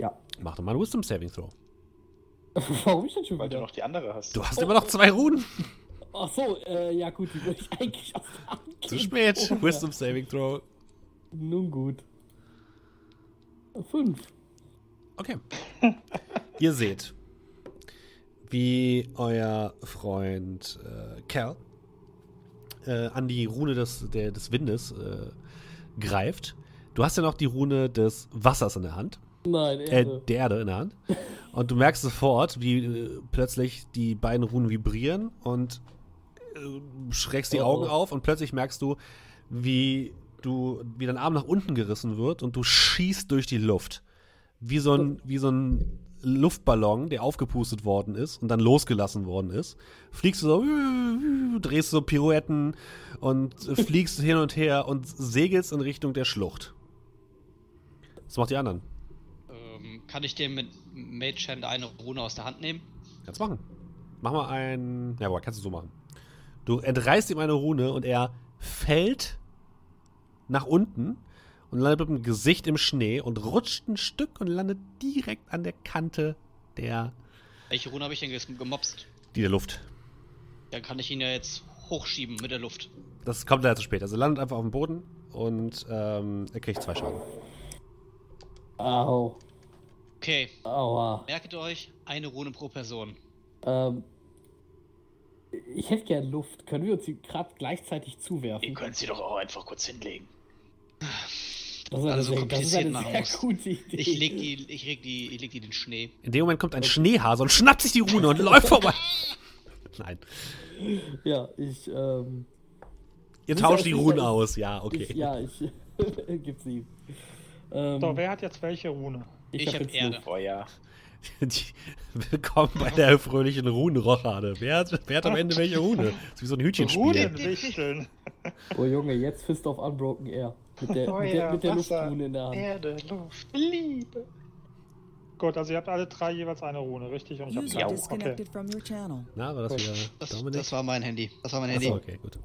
ja. Mach doch mal einen Wisdom Saving Throw. [LAUGHS] Warum ich denn schon Weil du wieder? noch die andere hast. Du hast immer noch zwei Runen. Ach so, äh, ja gut, die würde ich eigentlich aus der Hand Zu spät. Oh, Wisdom Saving Throw. Nun gut. Fünf. Okay. Ihr seht, wie euer Freund äh, Cal äh, an die Rune des, der, des Windes äh, greift. Du hast ja noch die Rune des Wassers in der Hand, Nein, äh, Erde. der Erde in der Hand. [LAUGHS] Und du merkst sofort, wie äh, plötzlich die beiden Runen vibrieren und äh, schreckst die Oh, Augen oh. auf und plötzlich merkst du, wie du, wie dein Arm nach unten gerissen wird und du schießt durch die Luft. Wie so ein, wie so ein Luftballon, der aufgepustet worden ist und dann losgelassen worden ist. Fliegst du so, drehst so Pirouetten und fliegst hin und her und segelst in Richtung der Schlucht. Was macht die anderen? Ähm, kann ich dem mit Mage Hand eine Rune aus der Hand nehmen? Kannst machen. Mach mal ein. Ja, aber kannst du so machen. Du entreißt ihm eine Rune und er fällt nach unten und landet mit dem Gesicht im Schnee und rutscht ein Stück und landet direkt an der Kante der, Welche Rune habe ich denn gemobst? die der Luft. Dann kann ich ihn ja jetzt hochschieben mit der Luft. Das kommt leider zu spät. Also er landet einfach auf dem Boden und ähm, er kriegt zwei Schaden. Au. Okay, Aua. merket euch, eine Rune pro Person. Ähm, ich hätte gern Luft. Können wir uns die gerade gleichzeitig Ihr zuwerfen? könnt sie doch auch einfach kurz hinlegen. Das ist eine, Also sehr, das ist eine kompliziert machen sehr muss. gute Idee. Ich leg die, ich leg die, ich leg die in den Schnee. In dem Moment kommt ein Schneehase und schnappt sich die Rune und läuft vorbei. [LAUGHS] Nein. Ja, ich, ähm, Ihr tauscht die Runen ist- aus, ja, okay. Ich, ja, ich [LAUGHS] gib's ihm. Ähm, So, wer hat jetzt welche Rune? Ich hab hab jetzt Erde. Feuer. Die, willkommen bei der fröhlichen Runenrochade. Wer hat, wer hat am Ende welche Rune? Das ist wie so ein Hütchenspiel. Runenwichteln. Oh Junge, jetzt Fist of Unbroken Air. Mit der, mit der, mit der Luftrune in der Hand. Erde, Luft, Liebe. Gut, also ihr habt alle drei jeweils eine Rune, richtig? Und ich habe Ja, okay. disconnected from your channel. Na, war das wieder Das, Dominik? das war mein Handy. Das war mein Handy. Achso, okay, gut.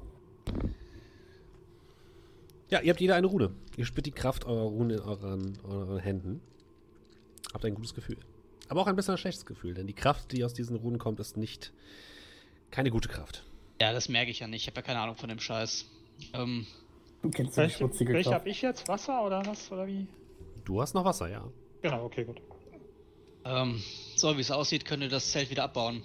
Ja, ihr habt jeder eine Rune. Ihr spürt die Kraft eurer Rune in euren, euren Händen. Habt ein gutes Gefühl. Aber auch ein bisschen ein schlechtes Gefühl, denn die Kraft, die aus diesen Runen kommt, ist nicht keine gute Kraft. Ja, das merke ich ja nicht. Ich habe ja keine Ahnung von dem Scheiß. Ähm, Du kennst die Welche, schmutzige welche habe ich jetzt? Wasser oder was? Oder wie? Du hast noch Wasser, ja. Genau, okay, gut. ähm, so wie es aussieht, könnt ihr das Zelt wieder abbauen.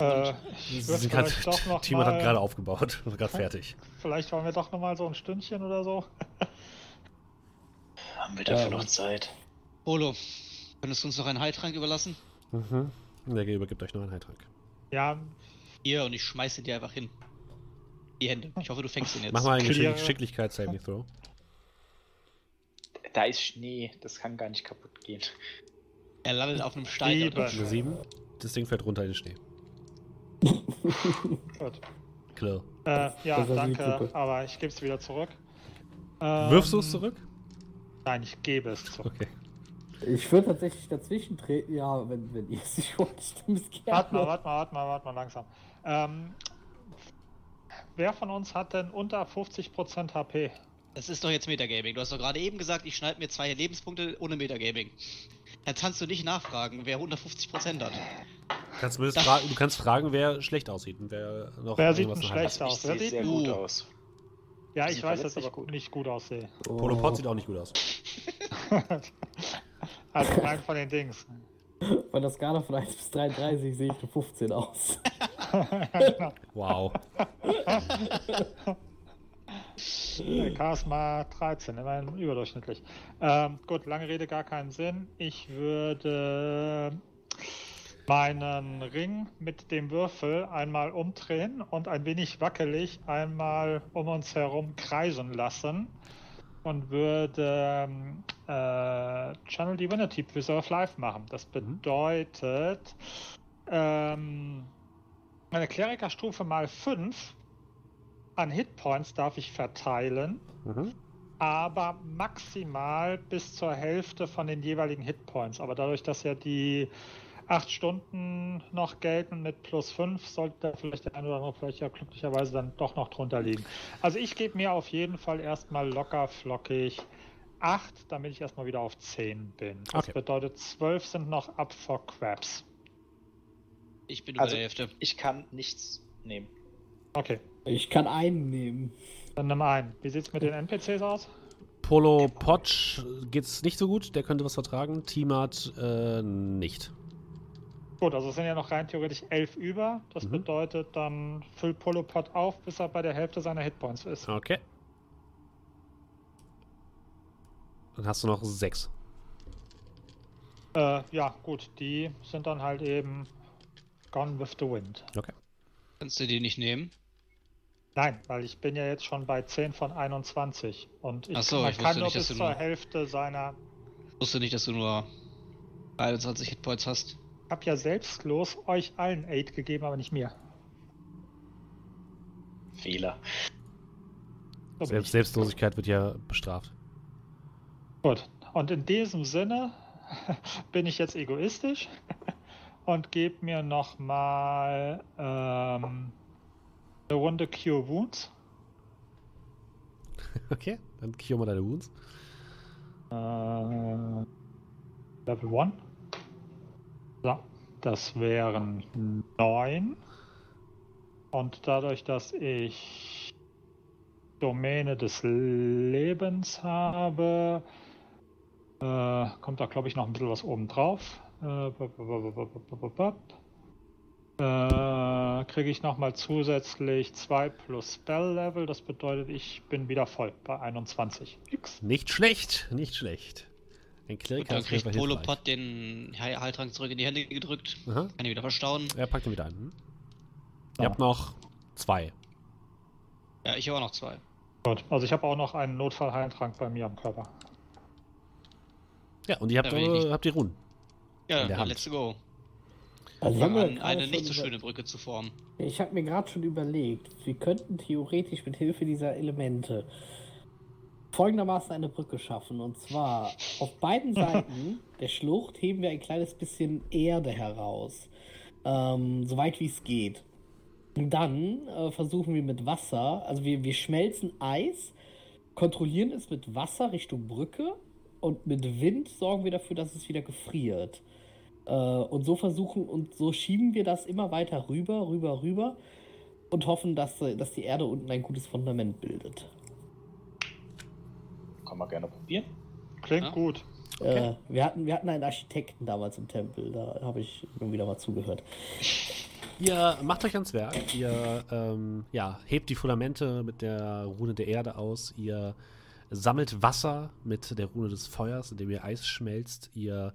Äh, vielleicht doch noch Timon hat gerade aufgebaut, ist [LAUGHS] gerade fertig. Vielleicht wollen wir doch noch mal so ein Stündchen oder so. [LAUGHS] Haben wir dafür Ja. noch Zeit? Polo, könntest du uns noch einen Heiltrank überlassen? Mhm. Der übergibt euch noch einen Heiltrank. Ja, Hier, und ich schmeiße dir einfach hin. Die Hände. Ich hoffe, du fängst ihn jetzt. Mach mal einen. Geschick Geschicklichkeits-Saving Throw. Da ist Schnee, das kann gar nicht kaputt gehen. Er landet auf einem Stein. Eine 7. Das Ding fällt runter in den Schnee. [LAUGHS] gut. Klar. Äh, ja, danke, aber ich gebe es wieder zurück. Ähm, Wirfst du es zurück? Nein, ich gebe es zurück. Okay. Ich würde tatsächlich dazwischen treten, ja, wenn, wenn ihr es nicht wollt, gerne. Warte mal, warte mal, warte mal, warte mal langsam. Ähm, wer von uns hat denn unter 50% HP? Das ist doch jetzt Metagaming. Du hast doch gerade eben gesagt, ich schneide mir zwei Lebenspunkte ohne Metagaming. Jetzt kannst du nicht nachfragen, wer 150% hat. Kannst zumindest Das- fragen, du kannst fragen, wer schlecht aussieht und wer noch Wer sieht denn schlecht hat. aus? Ich Wer sieht sehr gut aus. Ja, ich weiß, dass ich aber gut. nicht gut aussehe. Polo Pot sieht auch nicht gut aus. [LAUGHS] also rein von den Dings. Bei der Skala von 1 bis 33 sehe ich eine 15 aus. [LAUGHS] Wow. Charisma 13, immerhin überdurchschnittlich. Ähm, gut, lange Rede, gar keinen Sinn. Ich würde meinen Ring mit dem Würfel einmal umdrehen und ein wenig wackelig einmal um uns herum kreisen lassen und würde ähm, äh, Channel Divinity Preserve Life machen. Das bedeutet, ähm, meine Klerikerstufe mal 5 an Hitpoints darf ich verteilen, Mhm. aber maximal bis zur Hälfte von den jeweiligen Hitpoints. Aber dadurch, dass ja die 8 Stunden noch gelten mit plus 5, sollte da vielleicht der eine oder andere vielleicht ja glücklicherweise dann doch noch drunter liegen. Also ich gebe mir auf jeden Fall erstmal locker flockig 8, damit ich erstmal wieder auf 10 bin. Das Okay. bedeutet 12 sind noch up for Crabs. Ich bin über Also- der Hälfte. Ich kann nichts nehmen. Okay, Ich kann einen nehmen. dann nimm ein. Wie sieht's mit den NPCs aus? Polo Potsch geht's nicht so gut, der könnte was vertragen. Timat äh, nicht. Gut, also es sind ja noch rein theoretisch elf über. Das Mhm. bedeutet, dann füllt Polopod auf, bis er bei der Hälfte seiner Hitpoints ist. Okay. Dann hast du noch sechs. Äh, ja, gut, die sind dann halt eben gone with the wind. Okay. Kannst du die nicht nehmen? Nein, weil ich bin ja jetzt schon bei 10 von 21 und ich, Ach so, ich kann nur nicht, bis zur nur- Hälfte seiner... Ich wusste nicht, dass du nur 21 Hitpoints hast. Ich habe ja selbstlos euch allen Aid gegeben, aber nicht mir. Fehler. Selbst. Selbstlosigkeit wird ja bestraft. Gut, und in diesem Sinne [LAUGHS] bin ich jetzt egoistisch und gebe mir nochmal ähm, eine Runde Cure Wounds. [LAUGHS] Okay, dann cure mal deine Wounds. Äh, Level 1. So, das wären 9. Und dadurch, dass ich Domäne des Lebens habe, äh, kommt da, glaube ich, noch ein bisschen was oben drauf. Äh. Äh, kriege ich nochmal zusätzlich 2 plus Spell Level. Das bedeutet, ich bin wieder voll bei 21. X. Nicht schlecht, nicht schlecht. Ein Und Kleriker dann kriegt. Polopod den Heil- Heiltrank zurück in die Hände gedrückt. Aha. Kann ihn wieder verstauen. Er packt ihn wieder ein. Hm? Ah. Ihr habt noch zwei. Ja, ich habe auch noch zwei. Gut, also ich habe auch noch einen Notfallheiltrank bei mir am Körper. Ja, und ihr habt, nicht- habt die Runen. Ja, In der Hand. let's go. Also habe an, eine nicht so schöne Brücke zu formen. Ich habe mir gerade schon überlegt, wir könnten theoretisch mit Hilfe dieser Elemente folgendermaßen eine Brücke schaffen. Und zwar auf beiden [LAUGHS] Seiten der Schlucht heben wir ein kleines bisschen Erde heraus. Ähm, so weit wie es geht. Und dann äh, versuchen wir mit Wasser, also wir, wir schmelzen Eis, kontrollieren es mit Wasser Richtung Brücke und mit Wind sorgen wir dafür, dass es wieder gefriert. Äh, und so versuchen und so schieben wir das immer weiter rüber, rüber, rüber und hoffen, dass, äh, dass die Erde unten ein gutes Fundament bildet. Kann man gerne probieren. Klingt Ja. gut. Äh, wir, hatten, wir hatten einen Architekten damals im Tempel, da habe ich immer wieder mal zugehört. Ihr macht euch ans Werk. Ihr ähm, ja, hebt die Fundamente mit der Rune der Erde aus. Ihr sammelt Wasser mit der Rune des Feuers, indem ihr Eis schmelzt. Ihr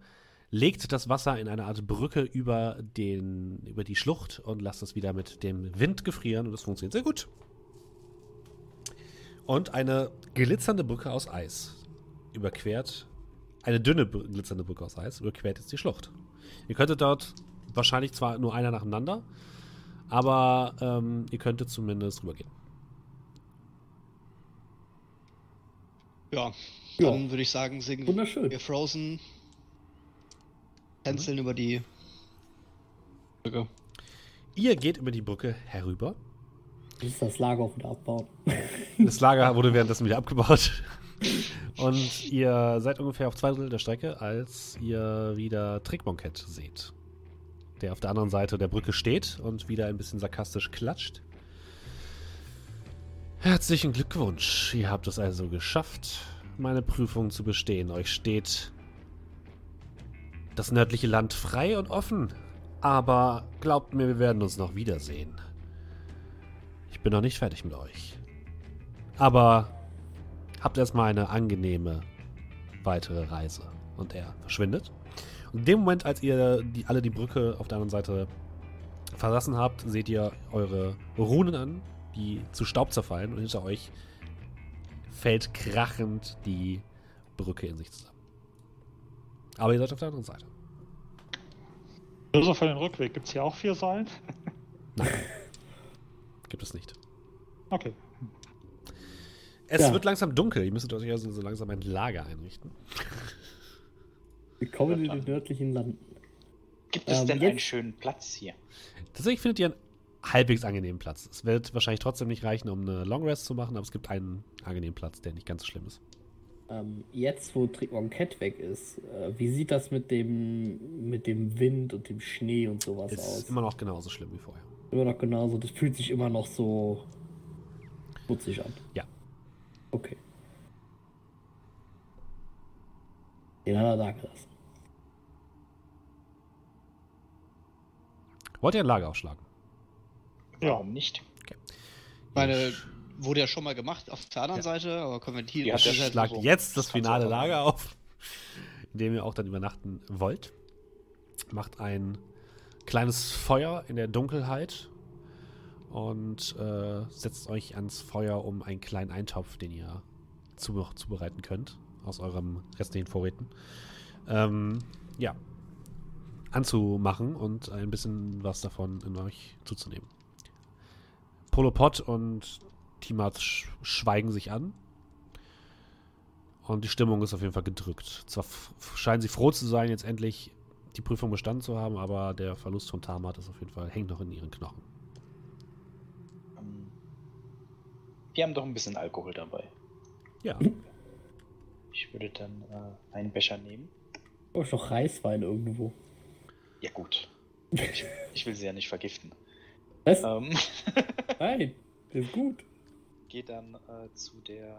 legt das Wasser in eine Art Brücke über, den, über die Schlucht und lasst es wieder mit dem Wind gefrieren. Und es funktioniert sehr gut. Und eine glitzernde Brücke aus Eis überquert. Eine dünne glitzernde Brücke aus Eis überquert jetzt die Schlucht. Ihr könntet dort wahrscheinlich zwar nur einer nacheinander, aber ähm, ihr könntet zumindest rübergehen. Ja, Ja. dann würde ich sagen, singen Wunderschön. wir Frozen, tänzeln über die Brücke. Ihr geht über die Brücke herüber. Das ist das Lager wieder abbauen. Das Lager wurde währenddessen wieder abgebaut. Und ihr seid ungefähr auf zwei Drittel der Strecke, als ihr wieder Trickmonkett seht. Der auf der anderen Seite der Brücke steht und wieder ein bisschen sarkastisch klatscht. Herzlichen Glückwunsch. Ihr habt es also geschafft, meine Prüfung zu bestehen. Euch steht das nördliche Land frei und offen. Aber glaubt mir, wir werden uns noch wiedersehen. Ich bin noch nicht fertig mit euch. Aber habt erstmal eine angenehme weitere Reise. Und er verschwindet. Und in dem Moment, als ihr die, alle die Brücke auf der anderen Seite verlassen habt, seht ihr eure Runen an, die zu Staub zerfallen. Und hinter euch fällt krachend die Brücke in sich zusammen. Aber ihr seid auf der anderen Seite. Nur so für den Rückweg. Gibt es hier auch vier Seilen? [LAUGHS] Gibt es nicht. Okay. Es Ja. wird langsam dunkel. Ihr müsstet euch also so langsam ein Lager einrichten. Willkommen in den nördlichen Landen. Gibt es Ähm, denn jetzt- einen schönen Platz hier? Tatsächlich findet ihr einen halbwegs angenehmen Platz. Es wird wahrscheinlich trotzdem nicht reichen, um eine Long Rest zu machen, aber es gibt einen angenehmen Platz, der nicht ganz so schlimm ist. Ähm, jetzt, wo Trickmon Cat weg ist, äh, wie sieht das mit dem, mit dem Wind und dem Schnee und sowas Ist aus? immer noch genauso schlimm wie vorher. Immer noch genauso. Das fühlt sich immer noch so schmutzig an. Ja. Okay. Den hat er da gelassen. Wollt ihr ein Lager aufschlagen? Ja. Warum nicht? Meine, wurde ja schon mal gemacht auf der anderen Ja. Seite, aber ist halt Schlagt so. jetzt das finale Lager auf, [LAUGHS] in dem ihr auch dann übernachten wollt. Macht ein kleines Feuer in der Dunkelheit und äh, setzt euch ans Feuer um einen kleinen Eintopf, den ihr zu, zubereiten könnt aus eurem restlichen Vorräten. Ähm, ja, anzumachen und ein bisschen was davon in euch zuzunehmen. Polopod und Timat sch schweigen sich an. Und die Stimmung ist auf jeden Fall gedrückt. Zwar scheinen sie froh zu sein, jetzt endlich die Prüfung bestanden zu haben, aber der Verlust von Tamat ist auf jeden Fall, hängt noch in ihren Knochen. Ähm, Wir haben doch ein bisschen Alkohol dabei. Ja, Ich würde dann äh, einen Becher nehmen. Oh, ist doch Reiswein irgendwo. Ja gut. Ich, ich will sie ja nicht vergiften. Was? Ähm, Nein, das ist gut. Geh dann äh, zu der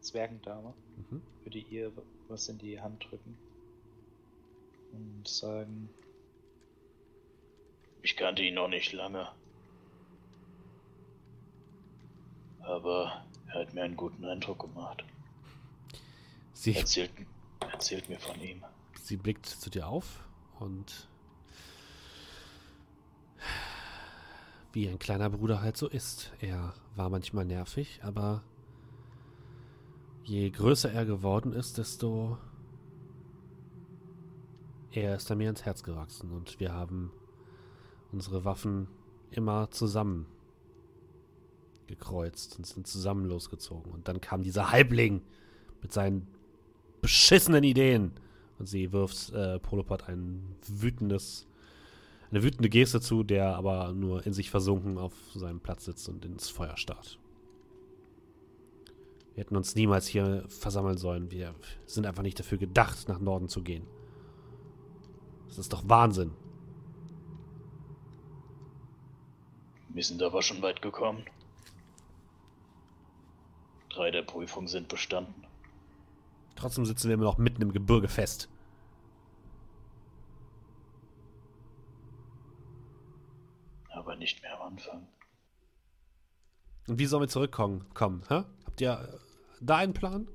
Zwergendame. mhm. Würde ihr was in die Hand drücken. Und sagen, Ich kannte ihn noch nicht lange. Aber er hat mir einen guten Eindruck gemacht. sie, Erzählt, erzählt mir von ihm. sie blickt zu dir auf und wie ein kleiner Bruder halt so ist. Er war manchmal nervig, aber Je größer er geworden ist, desto eher ist er mir ins Herz gewachsen und wir haben unsere Waffen immer zusammen gekreuzt und sind zusammen losgezogen. Und dann kam dieser Halbling mit seinen beschissenen Ideen und sie wirft äh, Polopod ein wütendes, eine wütende Geste zu, der aber nur in sich versunken auf seinem Platz sitzt und ins Feuer starrt. Wir hätten uns niemals hier versammeln sollen. Wir sind einfach nicht dafür gedacht, nach Norden zu gehen. Das ist doch Wahnsinn. Wir sind aber schon weit gekommen. Drei der Prüfungen sind bestanden. Trotzdem sitzen wir immer noch mitten im Gebirge fest. Aber nicht mehr am Anfang. Und wie sollen wir zurückkommen? Kommen, hä? Habt ihr äh, da einen Plan?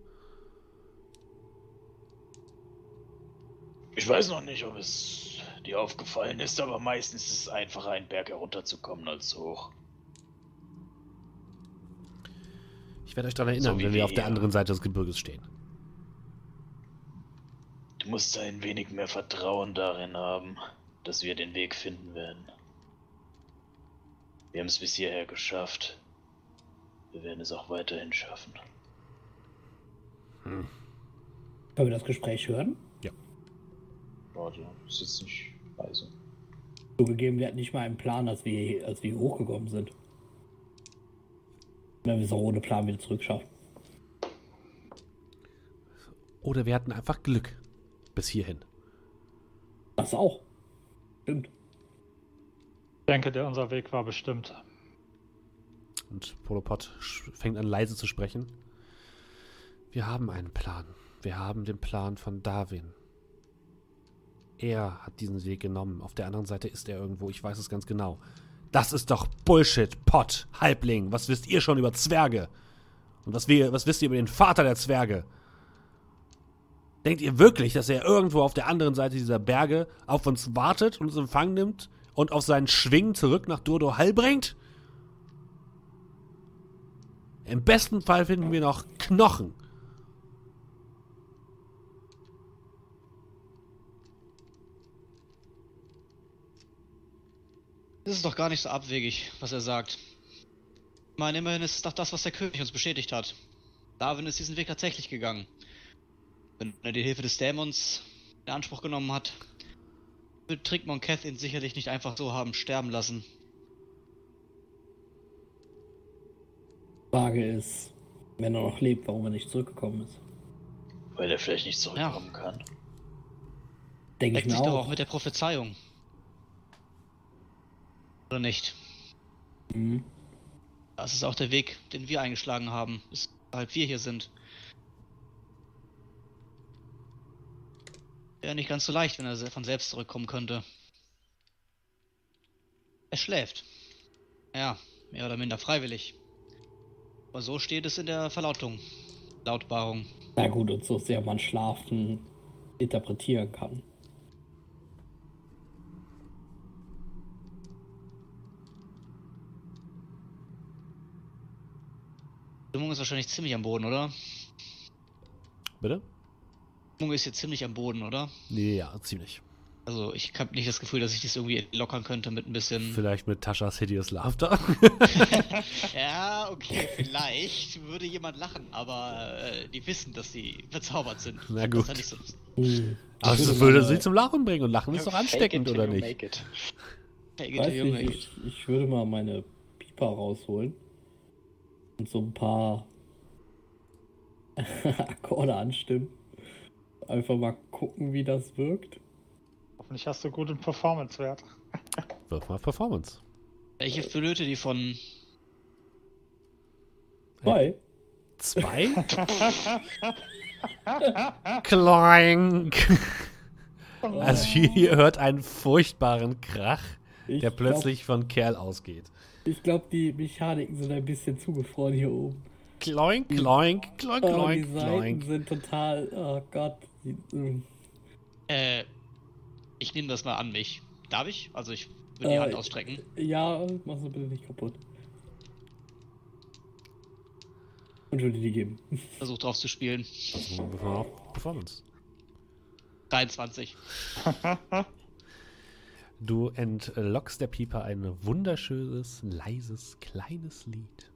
Ich weiß noch nicht, ob es dir aufgefallen ist, aber meistens ist es einfacher, einen Berg herunterzukommen als hoch. Ich werde euch daran erinnern, So wenn wir auf der anderen Seite des Gebirges stehen. Du musst ein wenig mehr Vertrauen darin haben, dass wir den Weg finden werden. Wir haben es bis hierher geschafft. Wir werden es auch weiterhin schaffen. Können wir das Gespräch hören? Warte, ist jetzt nicht leise. Zugegeben, wir hatten nicht mal einen Plan, als wir, als wir hier hochgekommen sind. Wenn wir es auch ohne Plan wieder zurückschaffen. Oder wir hatten einfach Glück. Bis hierhin. Das auch. Stimmt. Ich denke, der, unser Weg war bestimmt. Und Polopod sch- fängt an leise zu sprechen. Wir haben einen Plan. Wir haben den Plan von Darwin. Er hat diesen Weg genommen. Auf der anderen Seite ist er irgendwo. Ich weiß es ganz genau. Das ist doch Bullshit, Pott, Halbling. Was wisst ihr schon über Zwerge? Und was, wir, was wisst ihr über den Vater der Zwerge? Denkt ihr wirklich, dass er irgendwo auf der anderen Seite dieser Berge auf uns wartet und uns in Empfang nimmt und auf seinen Schwingen zurück nach Durdo Hall bringt? Im besten Fall finden wir noch Knochen. Das ist doch gar nicht so abwegig, was er sagt. Ich meine, immerhin ist es doch das, was der König uns bestätigt hat. Darwin ist diesen Weg tatsächlich gegangen. Wenn er die Hilfe des Dämons in Anspruch genommen hat, wird Trickmon Keth ihn sicherlich nicht einfach so haben sterben lassen. Frage ist, wenn er noch lebt, warum er nicht zurückgekommen ist. Weil er vielleicht nicht zurückkommen kann. Denke ich mir sich doch auch. auch mit der Prophezeiung. Oder nicht? Mhm. Das ist auch der Weg, den wir eingeschlagen haben, weshalb wir hier sind. Wäre nicht ganz so leicht, wenn er von selbst zurückkommen könnte. Er schläft. Ja, mehr oder minder freiwillig. Aber so steht es in der Verlautung. Lautbarung. Na gut, und so sehr man Schlafen interpretieren kann. Stimmung ist wahrscheinlich ziemlich am Boden, oder? Bitte? Stimmung ist jetzt ziemlich am Boden, oder? Ja, ziemlich. Also ich habe nicht das Gefühl, dass ich das irgendwie lockern könnte mit ein bisschen. Vielleicht mit Taschas Hideous Laughter. [LAUGHS] [LAUGHS] ja, okay, vielleicht würde jemand lachen, aber äh, die wissen, dass sie verzaubert sind. Na Das gut. nicht so. Hm. Aber es würde sie zum Lachen bringen und Lachen ist doch ansteckend, oder make it. Weiß nicht, ich, ich würde mal meine Pieper rausholen und so ein paar [LAUGHS] Akkorde anstimmen. Einfach mal gucken, wie das wirkt. Hoffentlich hast du guten Performance-Wert. [LAUGHS] Wirf mal Performance. welche Flöte die von. Zwei. Zwei? [LAUGHS] Kloink! Also ihr hört einen furchtbaren Krach, Ich der plötzlich von Kerl ausgeht. Glaub, ich glaube, die Mechaniken sind ein bisschen zugefroren hier oben. Kloink, kloink, kloink, Oh, die kloink, Seiten kloink. sind total. Oh Gott. Die. Äh, ich nehme das mal an mich. Darf ich? Also ich würde die Äh, Hand ausstrecken. Ja, mach so bitte nicht kaputt. Und würde die geben. Versuch drauf zu spielen. Also, Performance. 23. [LAUGHS] Du entlockst der Pieper ein wunderschönes, leises, kleines Lied.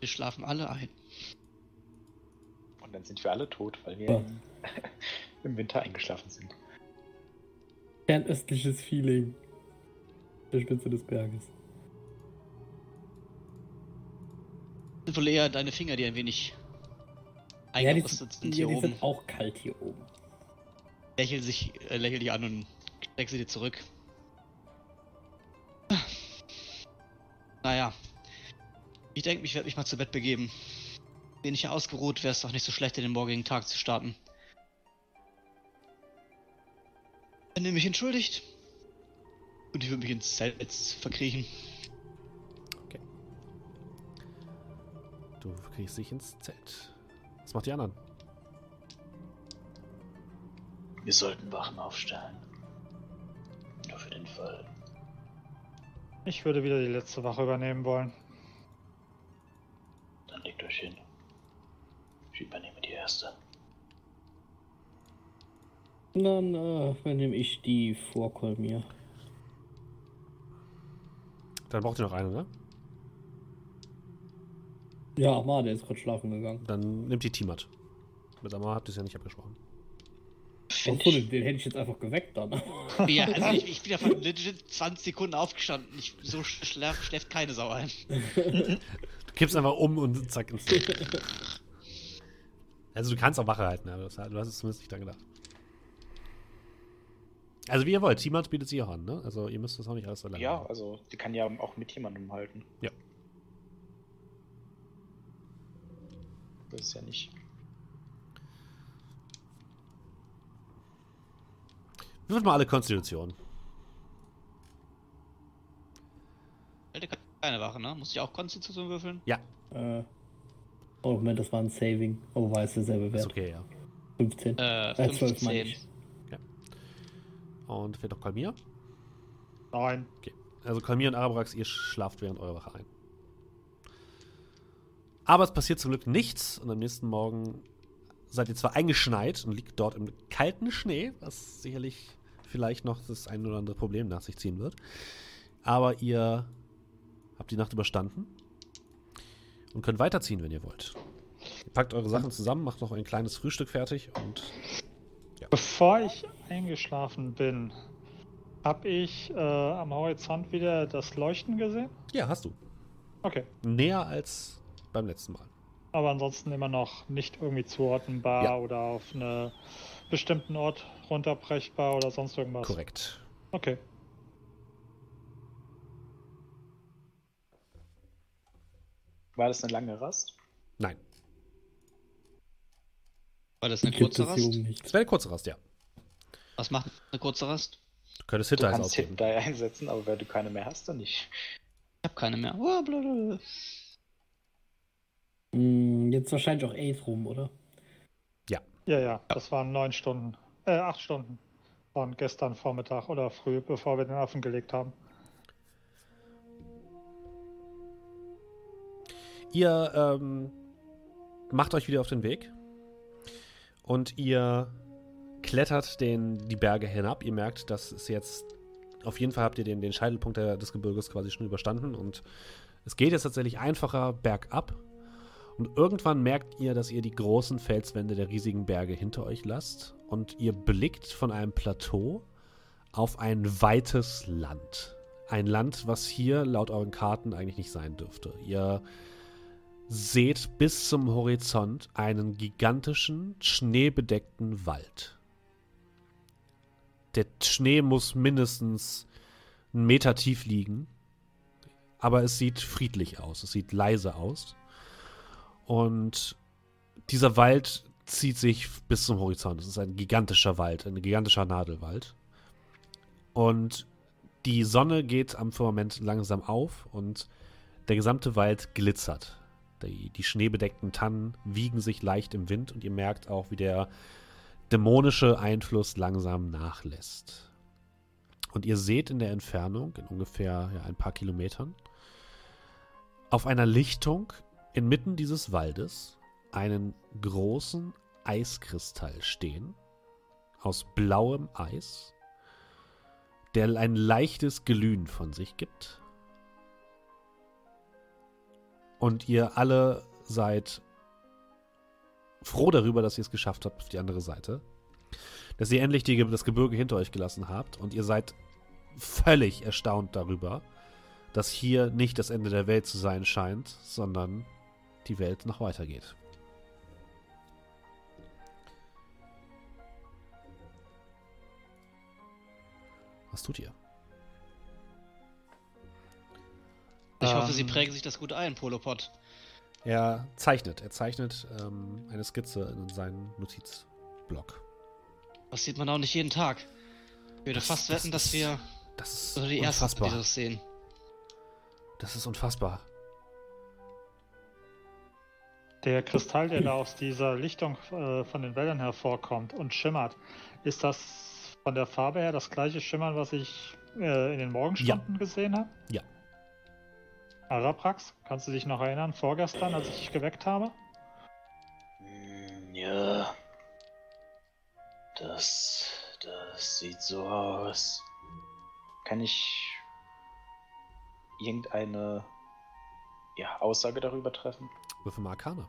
Wir schlafen alle ein. Und dann sind wir alle tot, weil wir Ja. im, [LAUGHS] im Winter eingeschlafen sind. Fernöstliches Feeling. Der Spitze des Berges. Sind wohl eher deine Finger, die ein wenig Ja, eingerostet sind hier ja, die oben. sind auch kalt hier oben. Lächel sich, äh, lächel dich an und steck sie dir zurück. Naja. Ich denke, ich werde mich mal zu Bett begeben. Wenig ausgeruht, wäre es doch nicht so schlecht, in den morgigen Tag zu starten. Wenn ihr mich entschuldigt. Und ich würde mich ins Zelt jetzt verkriechen. Du kriegst dich ins Zelt. Was macht die anderen? Wir sollten Wachen aufstellen. Nur für den Fall. Ich würde wieder die letzte Wache übernehmen wollen. Dann legt euch hin. Ich übernehme die erste. Dann äh, übernehme ich die vor Kolmir. Dann braucht ihr noch eine, ne? Ja, Amar, der ist gerade schlafen gegangen. Dann nimmt die Timat. Mit Amar habt ihr es ja nicht abgesprochen. Achso, den, den hätte ich jetzt einfach geweckt dann. Ja, [LAUGHS] also ich, ich bin ja von legit 20 Sekunden aufgestanden. Ich, so schläft, schläft keine Sau ein. Du kippst einfach um und zack ins. [LAUGHS] Also du kannst auch Wache halten, aber das, du hast es zumindest nicht dran gedacht. Also wie ihr wollt, Timat bietet sich auch an, ne? Also ihr müsst das auch nicht alles alleine Ja, machen. also die kann ja auch mit jemandem halten. Ja. Das ist ja nicht. Würfelt mal alle Konstitution. Hätte keine Wache, ne? Muss ich auch Konstitution würfeln? Ja, äh, oh, Moment, das war ein Saving. Oh, war es derselbe ist Wert. okay, ja. 15. Äh, Äh, 12 meine 15. ich. Und fehlt noch Kalmir. Nein. Also Kalmir und Arabrax, ihr schlaft während eurer Wache ein. Aber es passiert zum Glück nichts und am nächsten Morgen seid ihr zwar eingeschneit und liegt dort im kalten Schnee, was sicherlich vielleicht noch das ein oder andere Problem nach sich ziehen wird. Aber ihr habt die Nacht überstanden und könnt weiterziehen, wenn ihr wollt. Ihr packt eure Sachen zusammen, macht noch ein kleines Frühstück fertig und Bevor ich eingeschlafen bin, habe ich äh, am Horizont wieder das Leuchten gesehen. ja, hast du. Okay. Näher als beim letzten Mal. Aber ansonsten immer noch nicht irgendwie zuordnenbar Ja. oder auf einen bestimmten Ort runterbrechbar oder sonst irgendwas. Korrekt. Okay. War das eine lange Rast? Nein. War das eine Gibt kurze Rast? nicht. Es wäre eine kurze Rast, ja. Was macht eine kurze Rast? Du könntest Du Hit Dice kannst ausgeben. Hit Die einsetzen, aber wenn du keine mehr hast, dann nicht. Ich hab keine mehr. Oh, blablabla. Jetzt wahrscheinlich auch Ace rum, oder? Ja, ja, das waren neun Stunden. Äh, acht Stunden. Von gestern Vormittag oder früh, bevor wir den Affen gelegt haben. Ihr ähm, macht euch wieder auf den Weg und ihr klettert den, die Berge hinab. Ihr merkt, dass es jetzt auf jeden Fall habt ihr den, den Scheitelpunkt des Gebirges quasi schon überstanden und es geht jetzt tatsächlich einfacher bergab. Und irgendwann merkt ihr, dass ihr die großen Felswände der riesigen Berge hinter euch lasst und ihr blickt von einem Plateau auf ein weites Land. Ein Land, was hier laut euren Karten eigentlich nicht sein dürfte. Ihr seht bis zum Horizont einen gigantischen, schneebedeckten Wald. Der Schnee muss mindestens einen Meter tief liegen, aber es sieht friedlich aus, es sieht leise aus. Und dieser Wald zieht sich bis zum Horizont. Es ist ein gigantischer Wald, ein gigantischer Nadelwald. Und die Sonne geht am Firmament langsam auf und der gesamte Wald glitzert. Die, die schneebedeckten Tannen wiegen sich leicht im Wind und ihr merkt auch, wie der dämonische Einfluss langsam nachlässt. Und ihr seht in der Entfernung, in ungefähr ja, ein paar Kilometern, auf einer Lichtung inmitten dieses Waldes einen großen Eiskristall stehen aus blauem Eis, der ein leichtes Glühen von sich gibt. Und ihr alle seid froh darüber, dass ihr es geschafft habt auf die andere Seite. Dass ihr endlich die, das Gebirge hinter euch gelassen habt und ihr seid völlig erstaunt darüber, dass hier nicht das Ende der Welt zu sein scheint, sondern die Welt noch weitergeht. Was tut ihr? Ich hoffe, Sie Ähm, prägen sich das gut ein, Polopod. Er zeichnet. Er zeichnet ähm, eine Skizze in seinen Notizblock. Das sieht man auch nicht jeden Tag. Ich würde Das- fast das wetten, dass ist- wir Das ist also die Ersten sind, die unfassbar. das sehen. Das ist unfassbar. Der Kristall, der da aus dieser Lichtung äh, von den Wäldern hervorkommt und schimmert, ist das von der Farbe her das gleiche Schimmern, was ich äh, in den Morgenstunden gesehen habe? Ja. Araprax, kannst du dich noch erinnern, vorgestern, als ich dich geweckt habe? Hm, Ja. Das. Das sieht so aus. Kann ich irgendeine ja, Aussage darüber treffen? Würfel mal Arkane.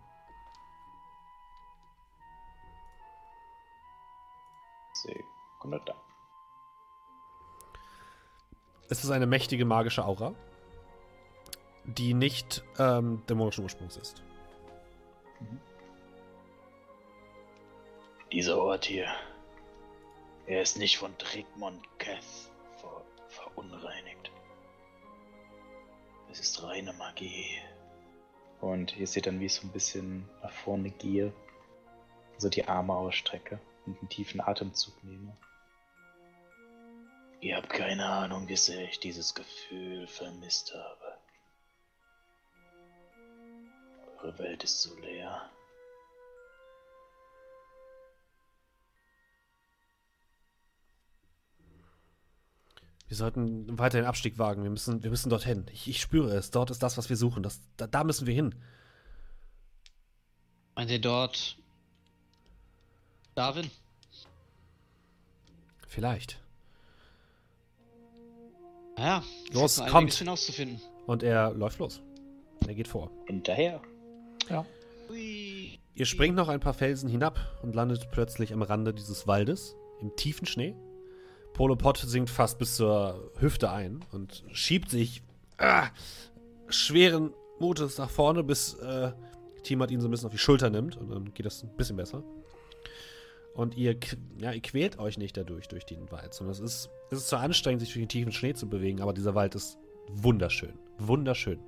Sekunde da. Es ist eine mächtige magische Aura, die nicht ähm, dämonischen Ursprungs ist. Dieser Ort hier. Er ist nicht von Trigmont Cath ver verunreinigt. Es ist reine Magie. Und ihr seht dann, wie ich so ein bisschen nach vorne gehe, so die Arme ausstrecke und einen tiefen Atemzug nehme. Ihr habt keine Ahnung, wie sehr ich dieses Gefühl vermisst habe. Eure Welt ist so leer. Wir sollten weiter den Abstieg wagen. Wir müssen, wir müssen dorthin. Ich, ich spüre es. Dort ist das, was wir suchen. Das, da, da müssen wir hin. Meint ihr dort Darwin? Vielleicht. Naja, Los, kommt. hinauszufinden. Und er läuft los. Er geht vor. Hinterher. Hui. Ihr springt noch ein paar Felsen hinab und landet plötzlich am Rande dieses Waldes, im tiefen Schnee. Polopod sinkt fast bis zur Hüfte ein und schiebt sich ah, schweren Mutes nach vorne, bis äh, Tiamat ihn so ein bisschen auf die Schulter nimmt und dann geht das ein bisschen besser. Und ihr, ja, ihr quält euch nicht dadurch, durch den Wald, sondern es ist, es ist zwar anstrengend, sich durch den tiefen Schnee zu bewegen, aber dieser Wald ist wunderschön. Wunderschön.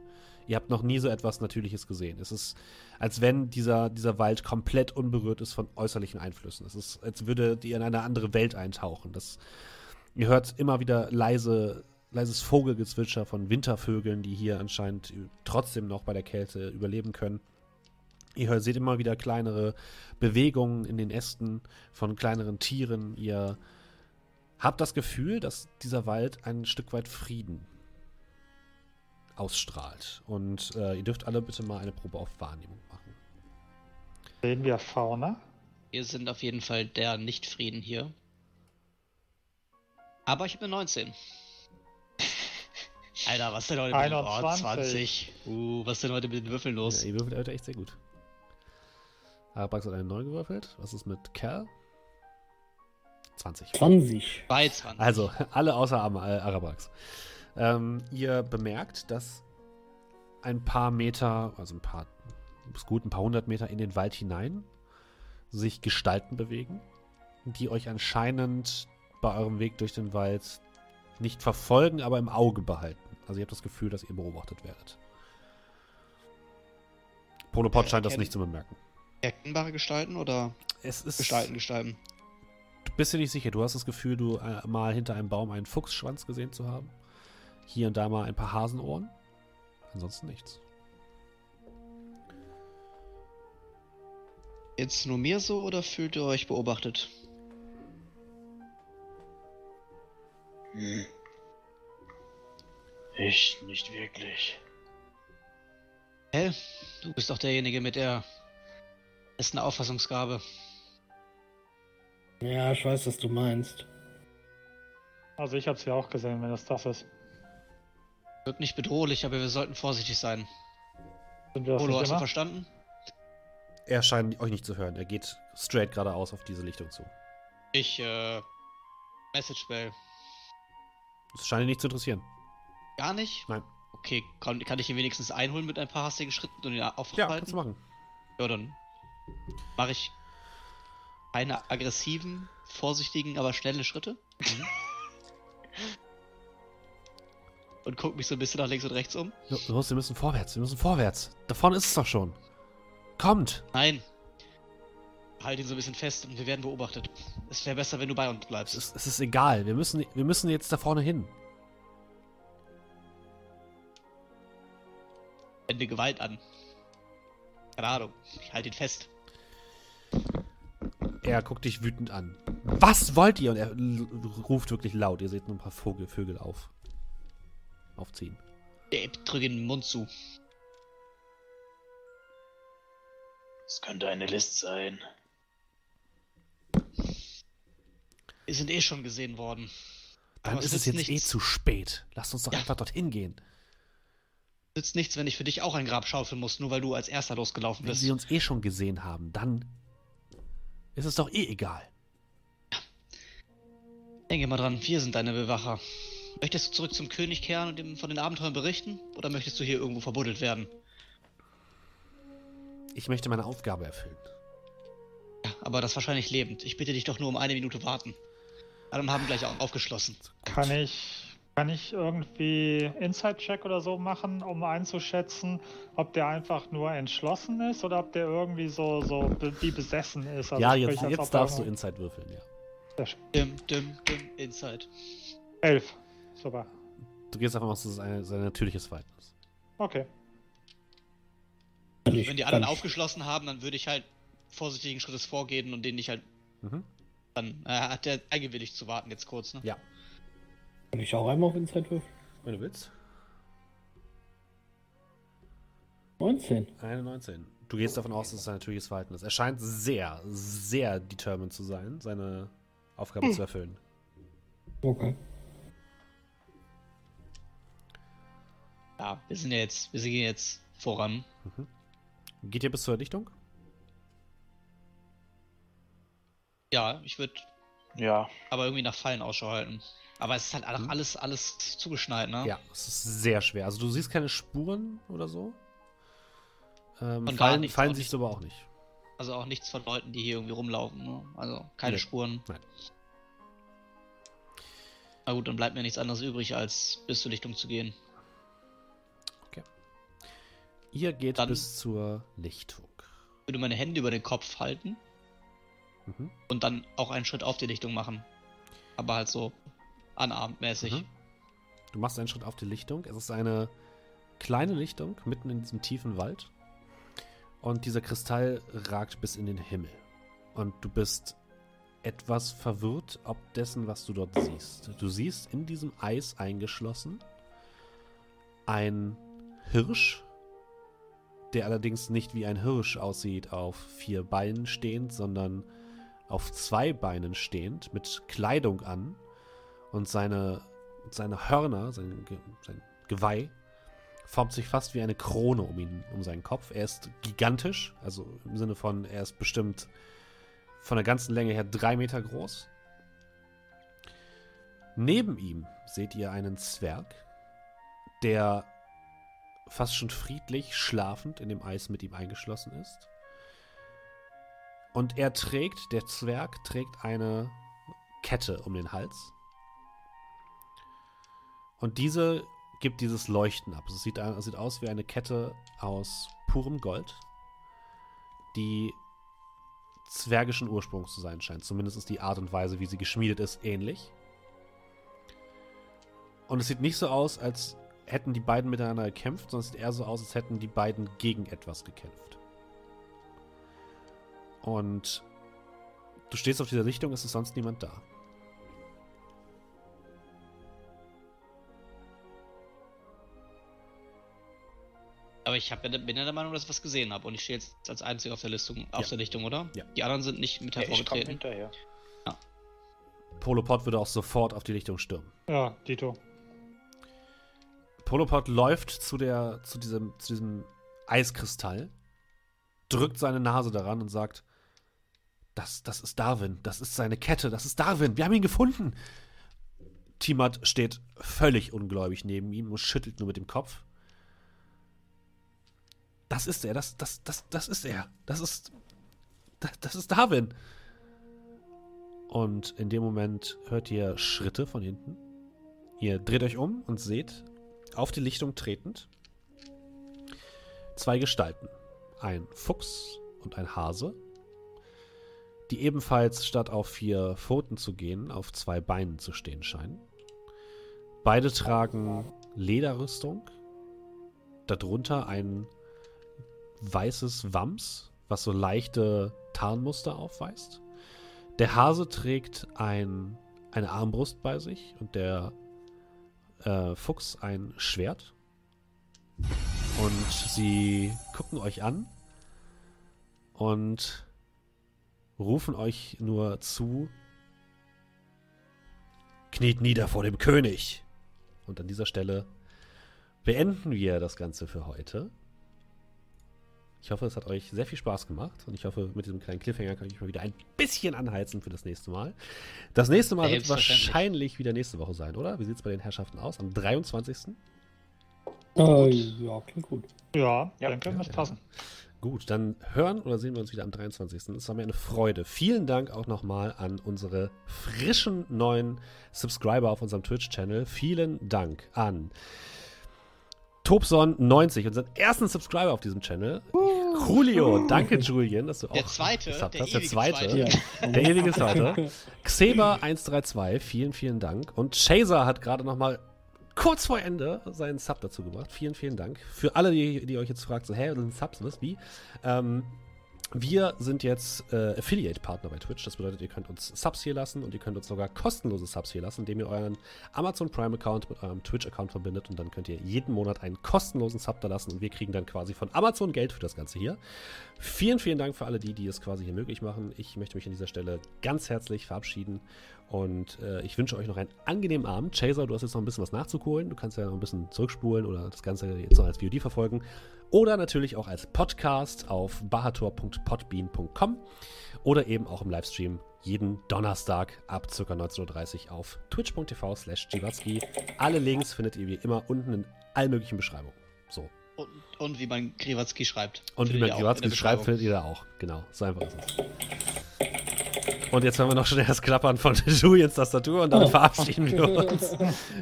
Ihr habt noch nie so etwas Natürliches gesehen. Es ist, als wenn dieser, dieser Wald komplett unberührt ist von äußerlichen Einflüssen. Es ist, als würdet ihr in eine andere Welt eintauchen. Das, ihr hört immer wieder leise, leises Vogelgezwitscher von Wintervögeln, die hier anscheinend trotzdem noch bei der Kälte überleben können. Ihr hört, seht immer wieder kleinere Bewegungen in den Ästen von kleineren Tieren. Ihr habt das Gefühl, dass dieser Wald ein Stück weit Frieden ausstrahlt. Und äh, ihr dürft alle bitte mal eine Probe auf Wahrnehmung machen. Sehen wir Fauna? Wir sind auf jeden Fall der Nicht-Frieden hier. Aber ich habe eine 19. [LAUGHS] Alter, was denn heute mit den oh, 21. 20? Uh, was denn heute mit den Würfeln los? Ja, ihr würfelt heute echt sehr gut. Arabax hat eine 9 gewürfelt. Was ist mit Kerl? 20. 20. Bei 20. Also, alle außer äh, Arabax. Ähm, ihr bemerkt, dass ein paar Meter, also ein paar, ist gut, ein paar hundert Meter in den Wald hinein sich Gestalten bewegen, die euch anscheinend bei eurem Weg durch den Wald nicht verfolgen, aber im Auge behalten. Also ihr habt das Gefühl, dass ihr beobachtet werdet. Polopod scheint das nicht zu bemerken. Erkennbare Gestalten oder Es ist Gestalten, Gestalten? Du bist dir nicht sicher. Du hast das Gefühl, du äh, mal hinter einem Baum einen Fuchsschwanz gesehen zu haben. Hier und da mal ein paar Hasenohren. Ansonsten nichts. Jetzt nur mir so oder fühlt ihr euch beobachtet? Hm. Ich nicht wirklich. Hä? Du bist doch derjenige mit der besten Auffassungsgabe. Ja, ich weiß, was du meinst. Also ich hab's ja auch gesehen, wenn das das ist. Wirkt nicht bedrohlich, aber wir sollten vorsichtig sein. Sind wir das Polo, hast du verstanden? Er scheint euch nicht zu hören. Er geht straight geradeaus auf diese Lichtung zu. Ich, äh. Message Bell. Das scheint ihn nicht zu interessieren. Gar nicht? Nein. Okay, kann, kann ich ihn wenigstens einholen mit ein paar hastigen Schritten und ihn Ja, aufhalten? kannst du machen. Ja, dann mache ich keine aggressiven, vorsichtigen, aber schnelle Schritte. Mhm. [LAUGHS] und guck mich so ein bisschen nach links und rechts um. Los, wir müssen vorwärts, wir müssen vorwärts. Da vorne ist es doch schon. Kommt! Nein. Halt ihn so ein bisschen fest und wir werden beobachtet. Es wäre besser, wenn du bei uns Es bleibst. ist, es ist egal, wir müssen, wir müssen jetzt da vorne hin. Wende Gewalt an. Keine Ahnung. Ich halte ihn fest. Er guckt dich wütend an. Was wollt ihr? Und er ruft wirklich laut. Ihr seht nur ein paar Vogel, Vögel auf. Aufziehen. Ich drücke ihm den Mund zu. Es könnte eine List sein. Wir sind eh schon gesehen worden. Dann Aber ist es jetzt eh nichts. zu spät. Lasst uns doch Ja. einfach dorthin gehen. Nützt nichts, wenn ich für dich auch ein Grab schaufeln muss, nur weil du als erster losgelaufen Wenn bist. sie uns eh schon gesehen haben, dann ist es doch eh egal. Denke mal dran, wir sind deine Bewacher. Möchtest du zurück zum König kehren und ihm von den Abenteuern berichten? Oder möchtest du hier irgendwo verbuddelt werden? Ich möchte meine Aufgabe erfüllen. Ja, aber das wahrscheinlich lebend. Ich bitte dich doch nur um eine Minute warten. Alle haben gleich au- aufgeschlossen. Kann ich, kann ich irgendwie Inside-Check oder so machen, um einzuschätzen, ob der einfach nur entschlossen ist oder ob der irgendwie so, so be wie besessen ist? Also ja, jetzt, jetzt darfst du Inside würfeln, ja. Sehr schön. Dim, dim, dim, inside. Elf. Super. Du gehst davon aus, dass es eine, sein natürliches Verhalten ist. Okay. Ich Wenn die anderen aufgeschlossen haben, dann würde ich halt vorsichtigen Schrittes vorgehen und den nicht halt Mhm. dann. Äh, hat der eingewilligt zu warten jetzt kurz, ne? Ja, Kann ich auch einmal auf Inside würfeln? wenn du willst. 19. Eine 19. Du gehst davon aus, dass es sein natürliches Verhalten ist. Er scheint sehr, sehr determined zu sein, seine Aufgabe zu erfüllen. Okay. Ja, wir sind ja jetzt, wir sind jetzt voran. Geht ihr bis zur Lichtung? Ja, ich würde Ja, aber irgendwie nach Fallen Ausschau halten. Aber es ist halt auch alles, alles zugeschneit, ne? Ja, es ist sehr schwer. Also du siehst keine Spuren oder so. Ähm, Von gar fallen nichts, fallen auch siehst du aber auch nicht. Also auch nichts von Leuten, die hier irgendwie rumlaufen, ne? Also keine Nee. Spuren. Nein. Na gut, dann bleibt mir nichts anderes übrig, als bis zur Lichtung zu gehen. Ihr geht Dann- bis zur Lichtung. Ich würde meine Hände über den Kopf halten Mhm. und dann auch einen Schritt auf die Lichtung machen. Aber halt so anarmmäßig. Mhm. Du machst einen Schritt auf die Lichtung. Es ist eine kleine Lichtung mitten in diesem tiefen Wald. Und dieser Kristall ragt bis in den Himmel. Und du bist etwas verwirrt ob dessen, was du dort siehst. Du siehst in diesem Eis eingeschlossen ein Hirsch, der allerdings nicht wie ein Hirsch aussieht, auf vier Beinen stehend, sondern auf zwei Beinen stehend, mit Kleidung an und seine, seine Hörner, sein, sein Geweih, formt sich fast wie eine Krone um ihn, um seinen Kopf. Er ist gigantisch, also im Sinne von, er ist bestimmt von der ganzen Länge her drei Meter groß. Neben ihm seht ihr einen Zwerg, der fast schon friedlich schlafend in dem Eis mit ihm eingeschlossen ist. Und er trägt, der Zwerg trägt eine Kette um den Hals. Und diese gibt dieses Leuchten ab. Es sieht, sieht aus wie eine Kette aus purem Gold, die zwergischen Ursprungs zu sein scheint. Zumindest ist die Art und Weise, wie sie geschmiedet ist, ähnlich. Und es sieht nicht so aus, als hätten die beiden miteinander gekämpft, es sieht eher so aus, als hätten die beiden gegen etwas gekämpft. Und du stehst auf dieser Lichtung, es ist sonst niemand da. Aber ich hab ja, bin ja der Meinung, dass ich was gesehen habe und ich stehe jetzt als einziger auf der Listung, auf Ja. der Lichtung, oder? Ja. Die anderen sind nicht mit Ja, ich komme hervorgetreten. hinterher. Polopod würde auch sofort auf die Lichtung stürmen. Ja, Dito. Polopod läuft zu, der, zu, diesem, zu diesem Eiskristall, drückt seine Nase daran und sagt: das, das ist Darwin, das ist seine Kette, das ist Darwin, wir haben ihn gefunden. Timat steht völlig ungläubig neben ihm und schüttelt nur mit dem Kopf. Das ist er, das, das, das, das ist er. Das ist. Das, das ist Darwin. Und in dem Moment hört ihr Schritte von hinten. Ihr dreht euch um und seht auf die Lichtung tretend zwei Gestalten. Ein Fuchs und ein Hase, die ebenfalls statt auf vier Pfoten zu gehen, auf zwei Beinen zu stehen scheinen. Beide tragen Lederrüstung, darunter ein weißes Wams, was so leichte Tarnmuster aufweist. Der Hase trägt ein, eine Armbrust bei sich und der äh, Fuchs ein Schwert. Und sie gucken euch an und rufen euch nur zu, kniet nieder vor dem König. Und an dieser Stelle beenden wir das Ganze für heute. Ich hoffe, es hat euch sehr viel Spaß gemacht und ich hoffe, mit diesem kleinen Cliffhanger kann ich euch mal wieder ein bisschen anheizen für das nächste Mal. Das nächste Mal wird wahrscheinlich wieder nächste Woche sein, oder? Wie sieht es bei den Herrschaften aus? Am 23. Äh, ja, klingt gut. Ja, Ja, denke, ja, muss ja. passen. Gut, dann hören oder sehen wir uns wieder am 23. Es war mir eine Freude. Vielen Dank auch nochmal an unsere frischen neuen Subscriber auf unserem Twitch-Channel. Vielen Dank an Tobson90, unseren ersten Subscriber auf diesem Channel. Julio, danke Julian, dass du auch Der zweite, der hast. Der ewige zweite, Zweite. Ja. der ewige Zweite. Xeba132, vielen, vielen Dank. Und Chaser hat gerade nochmal kurz vor Ende seinen Sub dazu gebracht. Vielen, vielen Dank. Für alle, die, die euch jetzt fragt, so, hä, sind Subs, was, wie? Ähm, wir sind jetzt äh, Affiliate-Partner bei Twitch. Das bedeutet, ihr könnt uns Subs hier lassen und ihr könnt uns sogar kostenlose Subs hier lassen, indem ihr euren Amazon Prime-Account mit eurem Twitch-Account verbindet und dann könnt ihr jeden Monat einen kostenlosen Sub da lassen und wir kriegen dann quasi von Amazon Geld für das Ganze hier. Vielen, vielen Dank für alle die, die es quasi hier möglich machen. Ich möchte mich an dieser Stelle ganz herzlich verabschieden und äh, ich wünsche euch noch einen angenehmen Abend. Chaser, du hast jetzt noch ein bisschen was nachzuholen. Du kannst ja noch ein bisschen zurückspulen oder das Ganze jetzt noch als VOD verfolgen. Oder natürlich auch als Podcast auf bahator.podbean.com oder eben auch im Livestream jeden Donnerstag ab ca. 19.30 Uhr auf twitch.tv slash. Alle Links findet ihr wie immer unten in allen möglichen Beschreibungen. So. Und, und wie man Kriwatzki schreibt. Und wie man Kriwatzki schreibt, findet ihr da auch. Genau, so einfach ist es. Und jetzt haben wir noch schnell das Klappern von [LAUGHS] Julians Tastatur und dann Oh. verabschieden wir [LAUGHS] uns.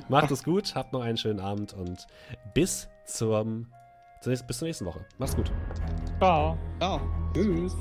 Macht es gut, habt noch einen schönen Abend und bis zum, bis zur nächsten Woche. Macht's gut. Ciao. Ja. Tschüss.